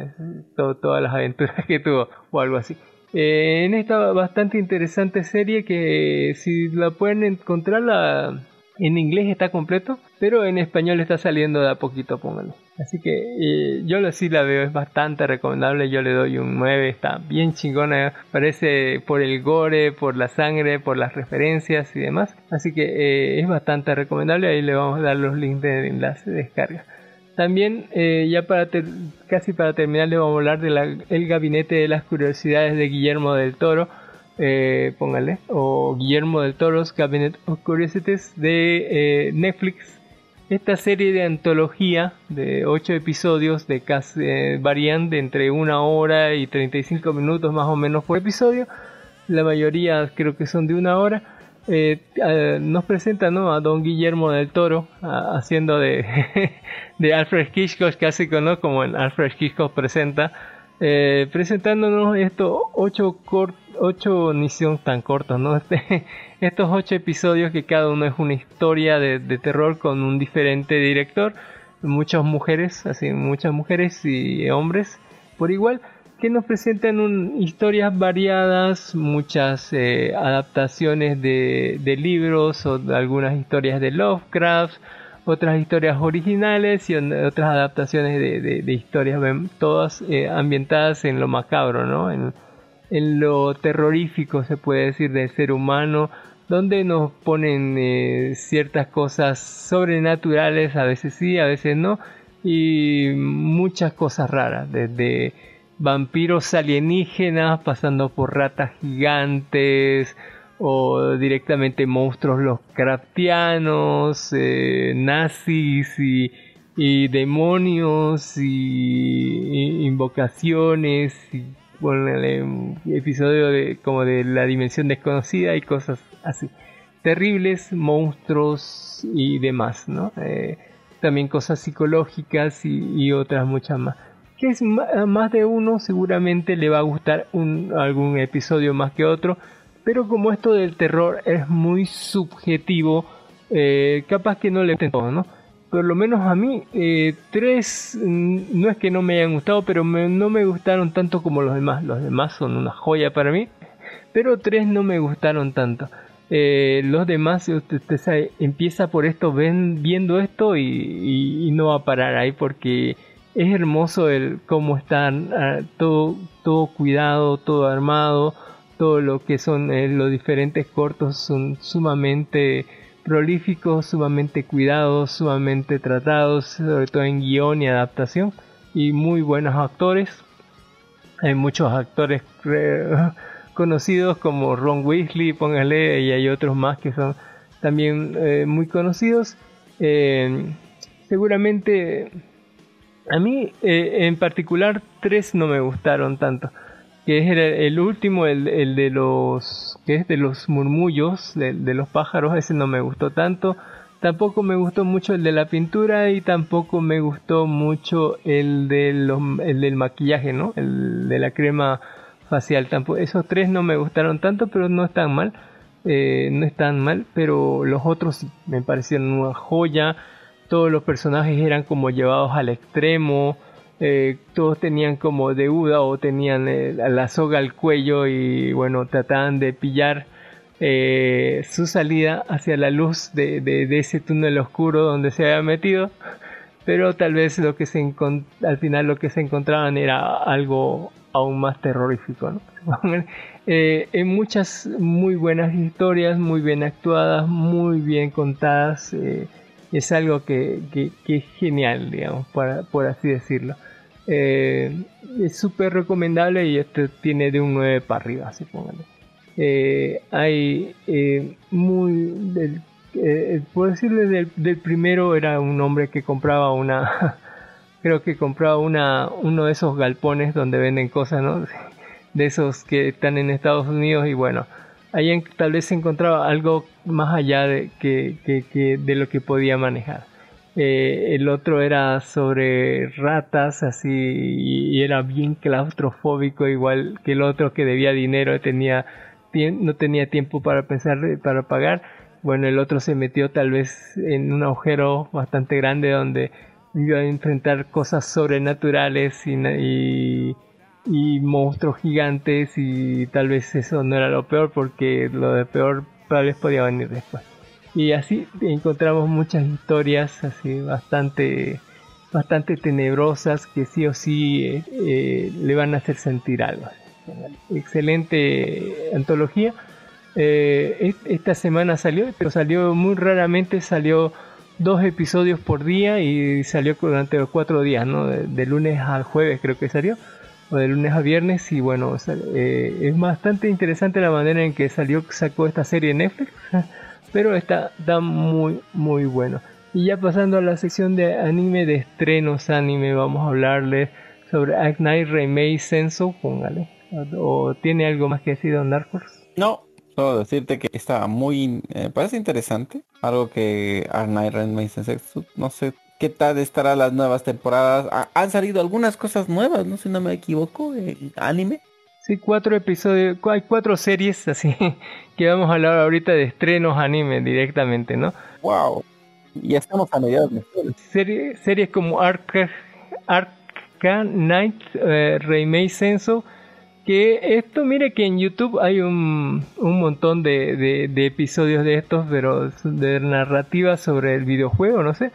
Todas las aventuras que tuvo o algo así. Eh, en esta bastante interesante serie que si la pueden encontrar la, en inglés está completo, pero en español está saliendo de a poquito, pónganle. Así que eh, yo lo- sí la veo, es bastante recomendable, yo le doy un 9, está bien chingona, parece por el gore, por la sangre, por las referencias y demás. Así que eh, es bastante recomendable, ahí le vamos a dar los links de enlace de descarga. También, eh, ya para ter- casi para terminar, le vamos a hablar de El Gabinete de las Curiosidades de Guillermo del Toro. Eh, póngale, o Guillermo del Toro's Cabinet of Curiosities de eh, Netflix. Esta serie de antología de 8 episodios de casi, eh, varían de entre una hora y 35 minutos más o menos por episodio. La mayoría creo que son de una hora. Eh, eh, nos presenta ¿no? a don Guillermo del Toro a- haciendo de, de Alfred Hitchcock, casi ¿no? como en Alfred Hitchcock presenta, eh, presentándonos estos ocho, ocho ni tan cortos, ¿no? Este, estos ocho episodios que cada uno es una historia de, de terror con un diferente director, muchas mujeres, así muchas mujeres y hombres por igual que nos presentan un- historias variadas, muchas eh, adaptaciones de, de libros o de algunas historias de Lovecraft, otras historias originales y otras adaptaciones de, historias, todas eh, ambientadas en lo macabro, ¿no? En, en lo terrorífico, se puede decir, del ser humano, donde nos ponen eh, ciertas cosas sobrenaturales, a veces sí, a veces no, y muchas cosas raras, desde vampiros alienígenas, pasando por ratas gigantes, o directamente monstruos los craftianos, eh, nazis y, demonios y, invocaciones y episodio de como de la dimensión desconocida y cosas así. Terribles monstruos y demás no Eh, también cosas psicológicas y, y otras muchas más. Que es más de uno seguramente le va a gustar un, algún episodio más que otro pero como esto del terror es muy subjetivo eh, capaz que no le gusten todos no por lo menos a mí, eh, tres mm, no es que no me hayan gustado, pero me- no me gustaron tanto como los demás. Los demás son una joya para mí, pero tres no me gustaron tanto. Eh, los demás, usted, sabe, empieza por esto, ven, viendo esto y, y- y no va a parar ahí porque es hermoso el cómo están ah, todo, todo cuidado, todo armado, todo lo que son eh, los diferentes cortos son sumamente prolíficos, sumamente cuidados, sumamente tratados, sobre todo en guion y adaptación, y muy buenos actores. Hay muchos actores re- conocidos como Ron Weasley, póngale, y hay otros más que son también eh, muy conocidos. Eh, seguramente a mí eh, en particular tres no me gustaron tanto que es el, último, el, el de los que es de los murmullos, de, los pájaros, ese no me gustó tanto. Tampoco me gustó mucho el de la pintura y tampoco me gustó mucho el de los, el del maquillaje, ¿no? El de la crema facial. Tampoco, esos tres no me gustaron tanto, pero no están mal. Eh, no están mal, pero los otros me parecieron una joya. Todos los personajes eran como llevados al extremo eh, todos tenían como deuda o tenían eh, la soga al cuello y bueno, trataban de pillar eh, su salida hacia la luz de, de, ese túnel oscuro donde se había metido, pero tal vez lo que se al final lo que se encontraban era algo aún más terrorífico. ¿no? eh, en muchas muy buenas historias, muy bien actuadas, muy bien contadas. Eh, es algo que, que, que, es genial, digamos, por, por así decirlo. Eh, es súper recomendable y este tiene de un 9 para arriba, así póngale. Eh, hay eh, muy del, eh, por decirle del, primero era un hombre que compraba una creo que compraba una uno de esos galpones donde venden cosas no de esos que están en Estados Unidos y bueno ahí tal vez se encontraba algo más allá de que- que de lo que podía manejar Eh, el otro era sobre ratas así y, era bien claustrofóbico igual que el otro que debía dinero tenía no tenía tiempo para pensar para pagar. Bueno el otro se metió tal vez en un agujero bastante grande donde iba a enfrentar cosas sobrenaturales y, y, y monstruos gigantes y tal vez eso no era lo peor porque lo de peor tal vez podía venir después y así encontramos muchas historias así bastante bastante tenebrosas que sí o sí eh, eh, le van a hacer sentir algo. Excelente antología. Eh, es- esta semana salió pero salió muy raramente salió dos episodios por día y salió durante los cuatro días no de, de lunes al jueves creo que salió o de lunes a viernes y bueno eh, es bastante interesante la manera en que salió sacó esta serie Netflix pero está, muy muy bueno y ya pasando a la sección de anime de estrenos anime vamos a hablarles sobre Night Remake Senso póngale o, tiene algo más que decir Don Dark Horse No, solo decirte que está muy, eh, parece interesante. Algo que Arnay no sé qué tal estará las nuevas temporadas. Ha- han salido algunas cosas nuevas, no si no me equivoco, en anime. Sí, cuatro episodios, hay cuatro series así que vamos a hablar ahorita de estrenos anime directamente, ¿no? Wow. Ya estamos a mediados de octubre. Serie- series como Arca, Arca Knight, eh, Remake Senso, que esto, mire que en YouTube hay un, un montón de, de- de episodios de estos, pero de narrativa sobre el videojuego, no sé.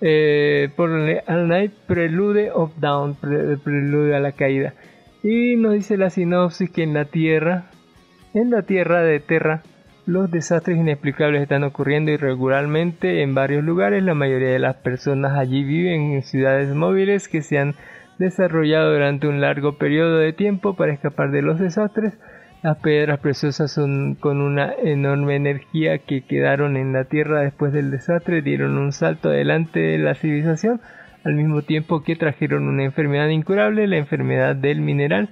Eh, por Al Night Prelude of Down, pre- Prelude a la caída. Y nos dice la sinopsis que en la Tierra, en la Tierra de Terra, los desastres inexplicables están ocurriendo irregularmente en varios lugares. La mayoría de las personas allí viven en ciudades móviles que se han desarrollado durante un largo periodo de tiempo para escapar de los desastres. Las piedras preciosas son con una enorme energía que quedaron en la Tierra después del desastre, dieron un salto adelante de la civilización, al mismo tiempo que trajeron una enfermedad incurable, la enfermedad del mineral.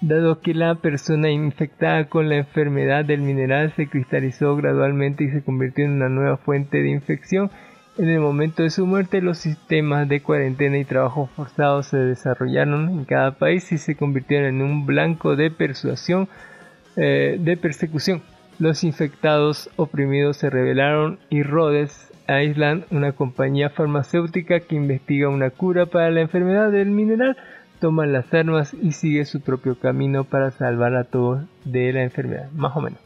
Dado que la persona infectada con la enfermedad del mineral se cristalizó gradualmente y se convirtió en una nueva fuente de infección, en el momento de su muerte los sistemas de cuarentena y trabajo forzado se desarrollaron en cada país y se convirtieron en un blanco de persuasión eh, de persecución. Los infectados oprimidos se rebelaron y Rhodes Island, una compañía farmacéutica que investiga una cura para la enfermedad del mineral, toma las armas y sigue su propio camino para salvar a todos de la enfermedad, más o menos.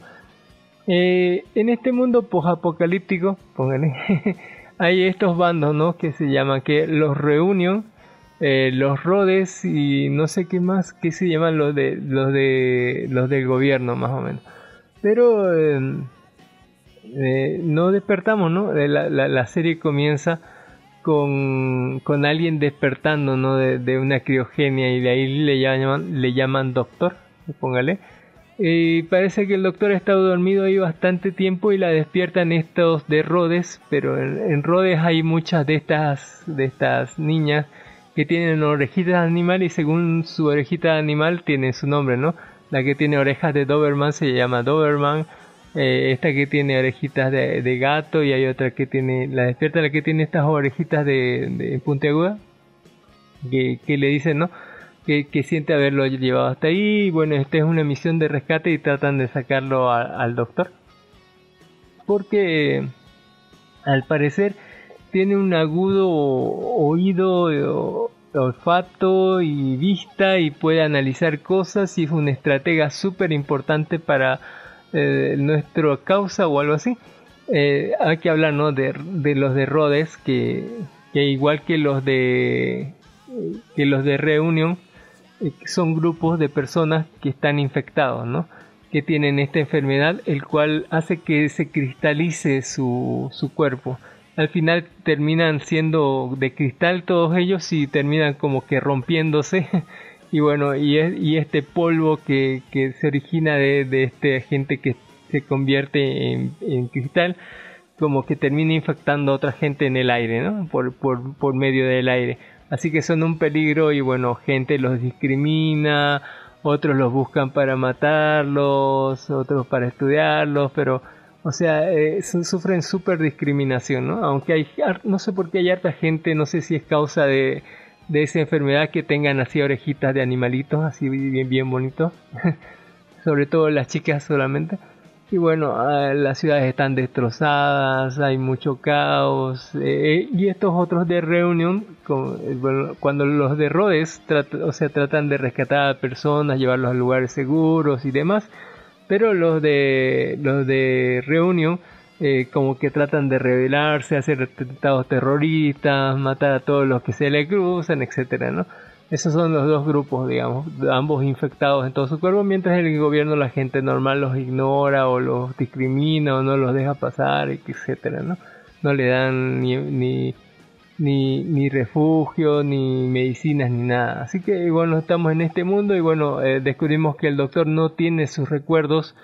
Eh, en este mundo post-apocalíptico, pónganle, hay estos bandos, ¿no? Que se llaman que los Reunion, eh, los Rhodes y no sé qué más, que se llaman los de los de los del gobierno, más o menos. Pero eh, eh, no despertamos, ¿no? Eh, La, serie comienza con, alguien despertando, ¿no? De, una criogenia y de ahí le llaman, doctor, póngale. Y parece que el doctor ha estado dormido ahí bastante tiempo y la despiertan estos de Rhodes, pero en, en Rhodes hay muchas de estas, de estas niñas que tienen orejitas de animal y según su orejita de animal tiene su nombre, ¿no? La que tiene orejas de Doberman se llama Doberman, eh, esta que tiene orejitas de, gato y hay otra que tiene, la despierta la que tiene estas orejitas de, puntiaguda, que, le dicen, ¿no? Que, siente haberlo llevado hasta ahí. Bueno, esta es una misión de rescate y tratan de sacarlo al doctor. Porque al parecer tiene un agudo oído, olfato y vista y puede analizar cosas y es una estratega súper importante para eh, nuestra causa o algo así. Eh, hay que hablar de, los de Rhodes que, que igual que los de que los de Reunion son grupos de personas que están infectados, ¿no? Que tienen esta enfermedad, el cual hace que se cristalice su, su cuerpo. Al final terminan siendo de cristal todos ellos y terminan como que rompiéndose y bueno, y, es, y este polvo que, que se origina de, de este agente que se convierte en, cristal, como que termina infectando a otra gente en el aire, ¿no? Por, medio del aire. Así que son un peligro y bueno, gente los discrimina, otros los buscan para matarlos, otros para estudiarlos, pero, o sea, eh, su- sufren súper discriminación, ¿no? Aunque hay, no sé por qué hay harta gente, no sé si es causa de, de esa enfermedad que tengan así orejitas de animalitos, así bien, bien bonitos, sobre todo las chicas solamente. Y bueno, ah, las ciudades están destrozadas, hay mucho caos. eh, y estos otros de Reunion, eh, cuando los de Rhodes o sea, tratan de rescatar a personas, llevarlos a lugares seguros y demás, pero los de los de Reunion eh, como que tratan de rebelarse, hacer atentados terroristas, matar a todos los que se le cruzan, etcétera, ¿no? Esos son los dos grupos, digamos, ambos infectados en todo su cuerpo, mientras el gobierno la gente normal los ignora o los discrimina o no los deja pasar, etcétera, ¿no? No le dan ni, ni, ni, ni refugio, ni medicinas, ni nada. Así que bueno, estamos en este mundo y bueno, eh, descubrimos que el doctor no tiene sus recuerdos,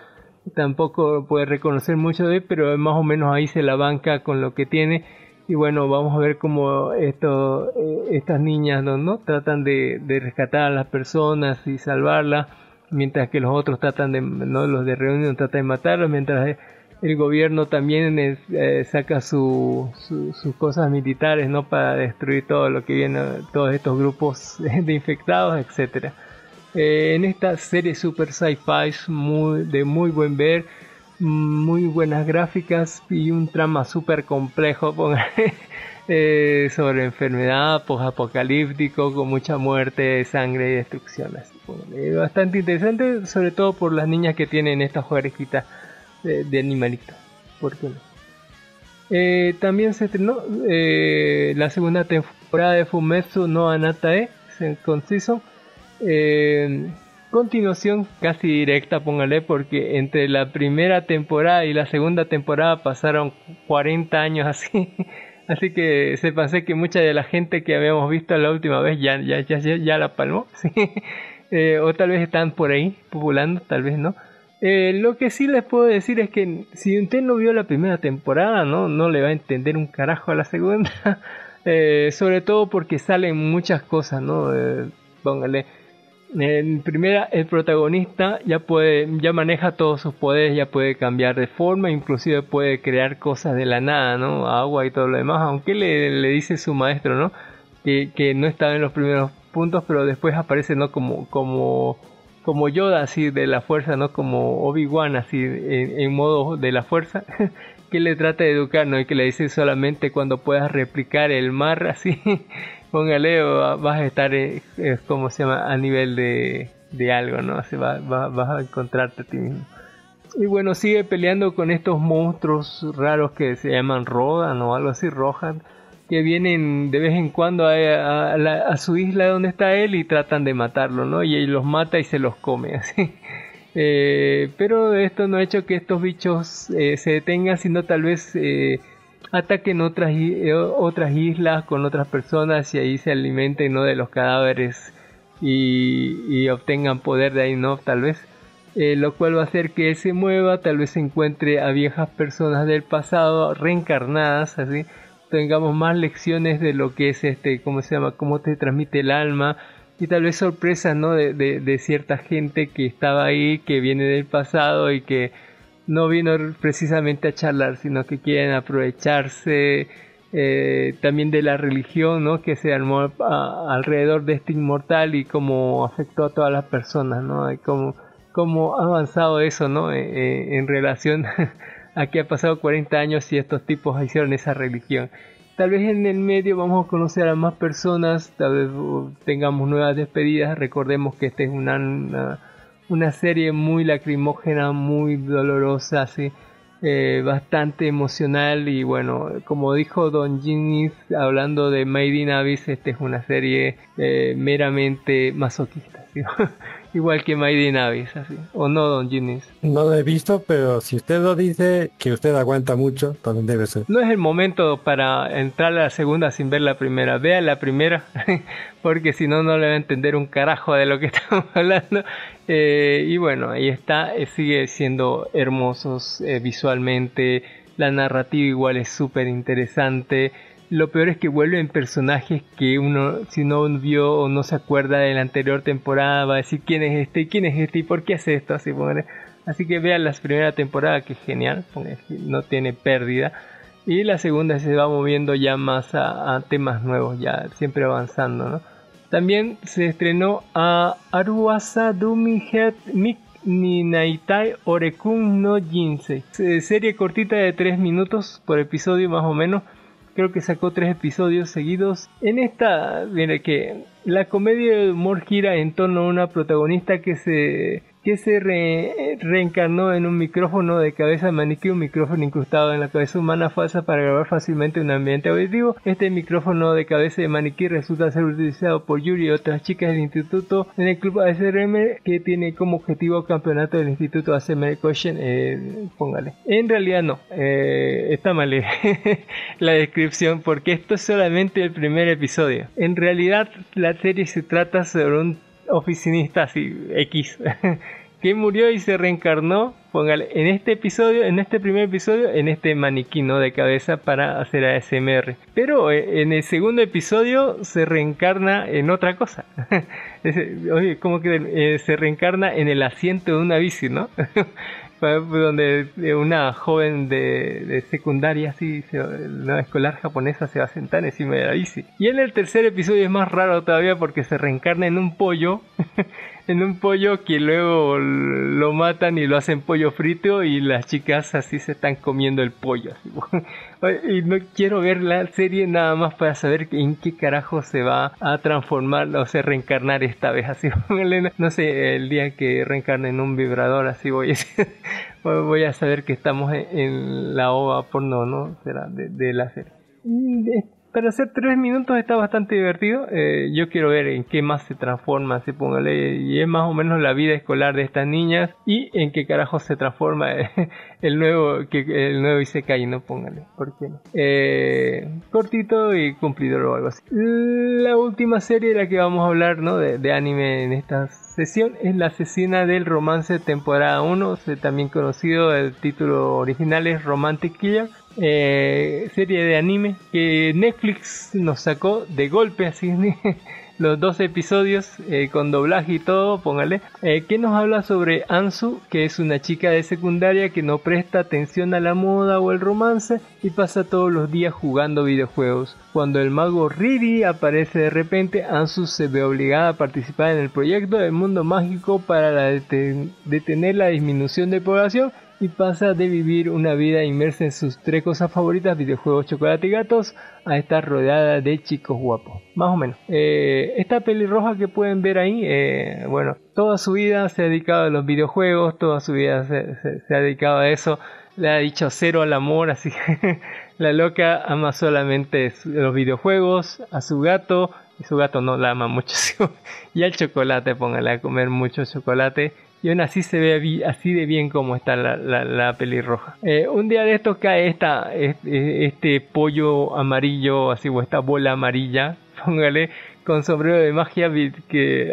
tampoco puede reconocer mucho de él, pero más o menos ahí se la banca con lo que tiene y bueno, vamos a ver cómo esto, eh, estas niñas ¿no? ¿no? tratan de, de rescatar a las personas y salvarlas, mientras que los otros tratan de, ¿no? los de reunión tratan de matarlos, mientras el gobierno también eh, saca su- sus cosas militares no para destruir todo lo que viene, todos estos grupos de infectados, etcétera. Eh, en esta serie super sci-fi muy, de muy buen ver, muy buenas gráficas y un trama súper complejo eh, sobre enfermedad post-apocalíptico con mucha muerte, sangre y destrucción. Póngale. Bastante interesante, sobre todo por las niñas que tienen estas orejitas de, de animalito. ¿Por qué no? Eh, también se estrenó eh, la segunda temporada de Fumetsu no Anatae, conciso. Eh, continuación casi directa, póngale, porque entre la primera temporada y la segunda temporada pasaron 40 años así. Así que se pensé que mucha de la gente que habíamos visto la última vez ya, ya, ya, ya, la palmó. Eh, o tal vez están por ahí populando, tal vez no. Eh, lo que sí les puedo decir es que si usted no vio la primera temporada, no, no le va a entender un carajo a la segunda. Eh, sobre todo porque salen muchas cosas, ¿no? Póngale. En primera, el protagonista ya puede, ya maneja todos sus poderes, ya puede cambiar de forma, inclusive puede crear cosas de la nada, ¿no? Agua y todo lo demás, aunque le, le dice su maestro, ¿no? Que, que no estaba en los primeros puntos, pero después aparece, ¿no? Como, como, como Yoda, así de la fuerza, ¿no? Como Obi-Wan, así en, en modo de la fuerza, que le trata de educar, ¿no? Y que le dice solamente cuando puedas replicar el mar, así, póngale, vas a estar, eh, eh, ¿cómo se llama? A nivel de, de algo, ¿no? Así va, va- vas a encontrarte a ti mismo. Y bueno, sigue peleando con estos monstruos raros que se llaman Rodan o algo así, Rohan, que vienen de vez en cuando a, a- a a su isla donde está él y tratan de matarlo, ¿no? Y él los mata y se los come, así. Eh, pero esto no ha hecho que estos bichos eh, se detengan, sino tal vez eh, ataquen otras, eh, otras islas con otras personas y ahí se alimenten ¿no? de los cadáveres y, y obtengan poder de ahí, ¿no? Tal vez. Eh, lo cual va a hacer que él se mueva, tal vez encuentre a viejas personas del pasado reencarnadas, así tengamos más lecciones de lo que es este, ¿cómo se llama? Cómo te transmite el alma y tal vez sorpresas, ¿no? De, de, de cierta gente que estaba ahí, que viene del pasado y que no vino precisamente a charlar, sino que quieren aprovecharse eh, también de la religión, ¿no? Que se armó alrededor de este inmortal y cómo afectó a todas las personas, ¿no? Y cómo, cómo ha avanzado eso, ¿no? Eh, eh, en relación a que ha pasado 40 años y estos tipos hicieron esa religión. Tal vez en el medio vamos a conocer a más personas, tal vez uh, tengamos nuevas despedidas. Recordemos que esta es una, una, una serie muy lacrimógena, muy dolorosa, así, eh, bastante emocional. Y bueno, como dijo Don Ginnis, hablando de Made in Abyss, esta es una serie eh, meramente masoquista. ¿sí? igual que Mighty Navis, así. ¿O no, Don Ginis? No lo he visto, pero si usted lo dice, que usted aguanta mucho, también debe ser. No es el momento para entrar a la segunda sin ver la primera. Vea la primera, porque si no, no le va a entender un carajo de lo que estamos hablando. Eh, y bueno, ahí está, eh, sigue siendo hermosos eh, visualmente. La narrativa igual es súper interesante. Lo peor es que vuelven personajes que uno, si no vio o no se acuerda de la anterior temporada, va a decir quién es este, quién es este y por qué hace esto. Así, así que vean la primera temporada que es genial, no tiene pérdida. Y la segunda se va moviendo ya más a, temas nuevos, ya siempre avanzando. ¿no? También se estrenó a Aruasa Dumi ni Naitai Orekun no Jinsei. Serie cortita de 3 minutos por episodio más o menos. Creo que sacó 3 episodios seguidos. En esta, viene que la comedia de humor gira en torno a una protagonista que se que se reencarnó en un micrófono de cabeza maniquí, un micrófono incrustado en la cabeza humana falsa para grabar fácilmente un ambiente auditivo. Este micrófono de cabeza de maniquí resulta ser utilizado por Yuri y otras chicas del instituto en el club ASRM que tiene como objetivo campeonato del instituto ASMR Question. Eh, póngale. En realidad no, eh, está mal la descripción porque esto es solamente el primer episodio. En realidad la serie se trata sobre un oficinista así, X, que murió y se reencarnó, póngale, en este episodio, en este primer episodio, en este maniquí de cabeza para hacer ASMR. Pero eh, en el segundo episodio se reencarna en otra cosa. Oye, como que eh, se reencarna en el asiento de una bici, ¿no? donde una joven de, secundaria, así, una escolar japonesa, se va a sentar encima de la bici. Y en el tercer episodio es más raro todavía porque se reencarna en un pollo, en un pollo que luego lo matan y lo hacen pollo frito y las chicas así se están comiendo el pollo. y no quiero ver la serie nada más para saber en qué carajo se va a transformar o se reencarnar esta vez. Así, no sé, el día que reencarne en un vibrador, así voy a voy a saber que estamos en, la ova porno, ¿no? Será de, de la serie. Para hacer tres minutos está bastante divertido. Eh, yo quiero ver en qué más se transforma, se póngale, y es más o menos la vida escolar de estas niñas y en qué carajo se transforma el nuevo que el nuevo Isekai, no póngale, ¿por qué no? Eh, cortito y cumplidor o algo así. La última serie de la que vamos a hablar, ¿no? De, de anime en estas sesión es la asesina del romance temporada 1, también conocido, el título original es Romantic Killer, eh, serie de anime que Netflix nos sacó de golpe así los dos episodios eh, con doblaje y todo, póngale, eh, que nos habla sobre Ansu, que es una chica de secundaria que no presta atención a la moda o el romance y pasa todos los días jugando videojuegos. Cuando el mago Riri aparece de repente, Ansu se ve obligada a participar en el proyecto del mundo mágico para detener la disminución de población y pasa de vivir una vida inmersa en sus tres cosas favoritas, videojuegos, chocolate y gatos, a estar rodeada de chicos guapos. Más o menos. Eh, esta pelirroja que pueden ver ahí, eh, bueno, toda su vida se ha dedicado a los videojuegos, toda su vida se, ha dedicado a eso. Le ha dicho cero al amor, así que la loca ama solamente los videojuegos, a su gato, y su gato no la ama muchísimo, y al chocolate, póngale a comer mucho chocolate y aún así se ve así de bien como está la, la, pelirroja. Eh, un día de estos cae esta, este, pollo amarillo, así o esta bola amarilla, póngale, con sombrero de magia que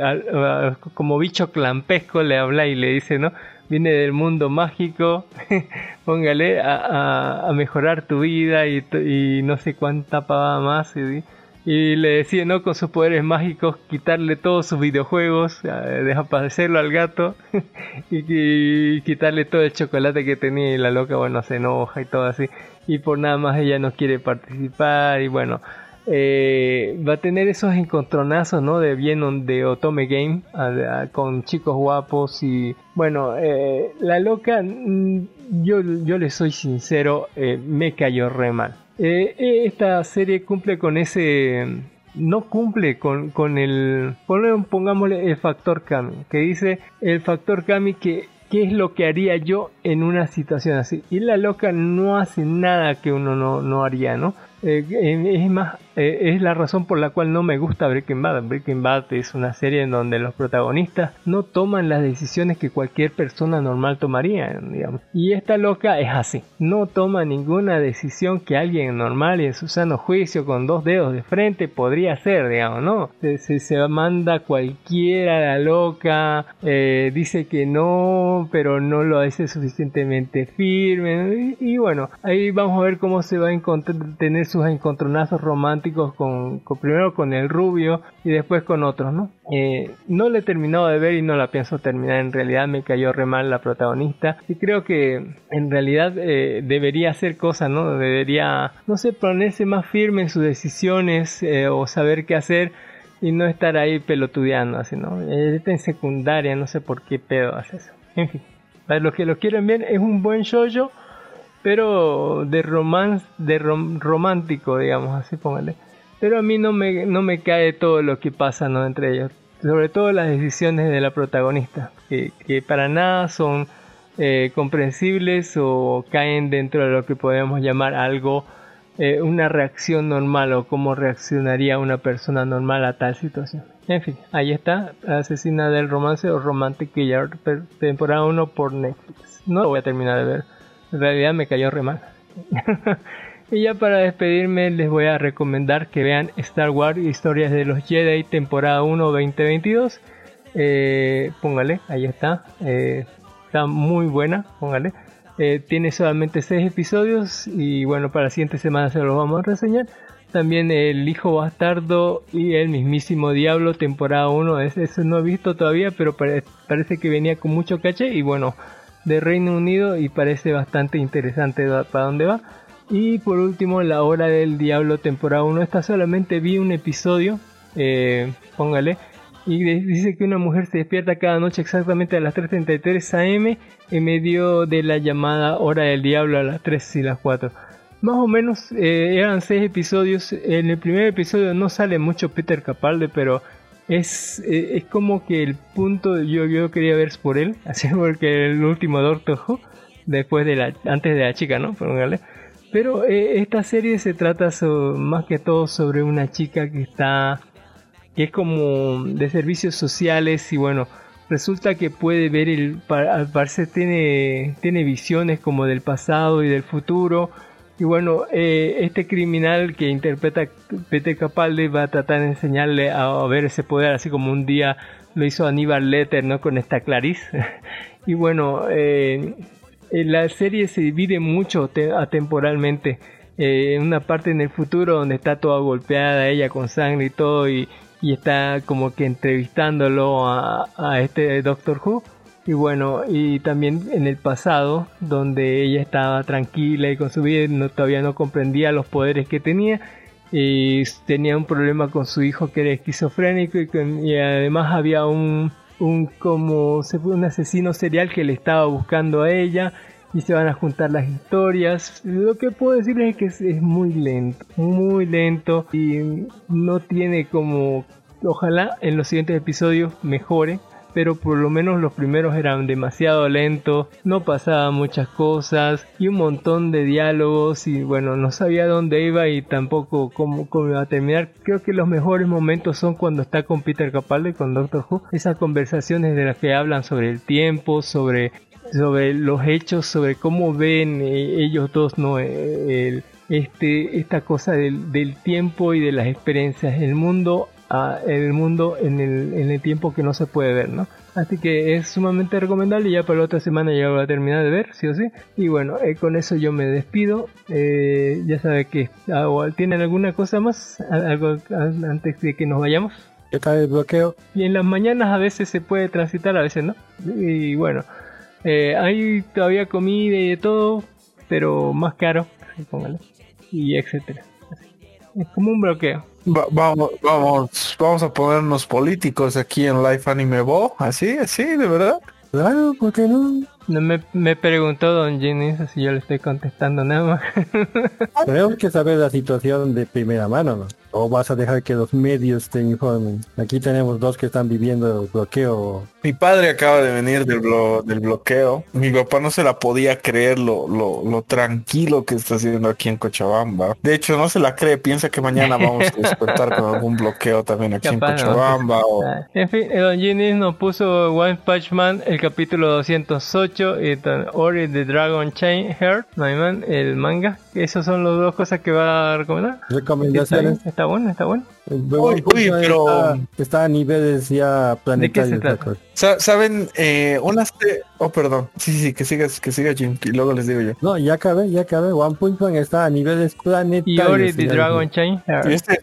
como bicho clampesco le habla y le dice, ¿no? Viene del mundo mágico, póngale a, a, mejorar tu vida y, y no sé cuánta pava más. Y, y le decide, ¿no? Con sus poderes mágicos, quitarle todos sus videojuegos, desaparecerlo al gato y, quitarle todo el chocolate que tenía y la loca, bueno, se enoja y todo así. Y por nada más ella no quiere participar y bueno, eh, va a tener esos encontronazos, ¿no? De bien de Otome Game con chicos guapos y bueno, eh, la loca, mm, yo, yo le soy sincero, eh, me cayó re mal. Eh, eh, esta serie cumple con ese no cumple con, con el pongámosle el factor Kami que dice el factor Kami que qué es lo que haría yo en una situación así y la loca no hace nada que uno no, no haría no Eh, es más, eh, es la razón por la cual no me gusta Breaking Bad. Breaking Bad es una serie en donde los protagonistas no toman las decisiones que cualquier persona normal tomaría, digamos. Y esta loca es así, no toma ninguna decisión que alguien normal y en su sano juicio con dos dedos de frente podría hacer, digamos, ¿no? Se, se, manda cualquiera a la loca, dice que no, pero no lo hace suficientemente firme. Y, y, bueno, ahí vamos a ver cómo se va a encontrar, tener sus encontronazos románticos con, primero con el rubio y después con otros, ¿no? Eh, no le he terminado de ver y no la pienso terminar. En realidad me cayó re mal la protagonista y creo que en realidad eh, debería hacer cosas, ¿no? Debería, no sé, ponerse más firme en sus decisiones eh, o saber qué hacer y no estar ahí pelotudeando así, ¿no? Está en secundaria, no sé por qué pedo hace eso. En fin, para los que lo quieren ver, es un buen show pero de romance, de romántico, digamos, así póngale. Pero a mí no me, no me cae todo lo que pasa ¿no? entre ellos, sobre todo las decisiones de la protagonista, que, que para nada son eh, comprensibles o caen dentro de lo que podemos llamar algo, eh, una reacción normal o cómo reaccionaría una persona normal a tal situación. En fin, ahí está, Asesina del Romance o Romantic Killer, temporada 1 por Netflix. No lo voy a terminar de ver en realidad me cayó re mal. y ya para despedirme les voy a recomendar que vean Star Wars Historias de los Jedi temporada 1 2022. Eh, póngale, ahí está. Eh, está muy buena, póngale. Eh, tiene solamente 6 episodios y bueno, para la siguiente semana se los vamos a reseñar. También El Hijo Bastardo y El mismísimo Diablo, temporada 1. Eso no he visto todavía, pero parece que venía con mucho caché. Y bueno, de Reino Unido y parece bastante interesante para dónde va. Y por último, La Hora del Diablo, temporada 1. Esta solamente vi un episodio, eh, póngale, y dice que una mujer se despierta cada noche exactamente a las 3.33 am en medio de la llamada Hora del Diablo a las 3 y las 4. Más o menos eh, eran 6 episodios. En el primer episodio no sale mucho Peter Capaldi, pero es, eh, es como que el punto yo, yo quería ver por él, así porque el último Doctor después de la, antes de la chica, ¿no? Pero eh, esta serie se trata más que todo sobre una chica que está, que es como de servicios sociales y bueno, resulta que puede ver el, al parecer tiene, tiene visiones como del pasado y del futuro y bueno, eh, este criminal que interpreta Peter Capaldi va a tratar de enseñarle a, ver ese poder, así como un día lo hizo Aníbal Letter, ¿no? Con esta Clarice. y bueno, eh, la serie se divide mucho atemporalmente. Eh, una parte en el futuro donde está toda golpeada ella con sangre y todo y, y está como que entrevistándolo a, a este Doctor Who y bueno, y también en el pasado, donde ella estaba tranquila y con su vida, no, todavía no comprendía los poderes que tenía, y tenía un problema con su hijo que era esquizofrénico y, además había un, un como un asesino serial que le estaba buscando a ella y se van a juntar las historias. Lo que puedo decirles es que es, es muy lento, muy lento y no tiene como ojalá en los siguientes episodios mejore pero por lo menos los primeros eran demasiado lentos, no pasaban muchas cosas y un montón de diálogos y bueno, no sabía dónde iba y tampoco cómo, cómo iba a terminar. Creo que los mejores momentos son cuando está con Peter Capaldi, con Doctor Who, esas conversaciones de las que hablan sobre el tiempo, sobre sobre los hechos, sobre cómo ven eh, ellos dos, ¿no? Eh, este, esta cosa del, del, tiempo y de las experiencias. El mundo el mundo en el, en el tiempo que no se puede ver, ¿no? Así que es sumamente recomendable ya para la otra semana ya lo voy a terminar de ver, sí o sí. Y bueno, eh, con eso yo me despido. Eh, ya sabe que ah, tienen alguna cosa más algo antes de que nos vayamos. ¿Qué tal el bloqueo? Y en las mañanas a veces se puede transitar, a veces no. Y bueno, eh, hay todavía comida y de todo, pero más caro, póngale, y etcétera. Es como un bloqueo vamos, vamos, vamos a ponernos políticos aquí en Life Anime Bo, así, así, de verdad. Claro, ¿por qué no? No me, me preguntó Don Ginny si yo le estoy contestando nada más. Tenemos que saber la situación de primera mano, ¿no? ¿O vas a dejar que los medios te informen? Aquí tenemos dos que están viviendo el bloqueo. Mi padre acaba de venir del, blo- del bloqueo. Mi papá no se la podía creer lo, lo, lo tranquilo que está haciendo aquí en Cochabamba. De hecho, no se la cree. Piensa que mañana vamos a despertar con algún bloqueo también aquí en. Cochabamba. o- Ah, En fin, eh, Don Ginny nos puso One Punch Man, el capítulo 208, y tan- Ori the Dragon Chain Heart, no man, el manga. Esas son las dos cosas que va a recomendar. Recomendaciones. está bueno, está bueno. Uy, uy, pero- está, está a niveles ya planetarios. cosa. Sa- ¿Saben? Eh, una... se- Oh, perdón. Sí, sí, que sigas, que siga Jim. Y luego les digo yo. No, ya acabé, ya acabé. One Punch Man está a niveles Y planetarios. Ori the. Dragon Chain. Y este-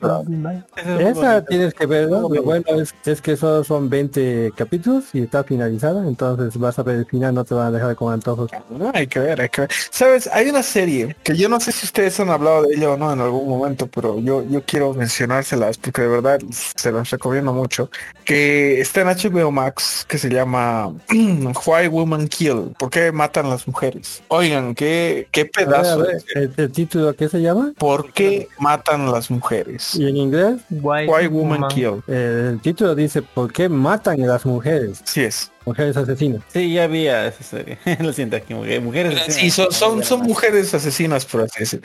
Esa tienes que ver, ¿no? Lo bueno es, es que solo son 20 capítulos y está finalizada, entonces vas a ver el final, no te van a dejar con antojos. No, hay que ver, hay que ver. Sabes, hay una serie que yo no sé si ustedes han hablado de ella o no en algún momento, pero yo, yo quiero mencionárselas porque de verdad se las recomiendo mucho. Que está en HBO Max, que se llama Why Women Kill. ¿Por qué matan las mujeres? Oigan, qué, qué A ver, a pedazo. ver, de- el, el título, ¿qué se llama? ¿Por qué matan las mujeres? Y en inglés, White Why Woman Man. Kill. eh, el título dice, ¿por qué matan a las mujeres? Sí es. Mujeres asesinas. Sí, ya había esa serie. Lo siento aquí, mujer- mujeres. Sí, son, son, son mujeres asesinas, por así decir.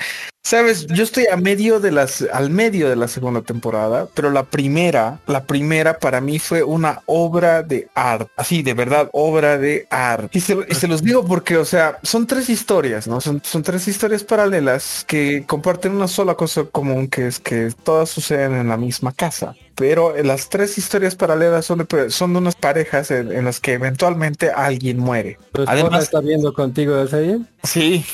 Sabes, yo estoy a medio de las, al medio de la segunda temporada, pero la primera, la primera para mí fue una obra de arte. Así, de verdad, obra de arte. Y se, y se los digo porque, o sea, son tres historias, ¿no? Son, son tres historias paralelas que comparten una sola cosa común, que es que todas suceden en la misma casa. Pero las tres historias paralelas son de, son de unas parejas en, en las que eventualmente alguien muere. ¿Tu esposa Además, está viendo contigo la serie? sí,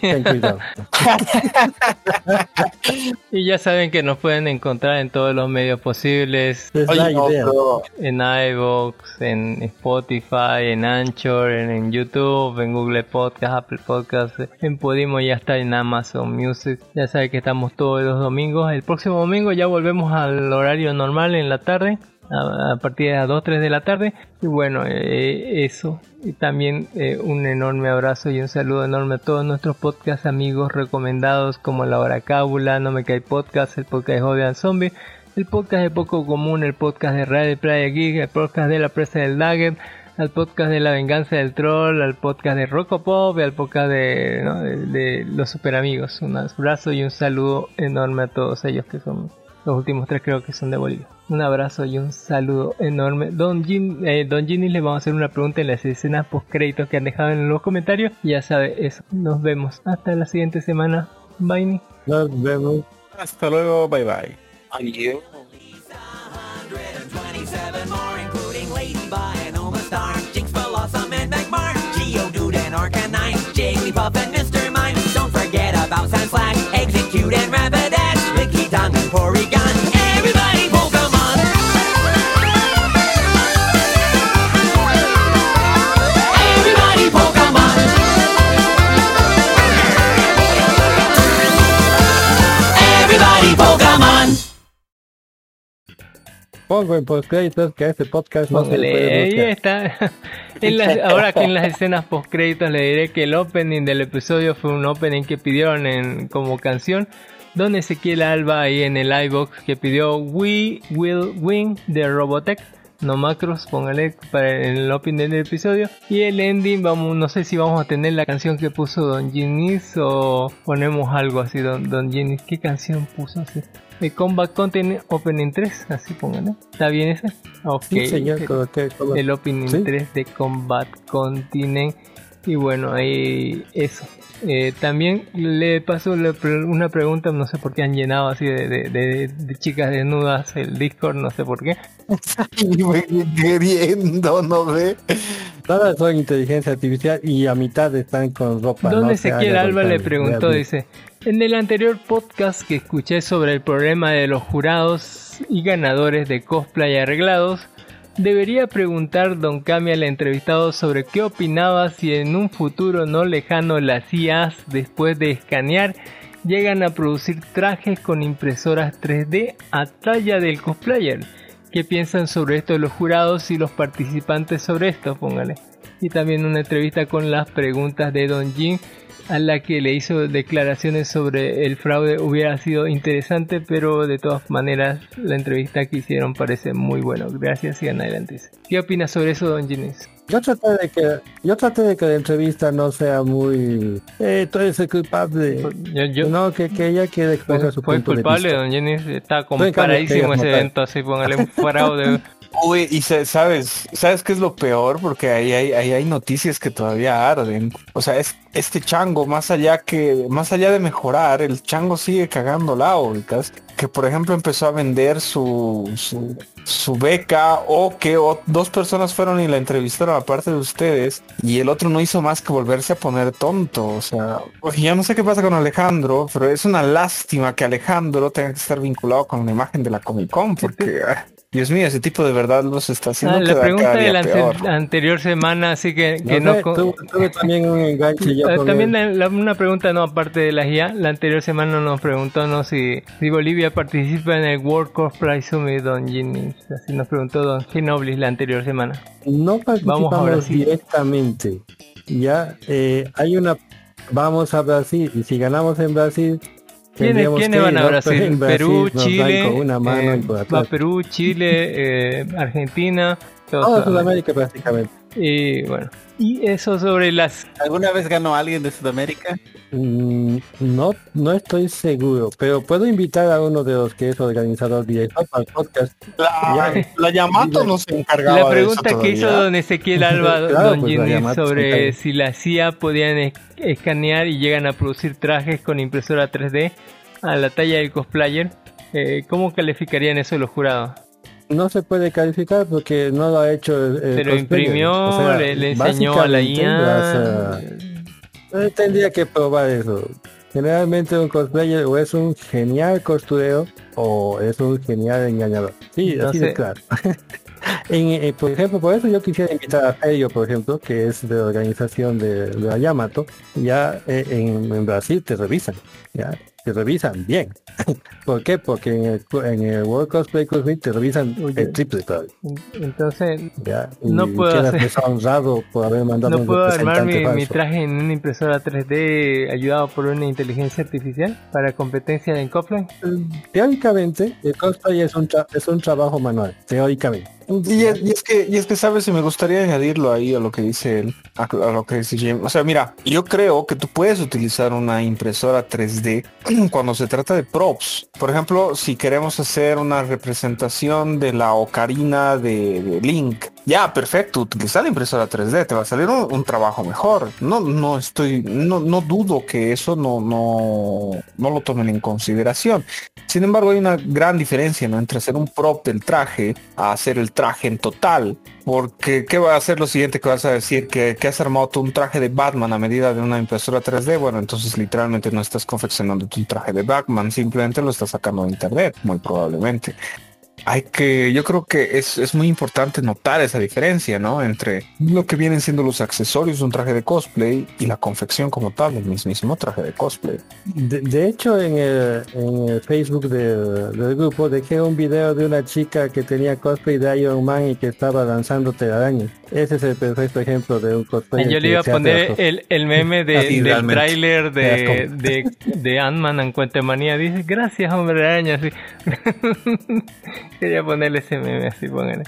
Ten cuidado. Y ya saben que nos pueden encontrar en todos los medios posibles. Oye, no, pero- En iVoox, en Spotify, en Anchor, en, en YouTube, en Google Podcast, Apple Podcast, en Podimo ya está en Amazon Music. Ya saben que estamos todos los domingos. El próximo domingo ya volvemos al horario normal en la tarde. A, a partir de las 2, 3 de la tarde. Y bueno, eh, eso. Y también eh, un enorme abrazo y un saludo enorme a todos nuestros podcast amigos recomendados como La Hora Cábula, No Me Cae Podcast, el podcast de Jodean Zombie, el podcast de Poco Común, el podcast de Radio Playa Geek, el podcast de La Presa del Nugget, al podcast de La Venganza del Troll, al podcast de Rocopop y al podcast de, de Los Super Amigos. Un abrazo y un saludo enorme a todos ellos que son los últimos tres creo que son de Bolivia. Un abrazo y un saludo enorme. Don, Jin, eh, Don Ginny le vamos a hacer una pregunta en las escenas post créditos que han dejado en los comentarios. Ya sabe eso. Nos vemos hasta la siguiente semana. Bye. Nos vemos. Hasta luego, bye bye. Adiós. 127 more, including Ladybug and Oma Star, Jinx, Blossom, and Magmar, Geodude and Arcanine, Jigglypuff and Mr. Mime. Don't forget about Sandslash, Execute and Rapidash, Licky Tongue and Porygon. Pongo en postcréditos que este podcast no se Póngale, puede ahí está. En las- ahora que en las escenas post créditos le diré que el opening del episodio fue un opening que pidieron en, como canción. Don Ezequiel Alba ahí en el iBox que pidió We Will Win de Robotech. No macros, póngale para el opening del episodio. Y el ending, vamos, no sé si vamos a tener la canción que puso Don Ginis o ponemos algo así, Don, Don Ginis. ¿Qué canción puso así? El Combat Content Opening 3, así póngale. ¿Está bien ese? Ok. Sí, señor, con- que- con- El Opening ¿Sí? 3 de Combat Continent. Y bueno, ahí eso. Eh, también le paso una pregunta, no sé por qué han llenado así de, de- de- de chicas desnudas el Discord, no sé por qué. Queriendo, ¿no ve? Todas son inteligencia artificial y a mitad están con ropa. Don no se Ezequiel Alba le preguntó, dice, en el anterior podcast que escuché sobre el problema de los jurados y ganadores de cosplay arreglados, debería preguntar Don Cami al entrevistado sobre qué opinaba si en un futuro no lejano las IAs después de escanear llegan a producir trajes con impresoras 3D a talla del cosplayer. ¿Qué piensan sobre esto los jurados y los participantes sobre esto? Póngale. y también una entrevista con las preguntas de Don Jin a la que le hizo declaraciones sobre el fraude hubiera sido interesante, pero de todas maneras la entrevista que hicieron parece muy bueno. Gracias, sigan adelante. ¿Qué opinas sobre eso, Don Ginés? Yo traté de que yo traté de que la entrevista no sea muy eh, tú eres el culpable. Yo, yo- no, que, que ella quiere expresar su fue punto de culpable, vista. Don Ginés. Está comparadísimo ese evento, así póngale un fraude. Uy, y sabes, ¿sabes qué es lo peor? Porque ahí hay, ahí hay noticias que todavía arden. O sea, es este chango, más allá que, más allá de mejorar, el chango sigue cagando la ubicas. Que por ejemplo empezó a vender su, su, beca o que dos personas fueron y la entrevistaron aparte de ustedes y el otro no hizo más que volverse a poner tonto. O sea, pues, ya no sé qué pasa con Alejandro, pero es una lástima que Alejandro tenga que estar vinculado con la imagen de la Comic Con porque... ah, Dios mío, ese tipo de verdad los está haciendo Ah, la pregunta de la ante- peor. anterior semana, así que, que No tuve, tuve también un enganche Eh, con También la- la- una pregunta no aparte de la guía, la anterior semana nos preguntó no si, si Bolivia participa en el World Cosplay Summit Don Ginny, así nos preguntó Don Ginoblis la anterior semana. No Vamos a participamos Brasil. directamente. Ya eh, hay una vamos a Brasil y si ganamos en Brasil ¿Quiénes, quiénes van a ir, ¿no? Brasil? Perú, Chile, una mano eh. Perú, Chile, eh, Argentina, todo Toda. Sudamérica prácticamente. Y bueno, y eso sobre las ¿Alguna vez ganó alguien de Sudamérica? Mm, no, no estoy seguro, pero puedo invitar a uno de los que es organizador directo el podcast. La, Ya. la Yamato no se encargaba La de pregunta eso que hizo don Ezequiel Alba, Claro, don pues, Ginny, sobre si la CIA podían es- escanear y llegan a producir trajes con impresora 3D a la talla del cosplayer, eh, ¿cómo calificarían eso los jurados? No se puede calificar porque no lo ha hecho el, el Pero imprimió, O sea, le, le enseñó a la IA. las, eh, eh, tendría que probar eso. Generalmente un cosplayer o es un genial costurero o es un genial engañador. Sí, No así sé. de claro. En, eh, por ejemplo, por eso yo quisiera invitar a Ferio, por ejemplo, que es de la organización de, de la Yamato. Ya eh, en, en Brasil te revisan, ya te revisan bien. ¿Por qué? Porque en el, en el World Cosplay Cosplay te revisan Oye. el triple todavía. Entonces, Ya, y No puedo hacer- deshonrado por haber mandado ¿no un puedo armar mi, mi traje en una impresora 3D ayudado por una inteligencia artificial para competencia en cosplay? Teóricamente, el cosplay es un, tra- es un trabajo manual, teóricamente. Y es, y es que, y es que sabes, y me gustaría añadirlo ahí a lo que dice él, a, a lo que dice Jim. O sea, mira, yo creo que tú puedes utilizar una impresora 3D cuando se trata de props. Por ejemplo, si queremos hacer una representación de la ocarina de, Link, ya, perfecto, utilizar la impresora 3D, te va a salir un, trabajo mejor. No, no estoy, no, no dudo que eso no, no, no lo tomen en consideración. Sin embargo, hay una gran diferencia entre hacer un prop del traje a hacer el traje en total. Porque, ¿qué va a hacer lo siguiente que vas a decir? Que, que has armado un traje de Batman a medida de una impresora 3D. Bueno, entonces literalmente no estás confeccionando tu traje de Batman, simplemente lo estás sacando de internet, muy probablemente. Hay que, yo creo que es, es muy importante notar esa diferencia, ¿no? Entre lo que vienen siendo los accesorios de un traje de cosplay y la confección como tal del mismísimo traje de cosplay. De, de hecho, en el, en el Facebook de- del grupo dejé un video de una chica que tenía cosplay de Iron Man y que estaba lanzando telarañas. Ese es el perfecto ejemplo de un cosplay. Yo le iba a poner el, el meme de, Así, del realmente. tráiler de, de, de Ant-Man en Cuentemanía. Dice, gracias hombre araña. Así. Quería ponerle ese meme así, póngale.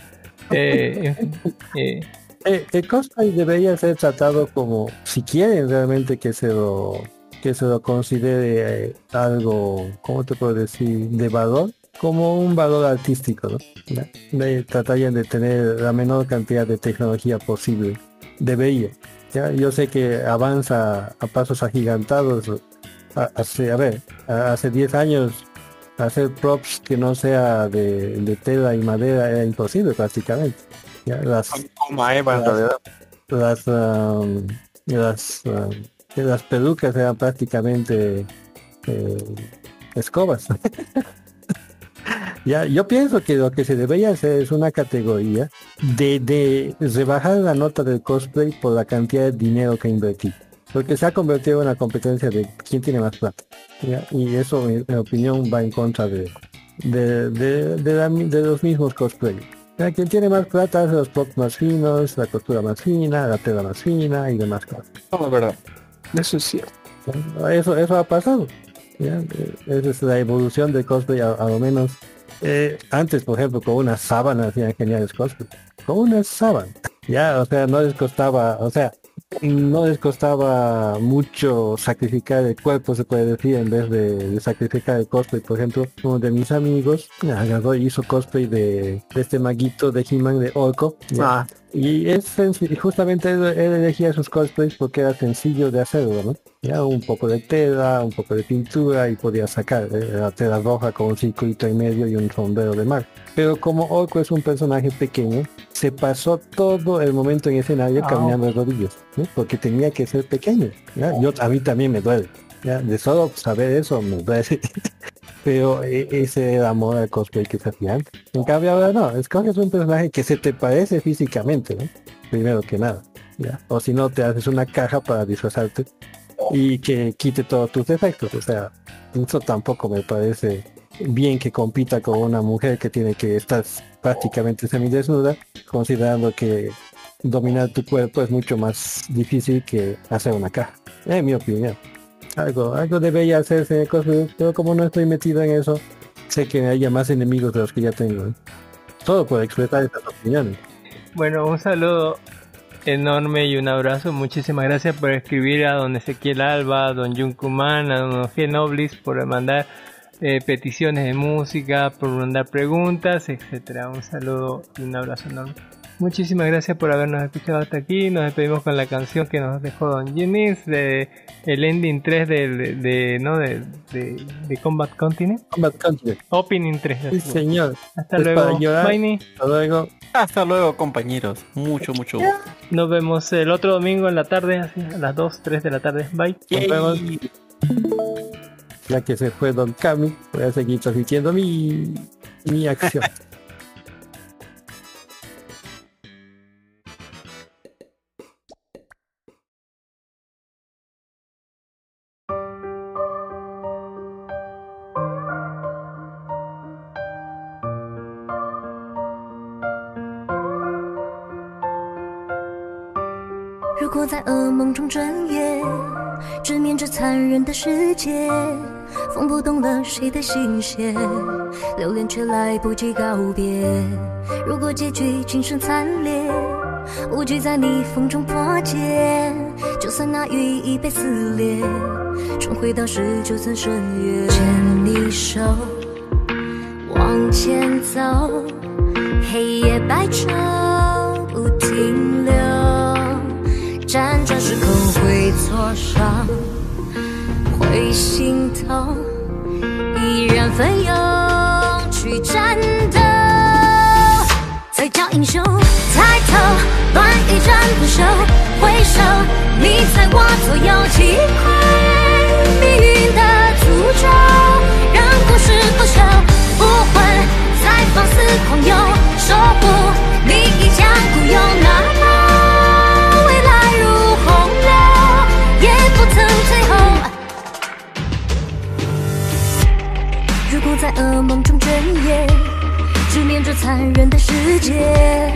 Eh, fin, eh, Eh, el cosplay debería ser tratado como, si quieren realmente que se lo que se lo considere eh, algo, ¿cómo te puedo decir? De valor, como un valor artístico, ¿no? ¿Ya? Tratarían de tener la menor cantidad de tecnología posible. Debería. ¿ya? Yo sé que avanza a pasos agigantados. A- Hace, a ver, hace 10 años hacer props que no sea de, de tela y madera era imposible prácticamente. ¿ya? Las, Como Eva en Las- las um, las um, las pelucas eran prácticamente eh, escobas ya yo pienso que lo que se debería hacer es una categoría de, de rebajar la nota del cosplay por la cantidad de dinero que invertí porque se ha convertido en una competencia de quién tiene más plata ¿ya? y eso en mi opinión va en contra de de, de, de la mi- de los mismos cosplay Ya, Quien tiene más plata hace los plots más finos, la costura más fina, la tela más fina y demás cosas. No, es verdad. Eso es cierto. Eso, eso ha pasado. ¿ya? Eh, Esa es la evolución del cosplay, a, a lo menos. Eh, antes, por ejemplo, con una sábana hacían geniales cosplay. Con una sábana. Ya, o sea, no les costaba, o sea, no les costaba mucho sacrificar el cuerpo, se puede decir, en vez de, sacrificar el cosplay. Por ejemplo, uno de mis amigos agarró y hizo cosplay de, de este maguito de He-Man de Orco. Ah, Y es sencillo, y justamente él, él elegía sus cosplays porque era sencillo de hacerlo, ¿no? Ya un poco de tela, un poco de pintura y podía sacar eh, la tela roja con un circuito en medio y un sombrero de mar. Pero como Orco es un personaje pequeño, se pasó todo el momento en escenario Ah. caminando de rodillas, ¿no? porque tenía que ser pequeño. ¿ya? Yo, a mí también me duele. ¿ya? De solo saber eso me duele. Pero e- ese amor al cosplay que se hacía antes. En cambio ahora no, escoges un personaje que se te parece físicamente, ¿no? Primero que nada. O si no, te haces una caja para disfrazarte y que quite todos tus defectos. O sea, eso tampoco me parece bien que compita con una mujer que tiene que estar prácticamente semidesnuda, considerando que dominar tu cuerpo es mucho más difícil que hacer una caja. En mi opinión. Algo, algo debería hacerse pero como no estoy metido en eso, sé que haya más enemigos de los que ya tengo. ¿eh? Todo por expresar estas opiniones. Bueno, un saludo enorme y un abrazo. Muchísimas gracias por escribir a don Ezequiel Alba, a don Junkuman, a don G. Noblis por mandar eh, peticiones de música, por mandar preguntas, etcétera. Un saludo y un abrazo enorme. Muchísimas gracias por habernos escuchado hasta aquí. Nos despedimos con la canción que nos dejó Don Jimmy's de el ending 3 de, de, de- no de, de, de Combat Continent. Combat Continent. Opening 3. Sí, señor. Hasta Es luego. llorar. Hasta luego. hasta luego, compañeros. Mucho, mucho gusto. Nos vemos el otro domingo en la tarde, así, a las 2, 3 de la tarde. Bye. Nos vemos. Ya que se fue Don Cami, voy a seguir transmitiendo mi, mi acción. "世界，风拨动了谁的心弦，留恋却来不及告别。如果结局仅剩惨烈，无惧在逆风中破茧，就算那羽翼被撕裂，重回当时就曾顺越。牵你手，往前走，黑夜白昼不停留。辗转时空会挫伤，心痛，依然奋勇去战斗。才叫英雄，抬头，乱一战不休，回首，你在我左右，击溃命运的诅咒，让故事不朽，武魂在放肆狂游，守护梦中睁眼，直面这残忍的世界，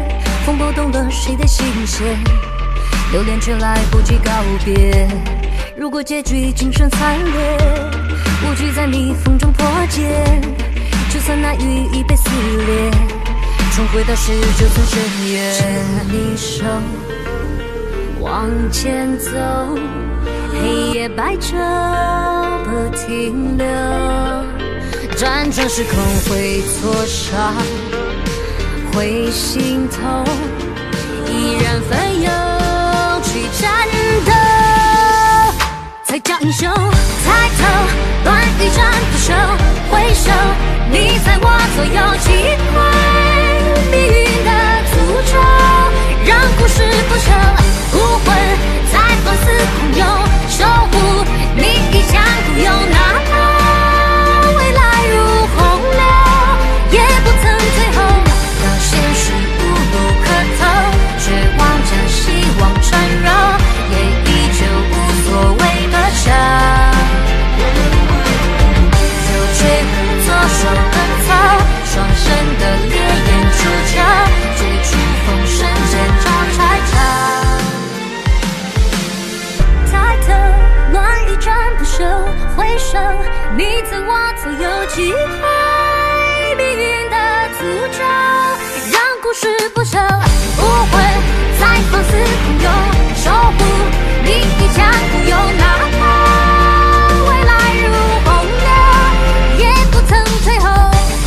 风拨动了谁的心弦，留恋却来不及告别。如果结局仅剩惨烈，无惧在逆风中破茧，就算那羽翼被撕裂，重回到十九层深渊。牵你手，往前走，黑夜白昼不停留。辗转时空会挫伤，会心痛，依然奋勇去战斗，才叫英雄。抬头，乱一战不休，回首，你在我左右，击溃命运的诅咒，让故事不朽，武魂在放肆狂游，守护你一腔孤勇，自拥有，守护你一腔孤勇，哪怕未来如洪流，也不曾退后。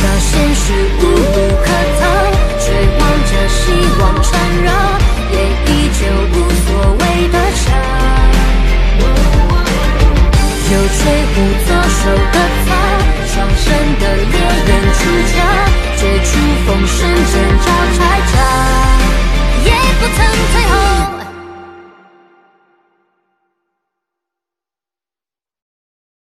当现实无路可逃，追望着希望缠绕，也依旧无所谓的笑。就吹胡左手的草，双生的猎人出鞘，绝处逢生间招拆招。最后。